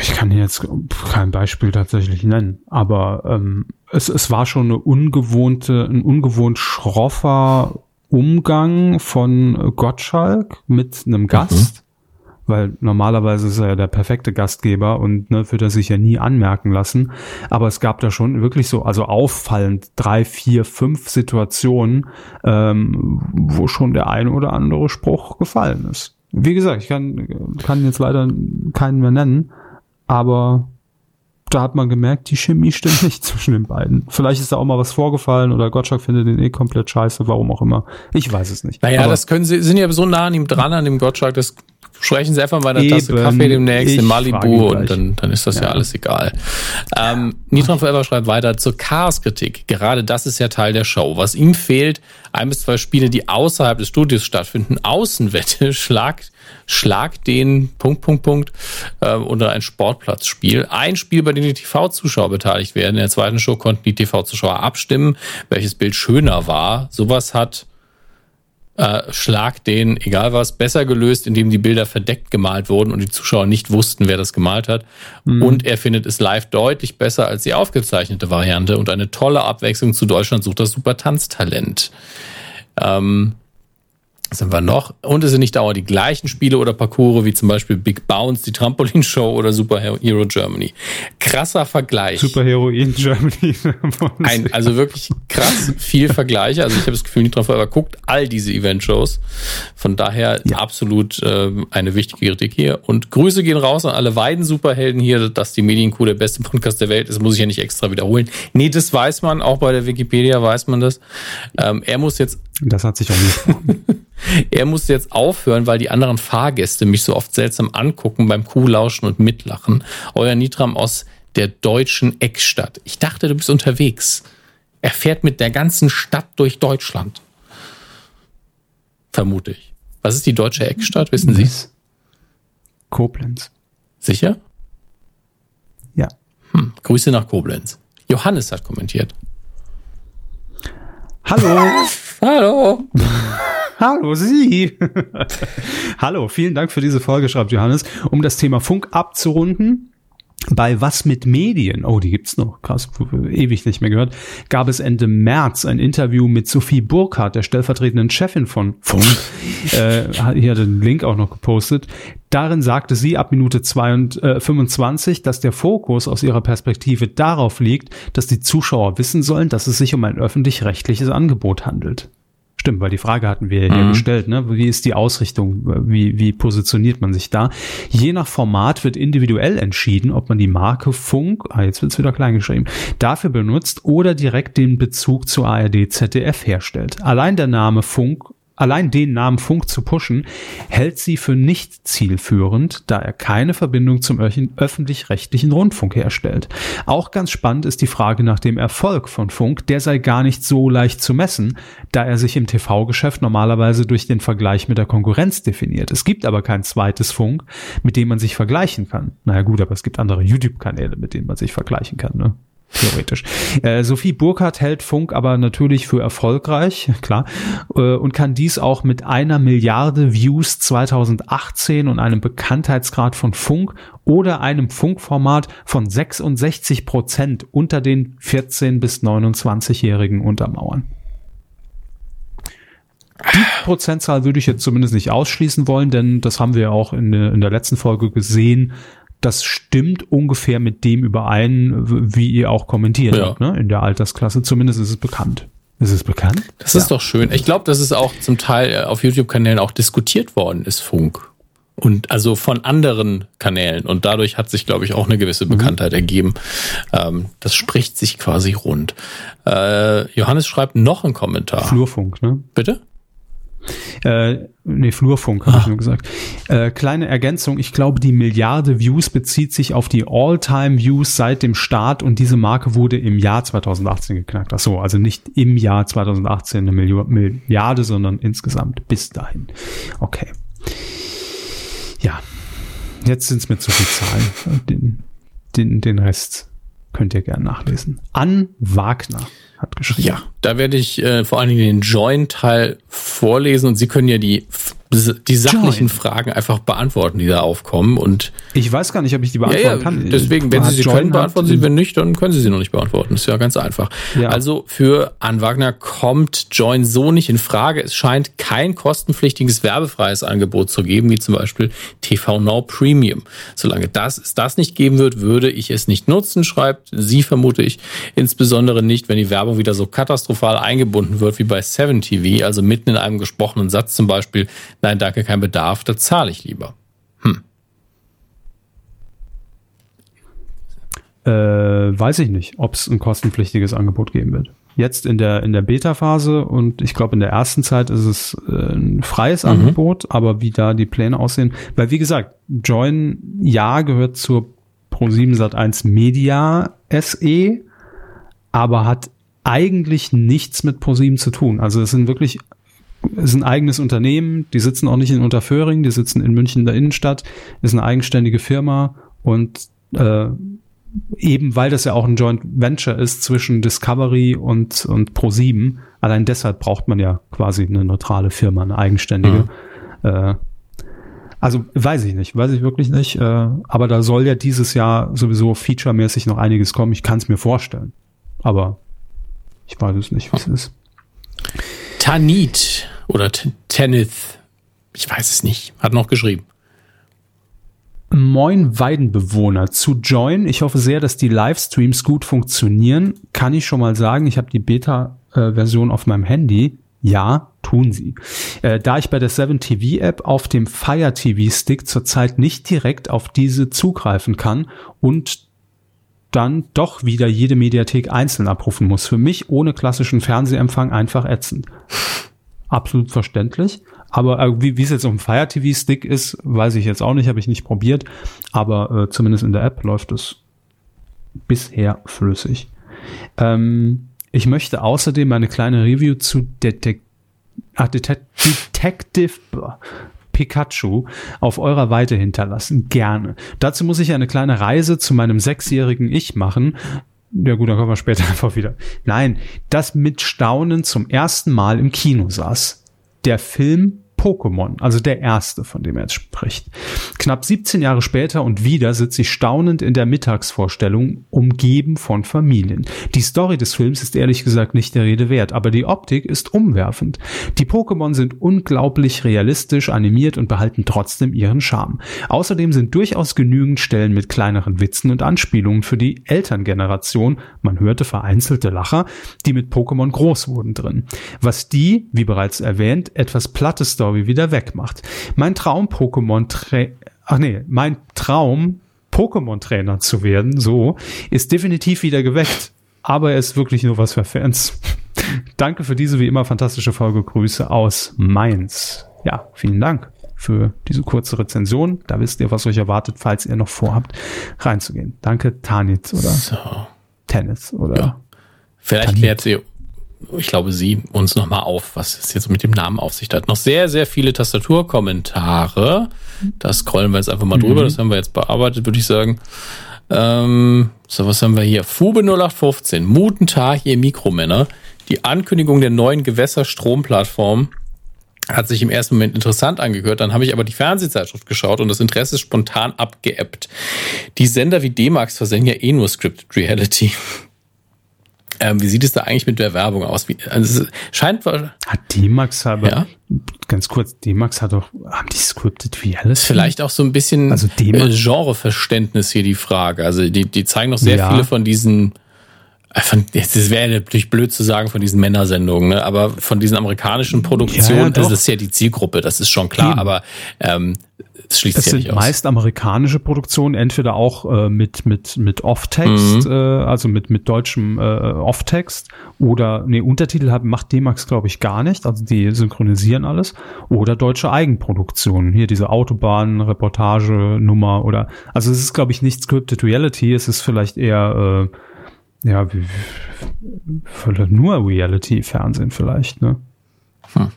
Ich kann jetzt kein Beispiel tatsächlich nennen, aber ähm, es, es war schon eine ungewohnte, ein ungewohnt schroffer Umgang von Gottschalk mit einem Gast. Mhm weil normalerweise ist er ja der perfekte Gastgeber und ne, wird er sich ja nie anmerken lassen. Aber es gab da schon wirklich so, also auffallend drei, vier, fünf Situationen, ähm, wo schon der eine oder andere Spruch gefallen ist. Wie gesagt, ich kann, kann jetzt leider keinen mehr nennen, aber da hat man gemerkt, die Chemie stimmt nicht zwischen den beiden. Vielleicht ist da auch mal was vorgefallen oder Gottschalk findet den eh komplett scheiße, warum auch immer. Ich weiß es nicht. Naja, Aber das können sie, sind ja so nah an ihm dran, an dem Gottschalk, das sprechen Sie einfach mal eine Tasse Kaffee demnächst in Malibu und dann, dann ist das ja, ja alles egal. Ähm, Nitron Forever schreibt weiter zur Chaos-Kritik. Gerade das ist ja Teil der Show. Was ihm fehlt, ein bis zwei Spiele, die außerhalb des Studios stattfinden, Außenwette, Schlag, Schlag den Punkt, Punkt, Punkt äh, unter ein Sportplatzspiel. Ein Spiel, bei dem die TV-Zuschauer beteiligt werden. In der zweiten Show konnten die TV-Zuschauer abstimmen, welches Bild schöner war. Sowas hat äh, Schlag den, egal was, besser gelöst, indem die Bilder verdeckt gemalt wurden und die Zuschauer nicht wussten, wer das gemalt hat. Mhm. Und er findet es live deutlich besser als die aufgezeichnete Variante und eine tolle Abwechslung zu Deutschland sucht das Super Tanztalent. Ähm, sind wir noch? Und es sind nicht dauernd die gleichen Spiele oder Parcours wie zum Beispiel Big Bounce, die Trampolin Show oder Super Hero Germany. Krasser Vergleich. Super Heroin Germany. Ein, also wirklich krass viel Vergleich. Also ich habe das Gefühl, nicht drauf, aber guckt all diese Event-Shows. Von daher ja. absolut äh, eine wichtige Kritik hier. Und Grüße gehen raus an alle beiden Superhelden hier, dass die Medienkuh der beste Podcast der Welt ist, muss ich ja nicht extra wiederholen. Nee, das weiß man, auch bei der Wikipedia weiß man das. Ähm, er muss jetzt. Das hat sich auch nicht. Er muss jetzt aufhören, weil die anderen Fahrgäste mich so oft seltsam angucken beim Kuhlauschen und Mitlachen. Euer Nitram aus der deutschen Eckstadt. Ich dachte, du bist unterwegs. Er fährt mit der ganzen Stadt durch Deutschland. Vermute ich. Was ist die deutsche Eckstadt? Wissen Sie es? Koblenz. Sicher? Ja. Hm, Grüße nach Koblenz. Johannes hat kommentiert. Hallo. Hallo. Hallo Sie. Hallo, vielen Dank für diese Folge, schreibt Johannes. Um das Thema Funk abzurunden, bei Was mit Medien, oh, die gibt's noch, krass, ewig nicht mehr gehört, gab es Ende März ein Interview mit Sophie Burkhardt, der stellvertretenden Chefin von Funk. äh, hier hat den Link auch noch gepostet. Darin sagte sie ab Minute 2 äh, 25, dass der Fokus aus ihrer Perspektive darauf liegt, dass die Zuschauer wissen sollen, dass es sich um ein öffentlich-rechtliches Angebot handelt. Stimmt, weil die Frage hatten wir ja hier Mhm. gestellt, ne? Wie ist die Ausrichtung? Wie, wie positioniert man sich da? Je nach Format wird individuell entschieden, ob man die Marke Funk, ah, jetzt wird's wieder klein geschrieben, dafür benutzt oder direkt den Bezug zu ARD, ZDF herstellt. Allein der Name Funk Allein den Namen Funk zu pushen, hält sie für nicht zielführend, da er keine Verbindung zum öffentlich-rechtlichen Rundfunk herstellt. Auch ganz spannend ist die Frage nach dem Erfolg von Funk. Der sei gar nicht so leicht zu messen, da er sich im TV-Geschäft normalerweise durch den Vergleich mit der Konkurrenz definiert. Es gibt aber kein zweites Funk, mit dem man sich vergleichen kann. Naja gut, aber es gibt andere YouTube-Kanäle, mit denen man sich vergleichen kann. Ne? Theoretisch. Äh, Sophie Burkhardt hält Funk aber natürlich für erfolgreich, klar, äh, und kann dies auch mit einer Milliarde Views 2018 und einem Bekanntheitsgrad von Funk oder einem Funkformat von 66 Prozent unter den 14 bis 29-Jährigen untermauern. Die Prozentzahl würde ich jetzt zumindest nicht ausschließen wollen, denn das haben wir auch in, in der letzten Folge gesehen. Das stimmt ungefähr mit dem überein, wie ihr auch kommentiert Ja. ne? in der Altersklasse. Zumindest ist es bekannt. Ist es bekannt? Das ist doch schön. Ich glaube, dass es auch zum Teil äh, auf YouTube-Kanälen auch diskutiert worden ist, Funk. Und also von anderen Kanälen. Und dadurch hat sich, glaube ich, auch eine gewisse Bekanntheit ergeben. Ähm, das spricht sich quasi rund. Äh, Johannes schreibt noch einen Kommentar. Flurfunk, ne? Bitte? Äh, nee, Flurfunk, habe ich nur gesagt. Äh, kleine Ergänzung, ich glaube, die Milliarde Views bezieht sich auf die All-Time-Views seit dem Start und diese Marke wurde im Jahr 2018 geknackt. Ach so, also nicht im Jahr 2018 eine Milio Milliarde, sondern insgesamt bis dahin. Okay. Ja, jetzt sind es mir zu viele Zahlen. Den, den, den Rest könnt ihr gerne nachlesen. An Wagner hat geschrieben. Ja, da werde ich äh, vor allen Dingen den Join-Teil vorlesen und Sie können ja die, die sachlichen Join. Fragen einfach beantworten, die da aufkommen. Und Ich weiß gar nicht, ob ich die ja, beantworten ja, kann. deswegen, wenn Hat Sie sie Join können, beantworten Sie. Wenn nicht, dann können Sie sie noch nicht beantworten. ist ja ganz einfach. Ja. Also für Ann Wagner kommt Join so nicht in Frage. Es scheint kein kostenpflichtiges werbefreies Angebot zu geben, wie zum Beispiel TV Now Premium. Solange das es das nicht geben wird, würde ich es nicht nutzen, schreibt sie, vermute ich. Insbesondere nicht, wenn die Werbung wieder so katastrophal eingebunden wird wie bei 7 TV, also mitten in einem gesprochenen Satz zum Beispiel, nein, danke, kein Bedarf, da zahle ich lieber. Äh, weiß ich nicht, ob es ein kostenpflichtiges Angebot geben wird. Jetzt in der, in der Beta-Phase und ich glaube in der ersten Zeit ist es äh, ein freies Angebot, aber wie da die Pläne aussehen, weil wie gesagt, Join ja gehört zur Pro7 Sat1 Media SE, aber hat eigentlich nichts mit Pro7 zu tun. Also es sind wirklich ist ein eigenes Unternehmen, die sitzen auch nicht in Unterföhring, die sitzen in München in der Innenstadt, ist eine eigenständige Firma und äh, eben weil das ja auch ein Joint Venture ist zwischen Discovery und, und Pro7, allein deshalb braucht man ja quasi eine neutrale Firma, eine eigenständige. Äh, also weiß ich nicht, weiß ich wirklich nicht, äh, aber da soll ja dieses Jahr sowieso featuremäßig noch einiges kommen. Ich kann es mir vorstellen, aber ich weiß es nicht, wie es ist. Tanit oder T- Tenith, ich weiß es nicht, hat noch geschrieben. Moin Weidenbewohner zu Join. Ich hoffe sehr, dass die Livestreams gut funktionieren. Kann ich schon mal sagen, ich habe die Beta-Version auf meinem Handy. Ja, tun sie. Äh, da ich bei der 7 TV App auf dem Fire TV Stick zurzeit nicht direkt auf diese zugreifen kann und dann doch wieder jede Mediathek einzeln abrufen muss. Für mich ohne klassischen Fernsehempfang einfach ätzend. Absolut verständlich. Aber äh, wie es jetzt dem Fire TV Stick ist, weiß ich jetzt auch nicht, habe ich nicht probiert. Aber äh, zumindest in der App läuft es bisher flüssig. Ähm, Ich möchte außerdem eine kleine Review zu Detek ah, Det Detective Pikachu auf eurer Weite hinterlassen. Gerne. Dazu muss ich eine kleine Reise zu meinem sechsjährigen Ich machen. Ja gut, dann kommen wir später einfach wieder. Nein, das mit Staunen zum ersten Mal im Kino saß. Der Film Pokémon, also der erste, von dem er jetzt spricht. Knapp 17 Jahre später und wieder sitze ich staunend in der Mittagsvorstellung, umgeben von Familien. Die Story des Films ist ehrlich gesagt nicht der Rede wert, aber die Optik ist umwerfend. Die Pokémon sind unglaublich realistisch animiert und behalten trotzdem ihren Charme. Außerdem sind durchaus genügend Stellen mit kleineren Witzen und Anspielungen für die Elterngeneration, man hörte vereinzelte Lacher, die mit Pokémon groß wurden drin. Was die, wie bereits erwähnt, etwas platte Story Story wieder wegmacht. Mein Traum Pokémon Ach nee, mein Traum Pokémon Trainer zu werden, so, ist definitiv wieder geweckt. Aber er ist wirklich nur was für Fans. Danke für diese wie immer fantastische Folge. Grüße aus Mainz. Ja, vielen Dank für diese kurze Rezension. Da wisst ihr, was euch erwartet, falls ihr noch vorhabt, reinzugehen. Danke, Tanit oder so. Tennis oder. Ja. Vielleicht klärt sie ich glaube, sie uns nochmal auf, was es jetzt mit dem Namen auf sich hat. Noch sehr, sehr viele Tastaturkommentare. Da scrollen wir jetzt einfach mal mhm. drüber. Das haben wir jetzt bearbeitet, würde ich sagen. Ähm, so, was haben wir hier? Fube 0815. Mutentag, ihr Mikromänner. Die Ankündigung der neuen Gewässerstromplattform hat sich im ersten Moment interessant angehört. Dann habe ich aber die Fernsehzeitschrift geschaut und das Interesse ist spontan abgeebbt. Die Sender wie D-Max versenden ja eh nur Scripted Reality. Ähm, wie sieht es da eigentlich mit der Werbung aus? Wie, also es scheint hat D-Max aber ja? ganz kurz D-Max hat doch haben die scripted Reality? Vielleicht auch so ein bisschen also äh, Genreverständnis hier die Frage. Also die die zeigen noch sehr ja. viele von diesen das wäre natürlich blöd zu sagen von diesen Männersendungen, ne? aber von diesen amerikanischen Produktionen, ja, das ist ja die Zielgruppe, das ist schon klar, Eben. aber ähm, das schließt es ja sind meist amerikanische Produktionen, entweder auch äh, mit mit mit Off-Text, mhm. äh, also mit mit deutschem äh, Off-Text oder nee Untertitel hat, macht D-Max glaube ich gar nicht, also die synchronisieren alles oder deutsche Eigenproduktionen, hier diese Autobahn Reportage Nummer oder also es ist glaube ich nicht scripted Reality, es ist vielleicht eher äh, ja wie, nur Reality Fernsehen vielleicht, ne? Hm.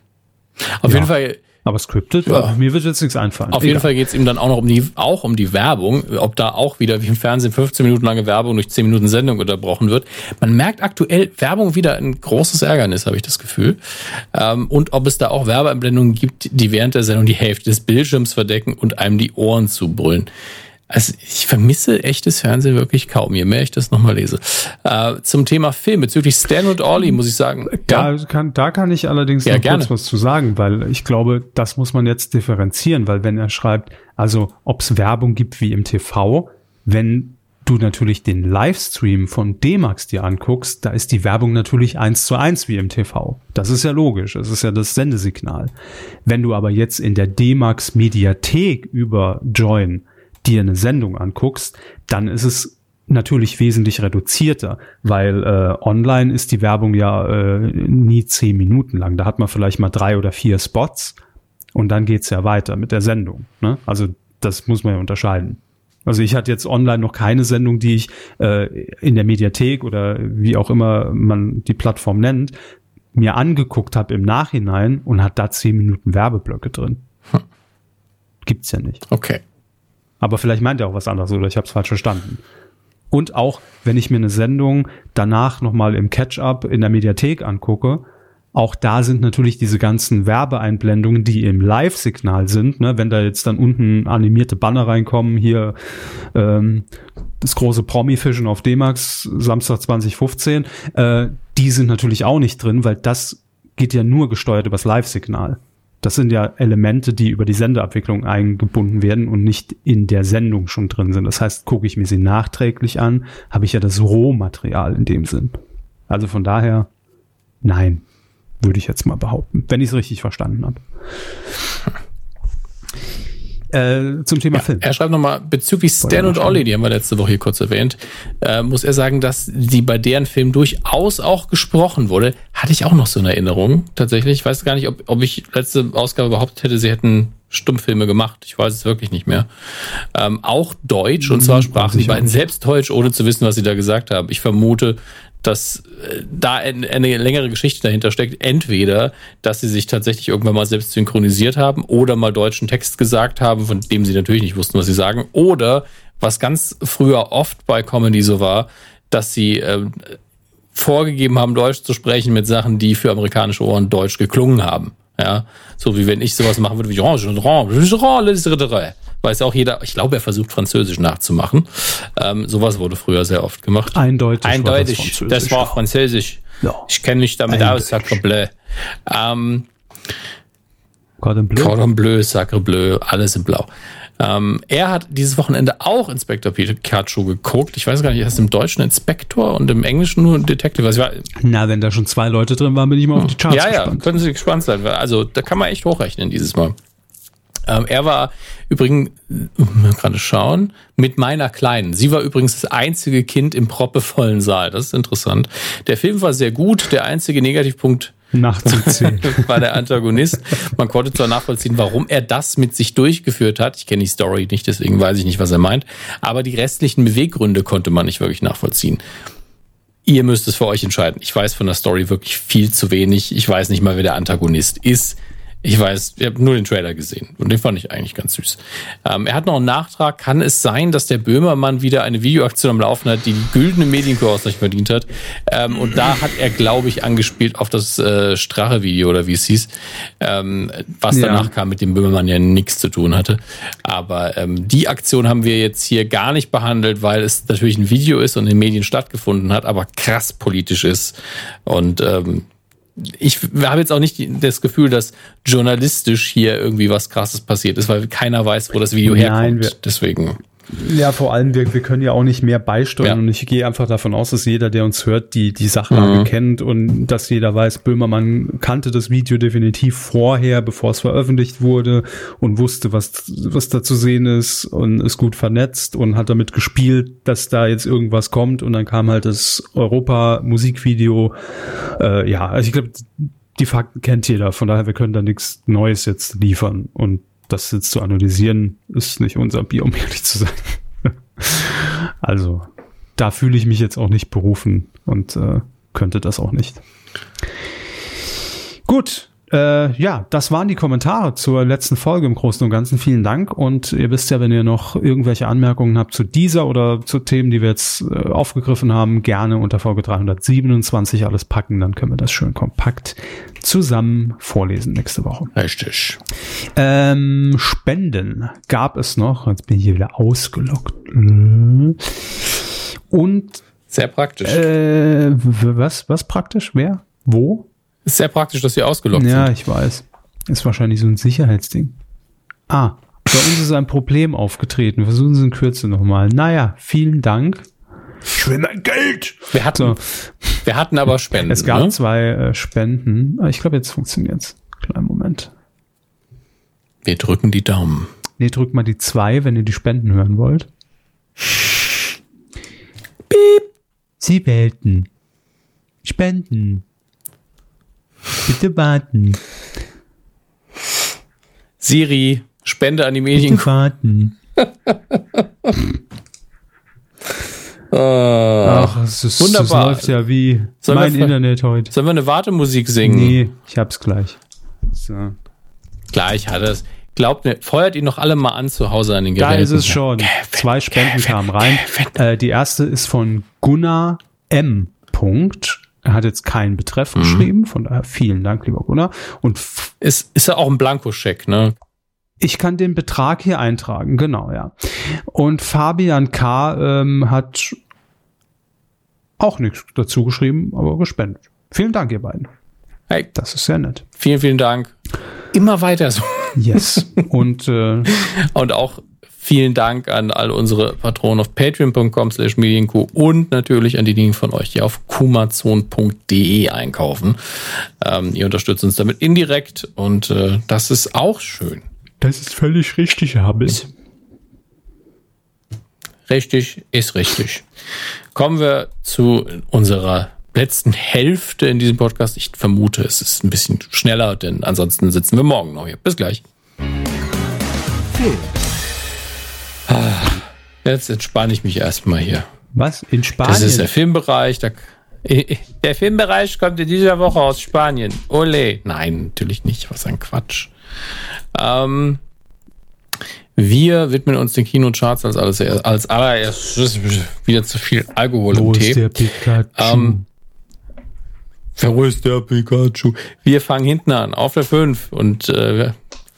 Auf ja. jeden Fall aber scripted, ja. mir wird jetzt nichts einfallen. Auf Egal. jeden Fall geht es ihm dann auch noch um die, auch um die Werbung, ob da auch wieder wie im Fernsehen 15 Minuten lange Werbung durch 10 Minuten Sendung unterbrochen wird. Man merkt aktuell Werbung wieder ein großes Ärgernis, habe ich das Gefühl. Ähm, und ob es da auch Werbeeinblendungen gibt, die während der Sendung die Hälfte des Bildschirms verdecken und einem die Ohren zubrüllen. Also ich vermisse echtes Fernsehen wirklich kaum, je mehr ich das nochmal lese. Äh, zum Thema Film bezüglich Stan und Ollie muss ich sagen. Da, ja. kann, da kann ich allerdings ja, noch gerne. kurz was zu sagen, weil ich glaube, das muss man jetzt differenzieren, weil wenn er schreibt, also ob es Werbung gibt wie im TV, wenn du natürlich den Livestream von D-Max dir anguckst, da ist die Werbung natürlich eins zu eins wie im TV. Das ist ja logisch. Das ist ja das Sendesignal. Wenn du aber jetzt in der D-Max Mediathek über Join dir eine Sendung anguckst, dann ist es natürlich wesentlich reduzierter, weil äh, online ist die Werbung ja äh, nie zehn Minuten lang. Da hat man vielleicht mal drei oder vier Spots und dann geht's ja weiter mit der Sendung. Ne? Also das muss man ja unterscheiden. Also ich hatte jetzt online noch keine Sendung, die ich äh, in der Mediathek oder wie auch immer man die Plattform nennt, mir angeguckt habe im Nachhinein und hat da zehn Minuten Werbeblöcke drin. Hm. Gibt's ja nicht. Okay. Aber vielleicht meint er auch was anderes oder ich habe es falsch verstanden. Und auch, wenn ich mir eine Sendung danach nochmal im Catch-up in der Mediathek angucke, auch da sind natürlich diese ganzen Werbeeinblendungen, die im Live-Signal sind, ne, wenn da jetzt dann unten animierte Banner reinkommen, hier ähm, das große Promi-Fischen auf D-Max, Samstag 2015, äh, die sind natürlich auch nicht drin, weil das geht ja nur gesteuert übers Live-Signal. Das sind ja Elemente, die über die Sendeabwicklung eingebunden werden und nicht in der Sendung schon drin sind. Das heißt, gucke ich mir sie nachträglich an, habe ich ja das Rohmaterial in dem Sinn. Also von daher, nein, würde ich jetzt mal behaupten, wenn ich es richtig verstanden habe. Äh, zum Thema ja, Film. Er schreibt nochmal, bezüglich Stan und Ollie, die haben wir letzte Woche hier kurz erwähnt, äh, muss er sagen, dass die bei deren Film durchaus auch gesprochen wurde. Hatte ich auch noch so eine Erinnerung, tatsächlich. Ich weiß gar nicht, ob, ob ich letzte Ausgabe behauptet hätte, sie hätten Stummfilme gemacht. Ich weiß es wirklich nicht mehr. Ähm, auch Deutsch, und zwar hm, sprachen die beiden selbst Deutsch, ohne zu wissen, was sie da gesagt haben. Ich vermute, dass äh, da eine, längere Geschichte dahinter steckt. Entweder, dass sie sich tatsächlich irgendwann mal selbst synchronisiert haben oder mal deutschen Text gesagt haben, von dem sie natürlich nicht wussten, was sie sagen. Oder, was ganz früher oft bei Comedy so war, dass sie äh, vorgegeben haben, Deutsch zu sprechen mit Sachen, die für amerikanische Ohren Deutsch geklungen haben. Ja, so wie wenn ich sowas machen würde wie weiß auch jeder, ich glaube, er versucht Französisch nachzumachen. Ähm, sowas wurde früher sehr oft gemacht. Eindeutig. Eindeutig. War das, das, war Französisch. Ja. Ich kenne mich damit Eindeutig. aus, Sacre Bleu. Ähm, Cordon Bleu. Cordon Bleu, Sacre Bleu, alles in Blau. Ähm, er hat dieses Wochenende auch Inspektor Pikachu geguckt. Ich weiß gar nicht, heißt im Deutschen Inspektor und im Englischen nur Detective. Also Na, wenn da schon zwei Leute drin waren, bin ich mal auf die Charts ja, gespannt. Ja, ja, können Sie gespannt sein. Also da kann man echt hochrechnen dieses Mal. Ähm, er war übrigens, mal gerade schauen, mit meiner Kleinen. Sie war übrigens das einzige Kind im proppevollen Saal. Das ist interessant. Der Film war sehr gut. Der einzige Negativpunkt nachzuziehen. war der Antagonist. Man konnte zwar nachvollziehen, warum er das mit sich durchgeführt hat. Ich kenne die Story nicht, deswegen weiß ich nicht, was er meint. Aber die restlichen Beweggründe konnte man nicht wirklich nachvollziehen. Ihr müsst es für euch entscheiden. Ich weiß von der Story wirklich viel zu wenig. Ich weiß nicht mal, wer der Antagonist ist. Ich weiß, ich habe nur den Trailer gesehen und den fand ich eigentlich ganz süß. Ähm, er hat noch einen Nachtrag. Kann es sein, dass der Böhmermann wieder eine Videoaktion am Laufen hat, die die güldene nicht verdient hat? Ähm, und da hat er, glaube ich, angespielt auf das äh, Strache-Video oder wie es hieß, ähm, was ja. danach kam, mit dem Böhmermann ja nichts zu tun hatte. Aber ähm, die Aktion haben wir jetzt hier gar nicht behandelt, weil es natürlich ein Video ist und in den Medien stattgefunden hat, aber krass politisch ist. Und ähm, ich habe jetzt auch nicht das Gefühl, dass journalistisch hier irgendwie was Krasses passiert ist, weil keiner weiß, wo das Video herkommt. Nein, wir, Deswegen. Ja, vor allem, wir, wir können ja auch nicht mehr beisteuern ja. und ich gehe einfach davon aus, dass jeder, der uns hört, die, die Sachlage mhm. kennt und dass jeder weiß, Böhmermann kannte das Video definitiv vorher, bevor es veröffentlicht wurde und wusste, was, was da zu sehen ist und ist gut vernetzt und hat damit gespielt, dass da jetzt irgendwas kommt und dann kam halt das Europa-Musikvideo. Äh, ja, also ich glaube, die Fakten kennt jeder, von daher, wir können da nichts Neues jetzt liefern und das jetzt zu analysieren, ist nicht unser Bier, um ehrlich zu sein. also, da fühle ich mich jetzt auch nicht berufen und äh, könnte das auch nicht. Gut, äh, ja, das waren die Kommentare zur letzten Folge im Großen und Ganzen. Vielen Dank. Und ihr wisst ja, wenn ihr noch irgendwelche Anmerkungen habt zu dieser oder zu Themen, die wir jetzt äh, aufgegriffen haben, gerne unter Folge 327 alles packen. Dann können wir das schön kompakt zusammen vorlesen nächste Woche. Richtig. Ähm, Spenden gab es noch. Jetzt bin ich hier wieder ausgelockt. Und sehr praktisch. Äh, was, was praktisch? Wer? Wo? Ist sehr praktisch, dass wir ausgelockt ja, sind. Ja, ich weiß. Ist wahrscheinlich so ein Sicherheitsding. Ah, bei uns ist ein Problem aufgetreten. Versuchen Sie in Kürze nochmal. Naja, vielen Dank. Ich will mein Geld. Wir hatten, so. wir hatten aber Spenden. Es gab ne? zwei äh, Spenden. Ah, ich glaube, jetzt funktioniert's. Kleinen Moment. Wir drücken die Daumen. Nee, drückt mal die zwei, wenn ihr die Spenden hören wollt. Piep. Sie wählten. Spenden. Bitte warten. Siri, Spende an die Medien. Bitte warten. Ah. Ach, es ist, Wunderbar. Das läuft ja wie sollen mein Internet heute. Sollen wir eine Wartemusik singen? Nee, ich hab's gleich. So. Gleich hat es. Glaubt mir, feuert ihn noch alle mal an zu Hause an den Geräten. Da ist es schon. Kevin, Zwei Spenden Kevin, kamen rein. Äh, die erste ist von Gunnar M. Punkt. Er hat jetzt keinen Betreff mhm. geschrieben, von daher vielen Dank, lieber Gunnar. Und ist, ist ja auch ein Blankoscheck, ne? Ich kann den Betrag hier eintragen, genau, ja. Und Fabian K. Ähm, hat auch nichts dazu geschrieben, aber gespendet. Vielen Dank, ihr beiden. Hey. Das ist sehr nett. Vielen, vielen Dank. Immer weiter so. Yes. Und, äh, und auch Vielen Dank an all unsere Patronen auf patreon.com slash medienkuh und natürlich an diejenigen von euch, die auf kumazon.de einkaufen. Ähm, ihr unterstützt uns damit indirekt und äh, das ist auch schön. Das ist völlig richtig, Herr Habis. Richtig ist richtig. Kommen wir zu unserer letzten Hälfte in diesem Podcast. Ich vermute, es ist ein bisschen schneller, denn ansonsten sitzen wir morgen noch hier. Bis gleich. Film. Jetzt entspanne ich mich erstmal hier. Was? In Spanien? Das ist der Filmbereich. Da, Der Filmbereich kommt in dieser Woche aus Spanien. Ole. Nein, natürlich nicht. Was ein Quatsch. Ähm, wir widmen uns den Kinocharts als, alles, als allererstes wieder zu viel Alkohol Wo im Tee. der Pikachu? Ähm, Wo ist der Pikachu? Wir fangen hinten an, auf der 5. Und äh,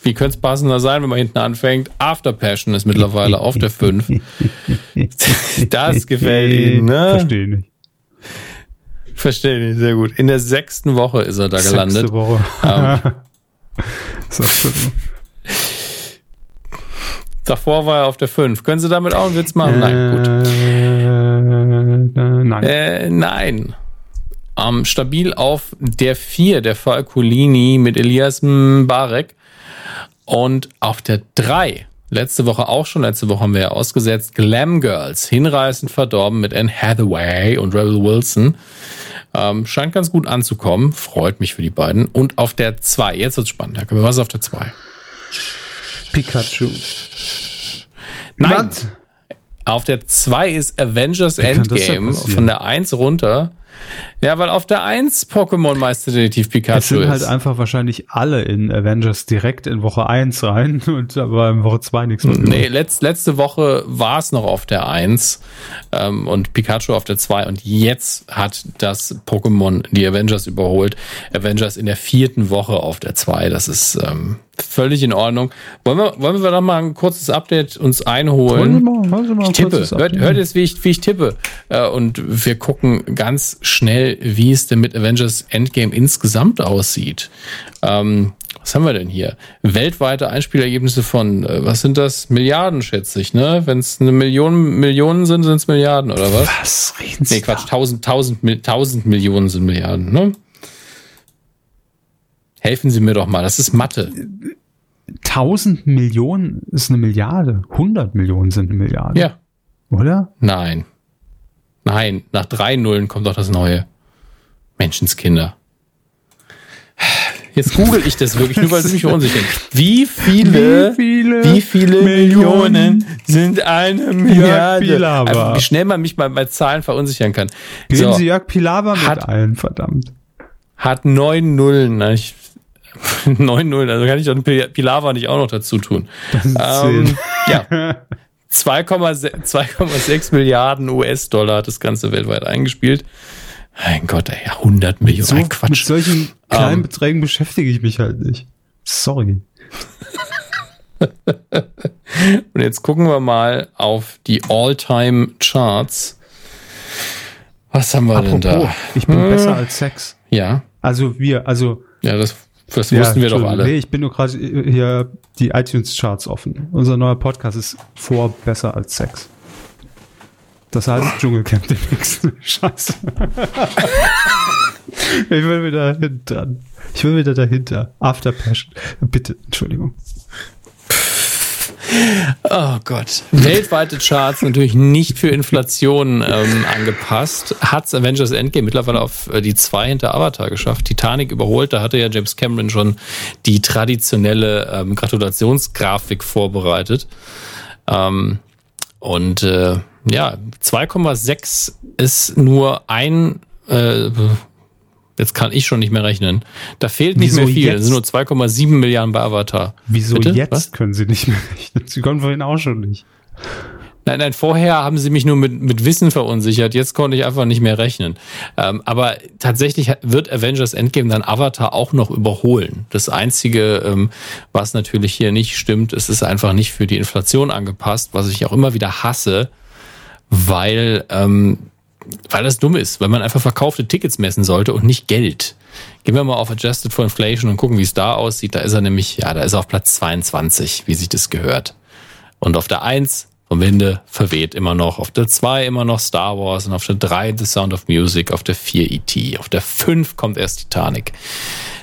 wie könnte es passender sein, wenn man hinten anfängt? After Passion ist mittlerweile auf der 5. Das gefällt Ihnen, ne? Verstehe nicht. Verstehe ich, sehr gut. In der sechsten Woche ist er da gelandet. Sechste Woche. Ähm. Davor war er auf der 5. Können Sie damit auch einen Witz machen? Nein, gut. Äh, äh, nein. Äh, nein. Ähm, stabil auf der 4, der Falcolini mit Elias Mbarek. Und auf der 3, letzte Woche auch schon, letzte Woche haben wir ja ausgesetzt, Glam Girls, hinreißend verdorben mit Anne Hathaway und Rebel Wilson. Ähm, scheint ganz gut anzukommen, freut mich für die beiden. Und auf der 2, jetzt wird's spannend, was ist auf der 2? Pikachu. Nein, Was? auf der 2 ist Avengers Endgame, von der 1 runter. Ja, weil auf der 1 Pokémon Meisterdetektiv Pikachu Es sind ist. halt einfach wahrscheinlich alle in Avengers direkt in Woche 1 rein und aber in Woche 2 nichts mehr. Nee, letzt, letzte Woche war es noch auf der 1 ähm, und Pikachu auf der 2 und jetzt hat das Pokémon die Avengers überholt. Avengers in der vierten Woche auf der 2. Das ist ähm, völlig in Ordnung. Wollen wir, wollen wir doch mal ein kurzes Update uns einholen? Wollen Sie mal, wollen Sie mal Ich tippe. Hört, hört jetzt, wie ich, wie ich tippe. Äh, Und wir gucken ganz schnell, wie es denn mit Avengers Endgame insgesamt aussieht. Ähm, was haben wir denn hier? Weltweite Einspielergebnisse von, äh, was sind das? Milliarden, schätze ich, ne? Wenn es eine Million, Millionen sind, sind es Milliarden, oder was? Was reden Sie Nee, Quatsch, tausend, tausend, tausend Millionen sind Milliarden, ne? Helfen Sie mir doch mal, das ist Mathe. 1000 Millionen ist eine Milliarde. 100 Millionen sind eine Milliarde. Ja. Oder? Nein. Nein, nach drei Nullen kommt doch das Neue. Menschenskinder. Jetzt google ich das wirklich, nur weil Sie mich verunsichern. Wie viele, Wie viele wie viele Millionen Millionen sind eine Milliarde? Pilawa. Also, wie schnell man mich mal bei Zahlen verunsichern kann. Geben So, Sie Jörg Pilawa mit Hat- allen, verdammt. hat neun Nullen. Ich, neun Nullen, also kann ich doch einen Pil- Pilawa nicht auch noch dazu tun. Ähm, ja. 2,6 2,6 Milliarden US-Dollar hat das Ganze weltweit eingespielt. Mein Gott, ey, 100 Millionen. So, ein mit Quatsch. solchen kleinen Ähm. Beträgen beschäftige ich mich halt nicht. Sorry. Und jetzt gucken wir mal auf die All-Time-Charts. Was haben wir denn Apropos, da? ich bin Hm. besser als Sex. Ja, Also wir, also ja, das, das ja, wussten wir doch alle. Nee, ich bin nur gerade hier die iTunes-Charts offen. Unser neuer Podcast ist vor besser als Sex. Das heißt Dschungelcamp demnächst. Scheiße. ich will wieder hinter. Ich will wieder dahinter. After Passion. Bitte, Entschuldigung. Oh Gott. Weltweite Charts natürlich nicht für Inflation ähm, angepasst. Hat's Avengers Endgame mittlerweile auf äh, die zwei hinter Avatar geschafft. Titanic überholt. Da hatte ja James Cameron schon die traditionelle ähm, Gratulationsgrafik vorbereitet. Ähm, und äh, ja, 2,6 ist nur ein. Äh, Jetzt kann ich schon nicht mehr rechnen. Da fehlt nicht Wieso mehr viel. jetzt? Es sind nur 2,7 Milliarden bei Avatar. Wieso Bitte? jetzt Was? können Sie nicht mehr rechnen? Sie konnten vorhin auch schon nicht. Nein, nein, vorher haben sie mich nur mit, mit Wissen verunsichert. Jetzt konnte ich einfach nicht mehr rechnen. Ähm, aber tatsächlich wird Avengers Endgame dann Avatar auch noch überholen. Das Einzige, ähm, was natürlich hier nicht stimmt, es ist einfach nicht für die Inflation angepasst, was ich auch immer wieder hasse, weil, ähm, weil das dumm ist, weil man einfach verkaufte Tickets messen sollte und nicht Geld. Gehen wir mal auf Adjusted for Inflation und gucken, wie es da aussieht. Da ist er nämlich, ja, da ist er auf Platz 22, wie sich das gehört. Und auf der 1 vom Winde verweht immer noch. Auf der 2 immer noch Star Wars und auf der 3 The Sound of Music, auf der 4 E.T., auf der 5 kommt erst Titanic.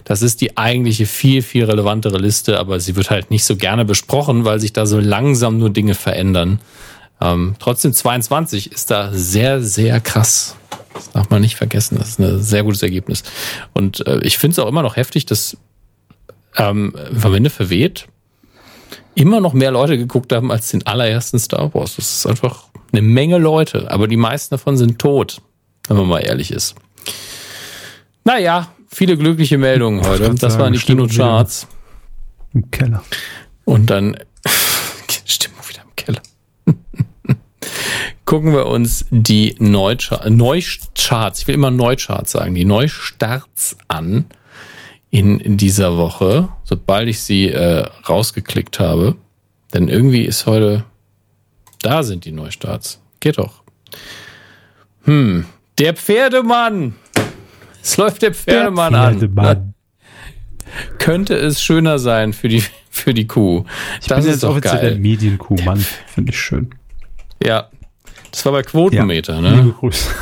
Das ist die eigentliche viel, viel relevantere Liste, aber sie wird halt nicht so gerne besprochen, weil sich da so langsam nur Dinge verändern. Ähm, trotzdem 22 ist da sehr, sehr krass. Das darf man nicht vergessen. Das ist ein sehr gutes Ergebnis. Und äh, ich finde es auch immer noch heftig, dass ähm, vom Winde verweht immer noch mehr Leute geguckt haben als den allerersten Star Wars. Das ist einfach eine Menge Leute, aber die meisten davon sind tot, wenn man mal ehrlich ist. Naja, viele glückliche Meldungen heute. Das sagen, waren die Kinocharts. Im Keller. Und dann Gucken wir uns die Neuchar Neucharts, ich will immer Neucharts sagen, die Neustarts an in dieser Woche, sobald ich sie äh, rausgeklickt habe. Denn irgendwie ist heute, da sind die Neustarts. Geht doch. Hm, der Pferdemann. Es läuft der Pferdemann, an. Pferdemann. Könnte es schöner sein für die, für die Kuh. Ich bin jetzt offiziell der Medienkuh, Mann. Finde ich schön. Ja. Das war bei Quotenmeter, Liebe ne? Grüße.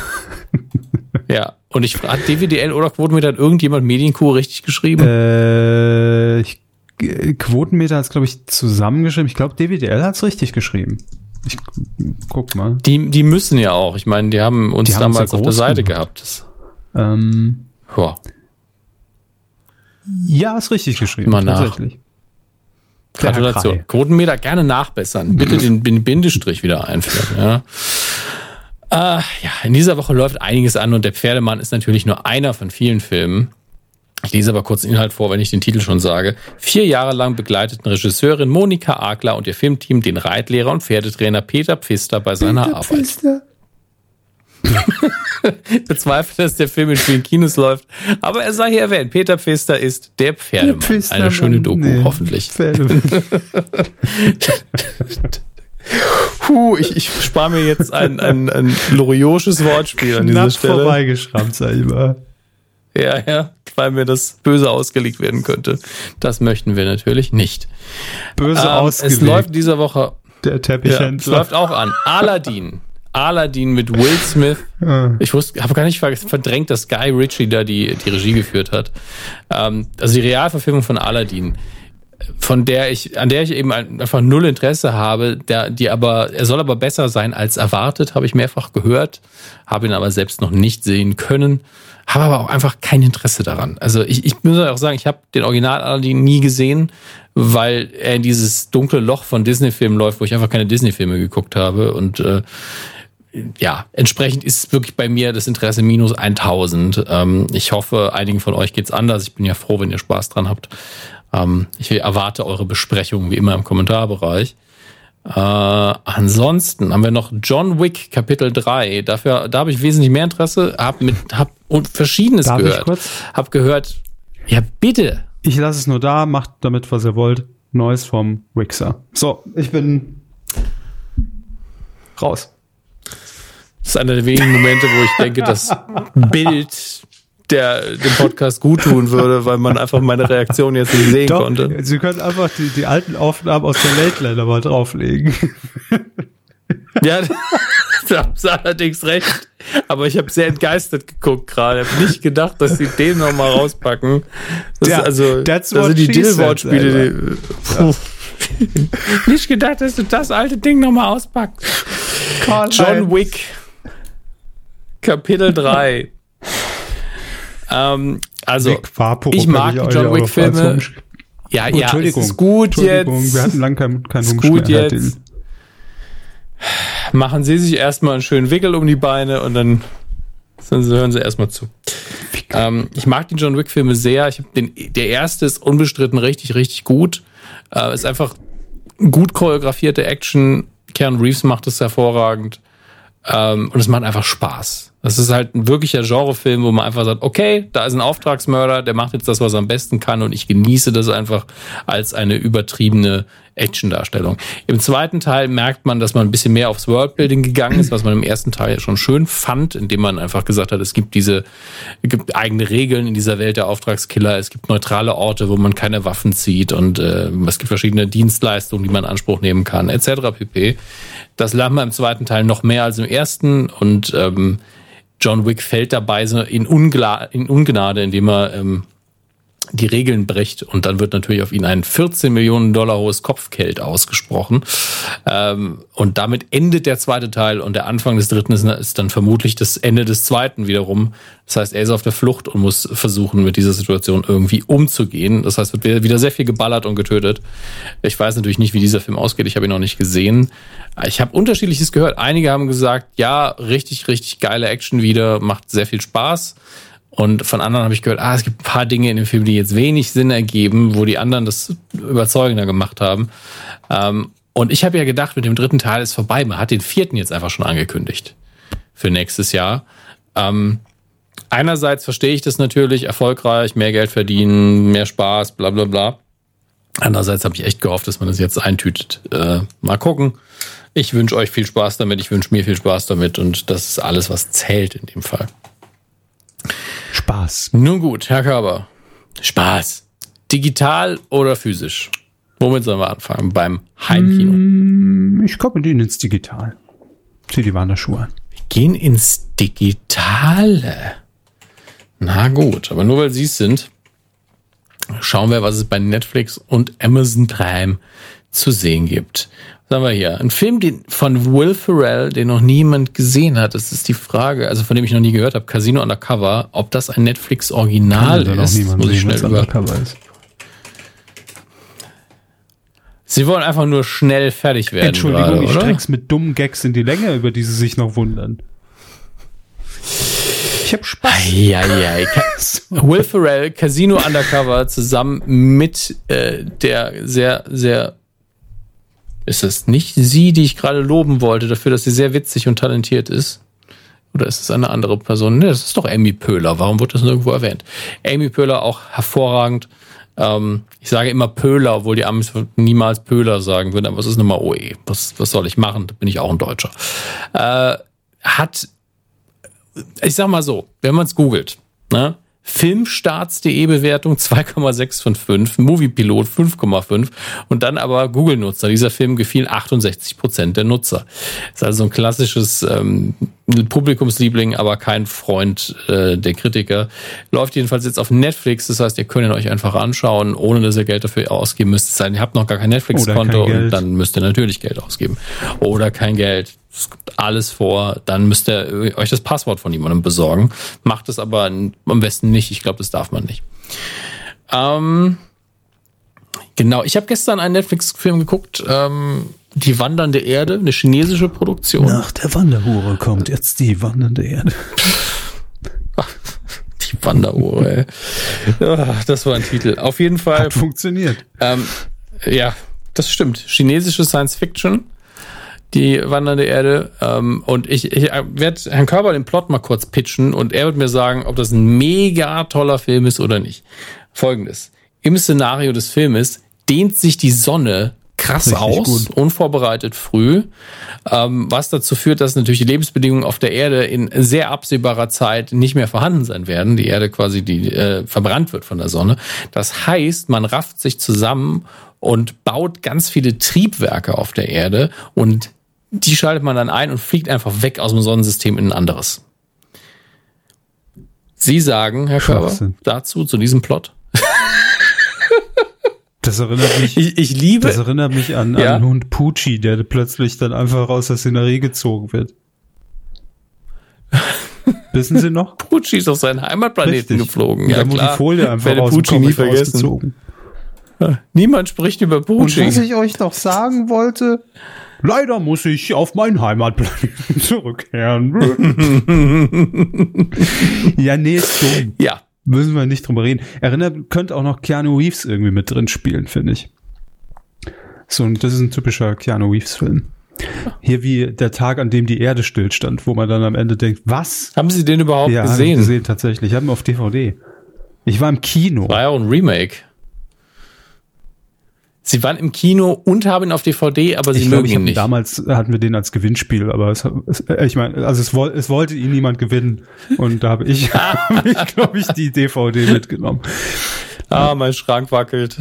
Ja. Und ich hat DWDL oder Quotenmeter hat irgendjemand Medienkuh richtig geschrieben? Äh, ich, äh, Quotenmeter hat es, glaube ich, zusammengeschrieben. Ich glaube, DWDL hat es richtig geschrieben. Ich guck mal. Die, die müssen ja auch. Ich meine, die haben uns Die haben uns damals ja auf der Seite gehabt. Das, Ähm, ja. ja, ist richtig geschrieben. Mal nach. Tatsächlich. Gratulation. Quotenmeter gerne nachbessern. Bitte den, den Bindestrich wieder einführen. Ja. Äh, ja, in dieser Woche läuft einiges an und der Pferdemann ist natürlich nur einer von vielen Filmen. Ich lese aber kurz den Inhalt vor, wenn ich den Titel schon sage. Vier Jahre lang begleiteten Regisseurin Monika Agler und ihr Filmteam den Reitlehrer und Pferdetrainer Peter Pfister bei seiner Arbeit. Bezweifelt, dass der Film in vielen Kinos läuft. Aber er sei hier erwähnt. Peter Pfister ist der Pferdemann. Pfistermann, Eine schöne Doku, nee. hoffentlich. Puh, ich, ich spare mir jetzt ein, ein, ein gloriosches Wortspiel an dieser Knapp Stelle. vorbeigeschrammt, sag ich mal. Ja, ja, weil mir das böse ausgelegt werden könnte. Das möchten wir natürlich nicht. Böse Ähm, ausgelegt. es läuft dieser Woche, der ja, es Teppichhändler. läuft auch an. Aladdin. Aladdin mit Will Smith. Ja. Ich wusste, habe gar nicht ver- verdrängt, dass Guy Ritchie da die, die Regie geführt hat. Ähm, also die Realverfilmung von Aladdin, von der ich, an der ich eben ein- einfach null Interesse habe, der, die aber, er soll aber besser sein als erwartet, habe ich mehrfach gehört, habe ihn aber selbst noch nicht sehen können, habe aber auch einfach kein Interesse daran. Also ich, ich muss auch sagen, ich habe den Original Aladdin nie gesehen, weil er in dieses dunkle Loch von Disney-Filmen läuft, wo ich einfach keine Disney-Filme geguckt habe und äh, ja, entsprechend ist wirklich bei mir das Interesse minus 1000. Ähm, ich hoffe, einigen von euch geht's anders. Ich bin ja froh, wenn ihr Spaß dran habt. Ähm, ich erwarte eure Besprechungen wie immer im Kommentarbereich. Äh, ansonsten haben wir noch John Wick Kapitel 3. Dafür, da habe ich wesentlich mehr Interesse. Hab mit, hab und Verschiedenes Darf ich gehört. kurz? Hab gehört, ja bitte. Ich lasse es nur da, macht damit, was ihr wollt. Neues vom Wixer. So, ich bin raus. Das ist einer der wenigen Momente, wo ich denke, das Bild der dem Podcast gut tun würde, weil man einfach meine Reaktion jetzt nicht sehen Doch, konnte. Sie können einfach die, die alten Aufnahmen aus der Late Lander mal drauflegen. Ja, da haben sie allerdings recht. Aber ich habe sehr entgeistert geguckt gerade. Ich habe nicht gedacht, dass sie den nochmal rauspacken. Das Ja, ist also, das sind die die- Puh. Nicht gedacht, dass du das alte Ding nochmal auspackst. John Wick. Kapitel 3. ähm, also, ich mag die John auch Wick noch Filme. als Wunsch- ja, Oh, ja, es Entschuldigung. ist gut Entschuldigung, jetzt. wir hatten lange keinen kein Ist gut mehr. jetzt. Machen Sie sich erstmal einen schönen Wickel um die Beine und dann hören Sie erstmal zu. Ähm, ich mag die John Wick-Filme sehr. Ich hab den, der erste ist unbestritten richtig, richtig gut. Äh, ist einfach gut choreografierte Action. Keanu Reeves macht es hervorragend. Ähm, und es macht einfach Spaß. Das ist halt ein wirklicher Genrefilm, wo man einfach sagt, okay, da ist ein Auftragsmörder, der macht jetzt das, was er am besten kann und ich genieße das einfach als eine übertriebene Action-Darstellung. Im zweiten Teil merkt man, dass man ein bisschen mehr aufs Worldbuilding gegangen ist, was man im ersten Teil schon schön fand, indem man einfach gesagt hat, es gibt diese, es gibt eigene Regeln in dieser Welt der Auftragskiller, es gibt neutrale Orte, wo man keine Waffen zieht und äh, es gibt verschiedene Dienstleistungen, die man in Anspruch nehmen kann, etc. pp. Das lernt man im zweiten Teil noch mehr als im ersten und ähm, John Wick fällt dabei so in, Ungla in Ungnade, indem er ähm, die Regeln bricht und dann wird natürlich auf ihn ein 14 Millionen Dollar hohes Kopfgeld ausgesprochen. Ähm, und damit endet der zweite Teil und der Anfang des dritten ist, ist dann vermutlich das Ende des zweiten wiederum. Das heißt, er ist auf der Flucht und muss versuchen, mit dieser Situation irgendwie umzugehen. Das heißt, wird wieder sehr viel geballert und getötet. Ich weiß natürlich nicht, wie dieser Film ausgeht. Ich habe ihn noch nicht gesehen. Ich habe unterschiedliches gehört. Einige haben gesagt, ja, richtig, richtig geile Action wieder, macht sehr viel Spaß. Und von anderen habe ich gehört, ah, es gibt ein paar Dinge in dem Film, die jetzt wenig Sinn ergeben, wo die anderen das überzeugender gemacht haben. Ähm, und ich habe ja gedacht, mit dem dritten Teil ist vorbei. Man hat den vierten jetzt einfach schon angekündigt für nächstes Jahr. Ähm, einerseits verstehe ich das natürlich, erfolgreich, mehr Geld verdienen, mehr Spaß, bla bla bla. Andererseits habe ich echt gehofft, dass man das jetzt eintütet. Äh, mal gucken. Ich wünsche euch viel Spaß damit, ich wünsche mir viel Spaß damit und das ist alles, was zählt in dem Fall. Spaß. Nun gut, Herr Körber. Spaß. Digital oder physisch? Womit sollen wir anfangen? Beim Heimkino. Mm, Ich komme mit Ihnen ins Digital. Zieh die Wanderschuhe an. Wir gehen ins Digitale. Na gut, aber nur weil Sie es sind, schauen wir, was es bei Netflix und Amazon Prime zu sehen gibt. Was haben wir hier? Ein Film den, von Will Ferrell, den noch niemand gesehen hat. Das ist die Frage, also von dem ich noch nie gehört habe, Casino Undercover, ob das ein Netflix-Original noch ist. niemand Muss ich sehen, schnell über. Undercover ist. Sie wollen einfach nur schnell fertig werden. Entschuldigung, gerade, ich streck's mit dummen Gags in die Länge, über die Sie sich noch wundern. Ich hab Spaß. Eieiei. Ka- Will Ferrell, Casino Undercover, zusammen mit äh, der sehr, sehr. Ist es nicht sie, die ich gerade loben wollte, dafür, dass sie sehr witzig und talentiert ist? Oder ist es eine andere Person? Ne, das ist doch Amy Pöhler. Warum wird das nirgendwo erwähnt? Amy Pöhler auch hervorragend. Ähm, ich sage immer Pöhler, obwohl die Amis niemals Pöhler sagen würden, aber es ist nun mal OE. Was, was soll ich machen? Da bin ich auch ein Deutscher. Äh, hat ich sag mal so, wenn man es googelt, ne? Filmstarts.de Bewertung 2,6 von 5, Moviepilot 5,5 und dann aber Google-Nutzer. Dieser Film gefiel 68 Prozent der Nutzer. Ist also ein klassisches ähm, Publikumsliebling, aber kein Freund äh, der Kritiker. Läuft jedenfalls jetzt auf Netflix, das heißt, ihr könnt ihn euch einfach anschauen, ohne dass ihr Geld dafür ausgeben müsst. Es sei denn, ihr habt noch gar kein Netflix-Konto und dann müsst ihr natürlich Geld ausgeben. Oder kein Geld. Es gibt alles vor. Dann müsst ihr euch das Passwort von jemandem besorgen. Macht es aber am besten nicht. Ich glaube, das darf man nicht. Ähm, genau. Ich habe gestern einen Netflix-Film geguckt. Ähm, die wandernde Erde, eine chinesische Produktion. Nach der Wanderhure kommt jetzt die wandernde Erde. Die Wanderuhr, ey. Ja, das war ein Titel. Auf jeden Fall. Hat funktioniert. Ähm, ja, das stimmt. Chinesische Science Fiction, die wandernde Erde. Ähm, und ich, ich werde Herrn Körber den Plot mal kurz pitchen und er wird mir sagen, ob das ein mega toller Film ist oder nicht. Folgendes. Im Szenario des Filmes dehnt sich die Sonne krass Richtig aus, gut. unvorbereitet früh, ähm, was dazu führt, dass natürlich die Lebensbedingungen auf der Erde in sehr absehbarer Zeit nicht mehr vorhanden sein werden. Die Erde quasi die äh, verbrannt wird von der Sonne. Das heißt, man rafft sich zusammen und baut ganz viele Triebwerke auf der Erde und die schaltet man dann ein und fliegt einfach weg aus dem Sonnensystem in ein anderes. Sie sagen, Herr Körber, dazu, zu diesem Plot. Das erinnert mich, Ich, ich liebe, das erinnert mich an, Ja? an Hund Pucci, der plötzlich dann einfach aus der Szenerie gezogen wird. Wissen Sie noch? Pucci ist auf seinen Heimatplaneten Richtig. geflogen. Und dann wurde die Folie einfach aus Pucci nie vergessen. rausgezogen. Niemand spricht über Und Pucci. was ich euch noch sagen wollte, leider muss ich auf meinen Heimatplaneten zurückkehren. ja, nee, ist dumm. ja, Müssen wir nicht drüber reden. Erinnert, könnte auch noch Keanu Reeves irgendwie mit drin spielen, finde ich. So, und das ist ein typischer Keanu Reeves-Film. Hier wie der Tag, an dem die Erde stillstand, wo man dann am Ende denkt, was? haben Sie den überhaupt Ja, gesehen? gesehen tatsächlich. Ich habe ihn auf DVD. Ich war im Kino. War ja auch ein Remake. Sie waren im Kino und haben ihn auf DVD, aber Sie Ich mögen ich ihn nicht. damals hatten wir den als Gewinnspiel, aber es, es, äh, ich meine, also es, es wollte ihn niemand gewinnen und da habe ich, hab ich glaube ich, die DVD mitgenommen. Ah, mein Schrank wackelt.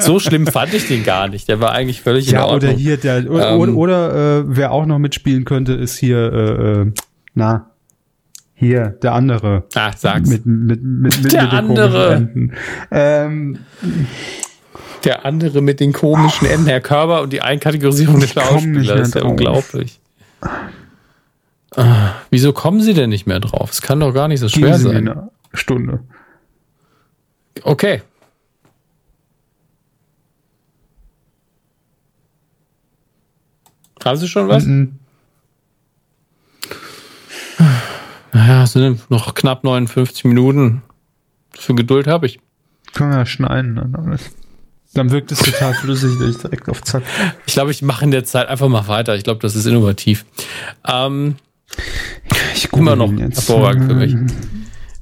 so schlimm fand ich den gar nicht. Der war eigentlich völlig in Ja, Ordnung. oder hier der oder, Ähm. oder, äh, wer auch noch mitspielen könnte, ist hier äh, äh, na hier der andere Ah, sag's. mit mit mit, mit, Der mit andere. Ähm, Der andere mit den komischen Enden, Herr Körber und die Einkategorisierung der Ich komm nicht Schauspieler. mehr Das ist ja drauf. unglaublich. Ah, wieso kommen Sie denn nicht mehr drauf? Es kann doch gar nicht so geben schwer Sie sein. eine Stunde. Okay. Haben Sie schon was? Mhm. Naja, sind denn noch knapp 59 Minuten. Für Geduld habe ich. Können wir ja schneiden. Dann, alles. Dann wirkt es total flüssig, wenn ich direkt auf Zack. Ich glaube, ich mache in der Zeit einfach mal weiter. Ich glaube, das ist innovativ. Ähm, Ich immer noch hervorragend für mich.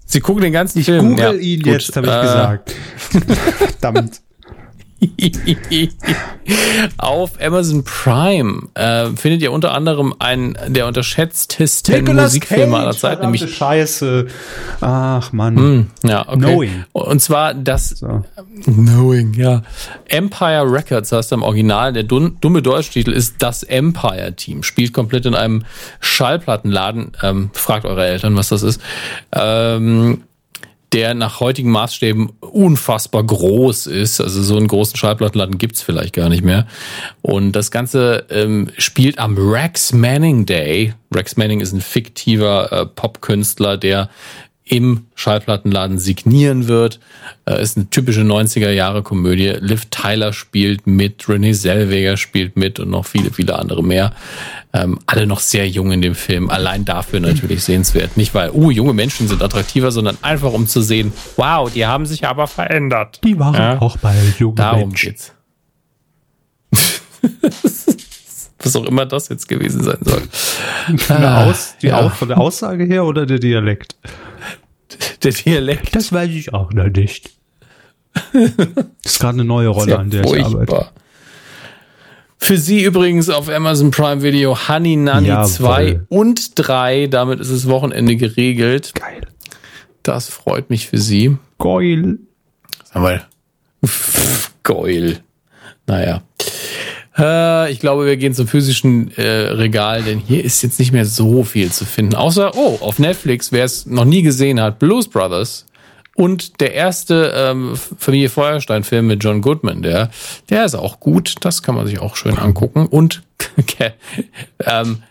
Sie gucken den ganzen Film. Google ihn gut. jetzt, habe ich Äh, gesagt. Verdammt. Auf Amazon Prime äh, findet ihr unter anderem einen der unterschätztesten Musikfilme aller Zeiten, nämlich Scheiße. Ach Mann. Hm, ja, okay. Knowing. Und zwar das So. Knowing, ja. Empire Records heißt im Original. Der dumme Deutschtitel ist das Empire Team. Spielt komplett in einem Schallplattenladen. Ähm, fragt eure Eltern, was das ist. Ähm, der nach heutigen Maßstäben unfassbar groß ist. Also so einen großen Schallplattenladen gibt's vielleicht gar nicht mehr. Und das Ganze ähm, spielt am Rex Manning Day. Rex Manning ist ein fiktiver äh, Popkünstler, der im Schallplattenladen signieren wird. Äh, ist eine typische 90er Jahre Komödie. Liv Tyler spielt mit, Renee Zellweger spielt mit und noch viele, viele andere mehr. Ähm, alle noch sehr jung in dem Film. Allein dafür natürlich sehenswert. Nicht weil, uh, junge Menschen sind attraktiver, sondern einfach um zu sehen, wow, die haben sich aber verändert. Die waren Ja. auch bei jungen Darum Menschen. geht's. Was auch immer das jetzt gewesen sein soll. Von der, Aus, die ja. Au- von der Aussage her oder der Dialekt? Der Dialekt. Das weiß ich auch noch nicht. Das ist gerade eine neue Rolle, Sehr an der ich arbeite. furchtbar. Für Sie übrigens auf Amazon Prime Video Honey Nanny Jawohl. 2 und 3. Damit ist das Wochenende geregelt. Geil. Das freut mich für Sie. Geil. Sag mal. Geil. Naja. Äh, ich glaube, wir gehen zum physischen äh, Regal, denn hier ist jetzt nicht mehr so viel zu finden. Außer, oh, auf Netflix, wer es noch nie gesehen hat, Blues Brothers. Und der erste ähm, Familie Feuerstein-Film mit John Goodman, der, der ist auch gut. Das kann man sich auch schön angucken. Und ähm,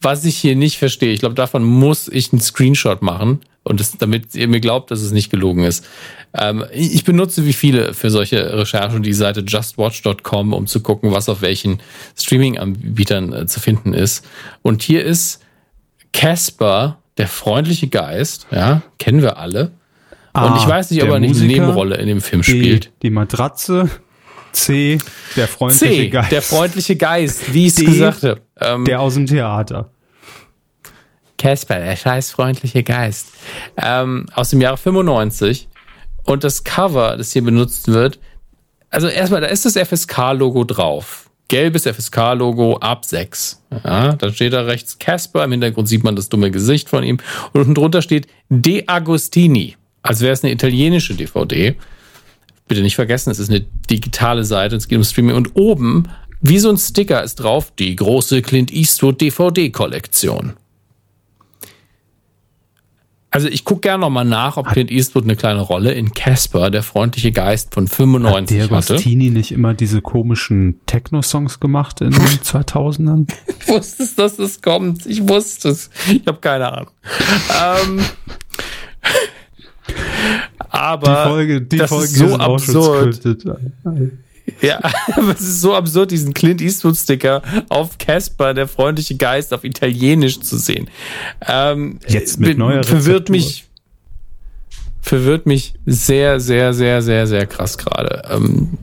was ich hier nicht verstehe, ich glaube, davon muss ich einen Screenshot machen und das, damit ihr mir glaubt, dass es nicht gelogen ist. Ähm, ich benutze wie viele für solche Recherchen die Seite justwatch.com, um zu gucken, was auf welchen Streaming-Anbietern äh, zu finden ist. Und hier ist Casper, der freundliche Geist, ja, kennen wir alle. Und ich weiß nicht, ob er eine Nebenrolle in dem Film Die, spielt. die Matratze. C, der freundliche C, Geist. der freundliche Geist, wie ich es gesagt habe. Ähm, der aus dem Theater. Casper, der scheiß freundliche Geist. Ähm, aus dem Jahre 95. Und das Cover, das hier benutzt wird, also erstmal, da ist das FSK-Logo drauf. Gelbes FSK-Logo ab 6. Ja, dann steht da rechts Casper, im Hintergrund sieht man das dumme Gesicht von ihm. Und unten drunter steht De Agostini, als wäre es eine italienische DVD. Bitte nicht vergessen, es ist eine digitale Seite, es geht um Streaming. Und oben, wie so ein Sticker, ist drauf die große Clint Eastwood DVD-Kollektion. Also ich gucke gerne nochmal nach, ob Clint Eastwood eine kleine Rolle in Casper, der freundliche Geist von Hat 95 hatte. Agostini nicht immer diese komischen Techno-Songs gemacht in den 2000ern? Ich wusste es, dass es kommt. Ich wusste es. Ich habe keine Ahnung. ähm, aber Die Folge, die das Folge ist so absurd. Ja, aber es ist so absurd, diesen Clint Eastwood-Sticker auf Casper, der freundliche Geist, auf Italienisch zu sehen. Ähm, Jetzt mit neuer verwirrt Rezeptur. mich verwirrt mich sehr, sehr, sehr, sehr, sehr krass gerade. Ähm,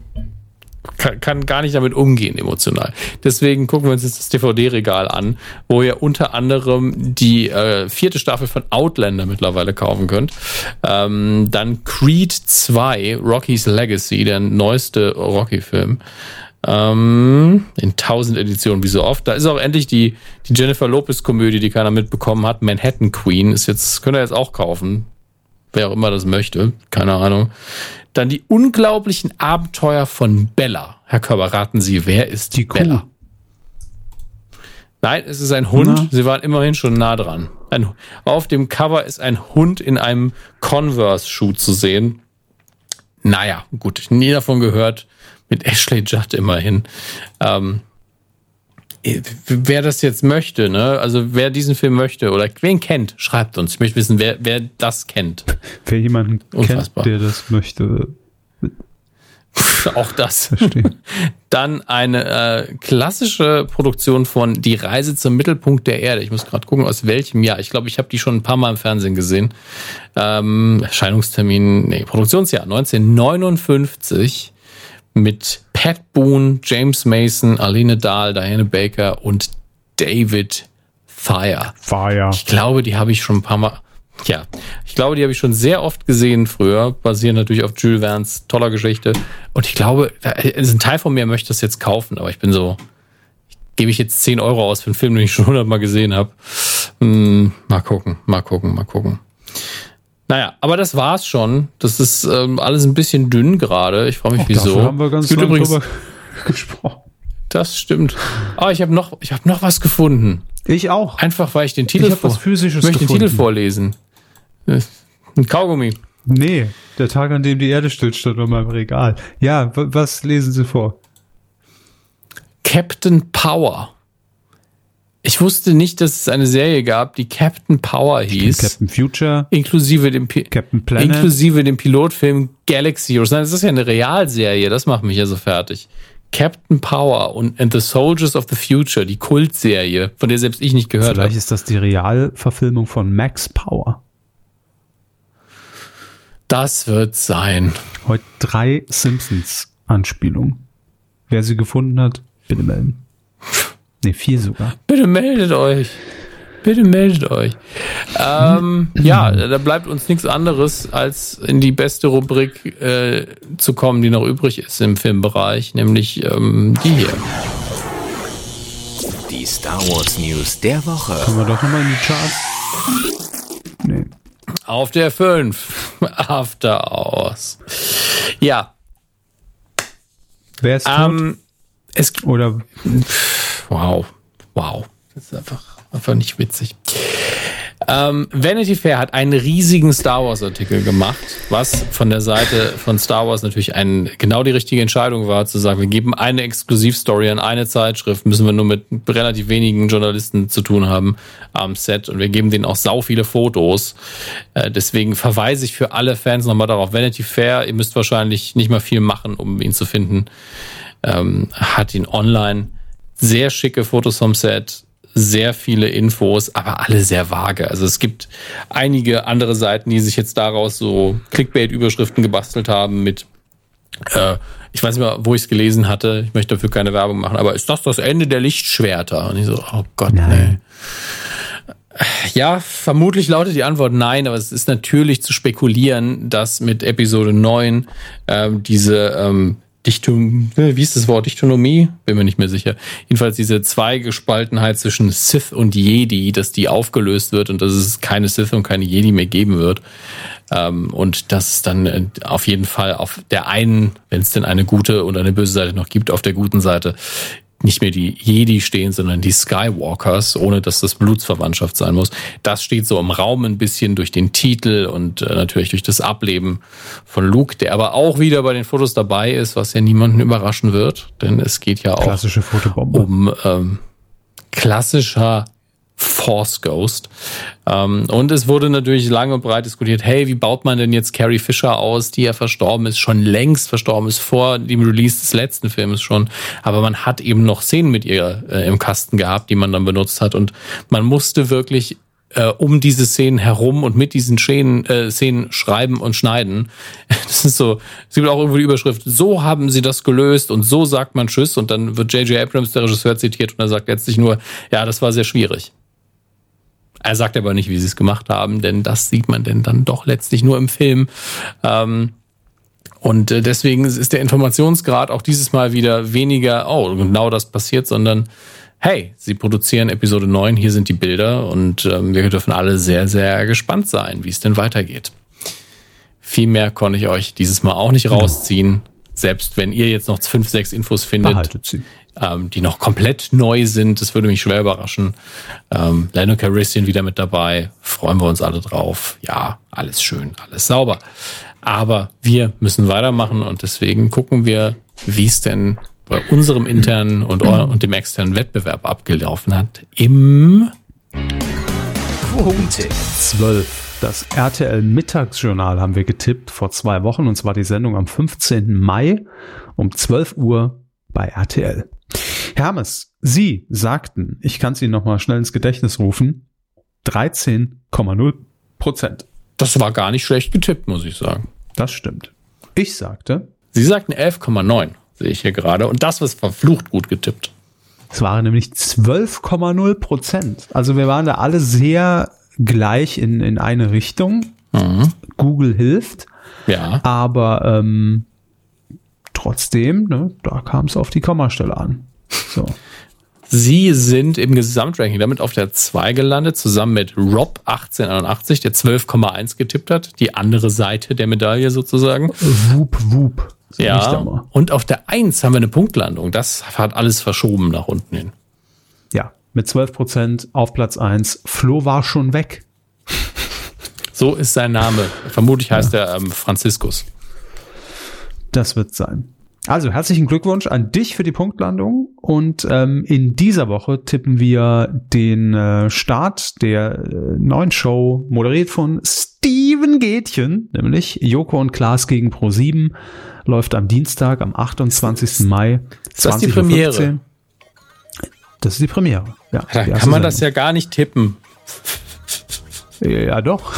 kann, gar nicht damit umgehen emotional. Deswegen gucken wir uns jetzt das DVD-Regal an, wo ihr unter anderem die äh, vierte Staffel von Outlander mittlerweile kaufen könnt. Ähm, dann Creed 2, Rocky's Legacy, der neueste Rocky-Film. Ähm, in tausend Editionen, wie so oft. Da ist auch endlich die, die Jennifer Lopez-Komödie, die keiner mitbekommen hat. Manhattan Queen ist jetzt, könnt ihr jetzt auch kaufen. Wer auch immer das möchte. Keine Ahnung. Dann die unglaublichen Abenteuer von Bella. Herr Körber, raten Sie, wer ist Die Kuh. Bella? Nein, es ist ein Hund. Na? Sie waren immerhin schon nah dran. Ein, auf dem Cover ist ein Hund in einem Converse-Schuh zu sehen. Naja, gut, nie davon gehört. Mit Ashley Judd immerhin. Ähm, wer das jetzt möchte, ne? Also wer diesen Film möchte oder wen kennt, schreibt uns. Ich möchte wissen, wer, wer das kennt. Wer jemanden Unfassbar. kennt, der das möchte. Auch das. Verstehe. Dann eine äh, klassische Produktion von Die Reise zum Mittelpunkt der Erde. Ich muss gerade gucken, aus welchem Jahr. Ich glaube, ich habe die schon ein paar Mal im Fernsehen gesehen. Ähm, Erscheinungstermin, nee, Produktionsjahr 1959 mit Pat Boone, James Mason, Aline Dahl, Diane Baker und David Thayer. Fire. Ich glaube, die habe ich schon ein paar Mal. Ja, ich glaube, die habe ich schon sehr oft gesehen früher, basierend natürlich auf Jules Verne's toller Geschichte. Und ich glaube, ist ein Teil von mir möchte das jetzt kaufen, aber ich bin so, gebe ich jetzt 10 Euro aus für einen Film, den ich schon hundertmal gesehen habe. Hm, mal gucken, mal gucken, mal gucken. Naja, aber das war's schon. Das ist ähm, alles ein bisschen dünn gerade. Ich frage mich, wieso. Dafür haben wir ganz Es übrigens, drüber gesprochen. das stimmt. Ah, ich habe noch, ich habe noch was gefunden. Ich auch. Einfach, weil ich den Titel Ich hab was vor- Physisches möchte den gefunden. Titel vorlesen. Ein Kaugummi. Nee, der Tag, an dem die Erde stillstand, war im Regal. Ja, was lesen Sie vor? Captain Power. Ich wusste nicht, dass es eine Serie gab, die Captain Power hieß. Captain Future, inklusive dem, Pi Captain Planet. inklusive dem Pilotfilm Galaxy Heroes. Nein, das ist ja eine Realserie, das macht mich ja so fertig. Captain Power und and the Soldiers of the Future, die Kultserie, von der selbst ich nicht gehört Vielleicht habe. ist das die Realverfilmung von Max Power. Das wird sein. Heute drei Simpsons-Anspielungen. Wer sie gefunden hat, bitte melden. Nee, vier sogar. Bitte meldet euch. Bitte meldet euch. Ähm, ja, da bleibt uns nichts anderes, als in die beste Rubrik äh, zu kommen, die noch übrig ist im Filmbereich, nämlich ähm, die hier. Die Star Wars News der Woche. Kommen wir doch nochmal in die Charts. Nee. Auf der 5. After Hours. Ja, Wer ist tot? ähm, es Oder Wow. Wow. Das ist einfach, einfach nicht witzig. Ähm, Vanity Fair hat einen riesigen Star Wars Artikel gemacht, was von der Seite von Star Wars natürlich ein, genau die richtige Entscheidung war, zu sagen, wir geben eine Exklusivstory an eine Zeitschrift, müssen wir nur mit relativ wenigen Journalisten zu tun haben am Set und wir geben denen auch sau viele Fotos. Äh, deswegen verweise ich für alle Fans nochmal darauf. Vanity Fair, ihr müsst wahrscheinlich nicht mal viel machen, um ihn zu finden ähm, hat ihn online. Sehr schicke Fotos vom Set, sehr viele Infos, aber alle sehr vage. Also es gibt einige andere Seiten, die sich jetzt daraus so Clickbait-Überschriften gebastelt haben mit, äh, ich weiß nicht mal, wo ich es gelesen hatte, ich möchte dafür keine Werbung machen, aber ist das das Ende der Lichtschwerter? Und ich so, oh Gott, Nein. nee. Ja, vermutlich lautet die Antwort nein, aber es ist natürlich zu spekulieren, dass mit Episode 9 ähm, diese ähm, Dichtung, äh, wie ist das Wort, Dichtonomie? Bin mir nicht mehr sicher. Jedenfalls diese Zweigespaltenheit zwischen Sith und Jedi, dass die aufgelöst wird und dass es keine Sith und keine Jedi mehr geben wird. Ähm, und dass es dann äh, auf jeden Fall auf der einen, wenn es denn eine gute und eine böse Seite noch gibt, auf der guten Seite nicht mehr die Jedi stehen, sondern die Skywalkers, ohne dass das Blutsverwandtschaft sein muss. Das steht so im Raum ein bisschen durch den Titel und äh, natürlich durch das Ableben von Luke, der aber auch wieder bei den Fotos dabei ist, was ja niemanden überraschen wird, denn es geht ja auch um ähm, klassischer Force Ghost. Ähm, und es wurde natürlich lange und breit diskutiert, hey, wie baut man denn jetzt Carrie Fisher aus, die ja verstorben ist, schon längst verstorben ist, vor dem Release des letzten Films schon. Aber man hat eben noch Szenen mit ihr äh, im Kasten gehabt, die man dann benutzt hat. Und man musste wirklich äh, um diese Szenen herum und mit diesen Szenen, äh, Szenen schreiben und schneiden. Das ist so, es gibt auch irgendwo die Überschrift, so haben sie das gelöst und so sagt man Tschüss und dann wird J.J. Abrams, der Regisseur, zitiert und er sagt letztlich nur, ja, das war sehr schwierig. Er sagt aber nicht, wie sie es gemacht haben, denn das sieht man denn dann doch letztlich nur im Film. Ähm, und äh, deswegen ist der Informationsgrad auch dieses Mal wieder weniger, oh, genau das passiert, sondern hey, sie produzieren Episode 9, hier sind die Bilder und ähm, wir dürfen alle sehr, sehr gespannt sein, wie es denn weitergeht. Viel mehr konnte ich euch dieses Mal auch nicht rausziehen. Selbst wenn ihr jetzt noch fünf, sechs Infos findet. Ähm, die noch komplett neu sind. Das würde mich schwer überraschen. Ähm, Lando Calrissian wieder mit dabei. Freuen wir uns alle drauf. Ja, alles schön, alles sauber. Aber wir müssen weitermachen und deswegen gucken wir, wie es denn bei unserem internen und, und dem externen Wettbewerb abgelaufen hat. Im Quote. Zwölf. Das RTL Mittagsjournal haben wir getippt vor zwei Wochen und zwar die Sendung am 15. Mai um 12 Uhr bei RTL. Hermes, Sie sagten, ich kann es Ihnen nochmal schnell ins Gedächtnis rufen, 13,0 Prozent. Das war gar nicht schlecht getippt, muss ich sagen. Das stimmt. Ich sagte, Sie sagten 11,9, sehe ich hier gerade. Und das was verflucht gut getippt. es waren nämlich 12,0 Prozent. Also wir waren da alle sehr gleich in, in eine Richtung. Mhm. Google hilft. Ja. Aber ähm, trotzdem, ne, da kam es auf die Kommastelle an. So. Sie sind im Gesamtranking damit auf der 2 gelandet, zusammen mit Rob 1881, der 12,1 getippt hat. Die andere Seite der Medaille sozusagen. Wup, wup. da Ja. Und auf der 1 haben wir eine Punktlandung. Das hat alles verschoben nach unten hin. Ja, mit 12 Prozent auf Platz 1. Flo war schon weg. So ist sein Name. Vermutlich heißt er ähm, Franziskus. Das wird sein. Also herzlichen Glückwunsch an dich für die Punktlandung und ähm, in dieser Woche tippen wir den äh, Start der äh, neuen Show, moderiert von Steven Gätchen, nämlich Joko und Klaas gegen Pro7, läuft am Dienstag, am 28. Mai. ist das die 20:15 Uhr. Premiere? Das ist die Premiere. Ja, Da die kann man das Sendung. ja gar nicht tippen. Ja, doch.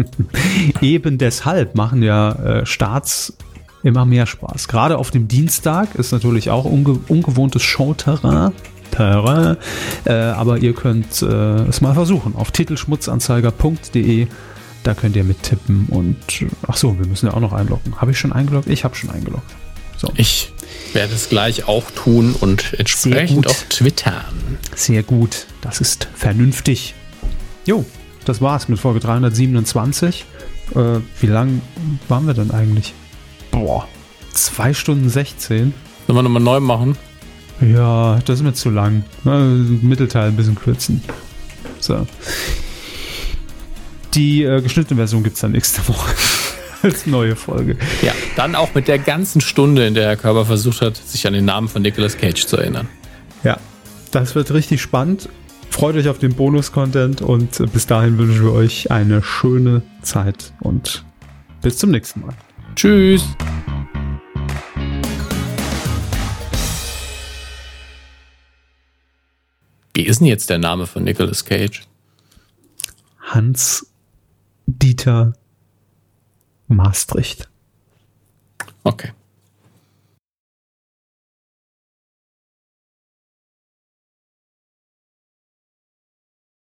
Eben deshalb machen ja äh, Starts immer mehr Spaß. Gerade auf dem Dienstag ist natürlich auch unge ungewohntes Showterrain. Terrain, äh, aber ihr könnt äh, es mal versuchen auf titelschmutzanzeiger.de. Da könnt ihr mittippen und äh, ach so, wir müssen ja auch noch einloggen. Habe ich schon eingeloggt? Ich habe schon eingeloggt. So, Ich werde es gleich auch tun und entsprechend gut. auch twittern. sehr gut. Das ist vernünftig. Jo, das war's mit Folge 327. Äh, wie lang waren wir denn eigentlich? Boah, 2 Stunden 16. Sollen wir nochmal neu machen? Ja, das ist mir zu lang. Mittelteil ein bisschen kürzen. So. Die äh, geschnittene Version gibt's dann nächste Woche als neue Folge. Ja, dann auch mit der ganzen Stunde, in der Herr Körber versucht hat, sich an den Namen von Nicolas Cage zu erinnern. Ja, das wird richtig spannend. Freut euch auf den Bonus-Content und äh, bis dahin wünschen wir euch eine schöne Zeit und bis zum nächsten Mal. Tschüss! Wie ist denn jetzt der Name von Nicolas Cage? Hans Dieter Maastricht. Okay.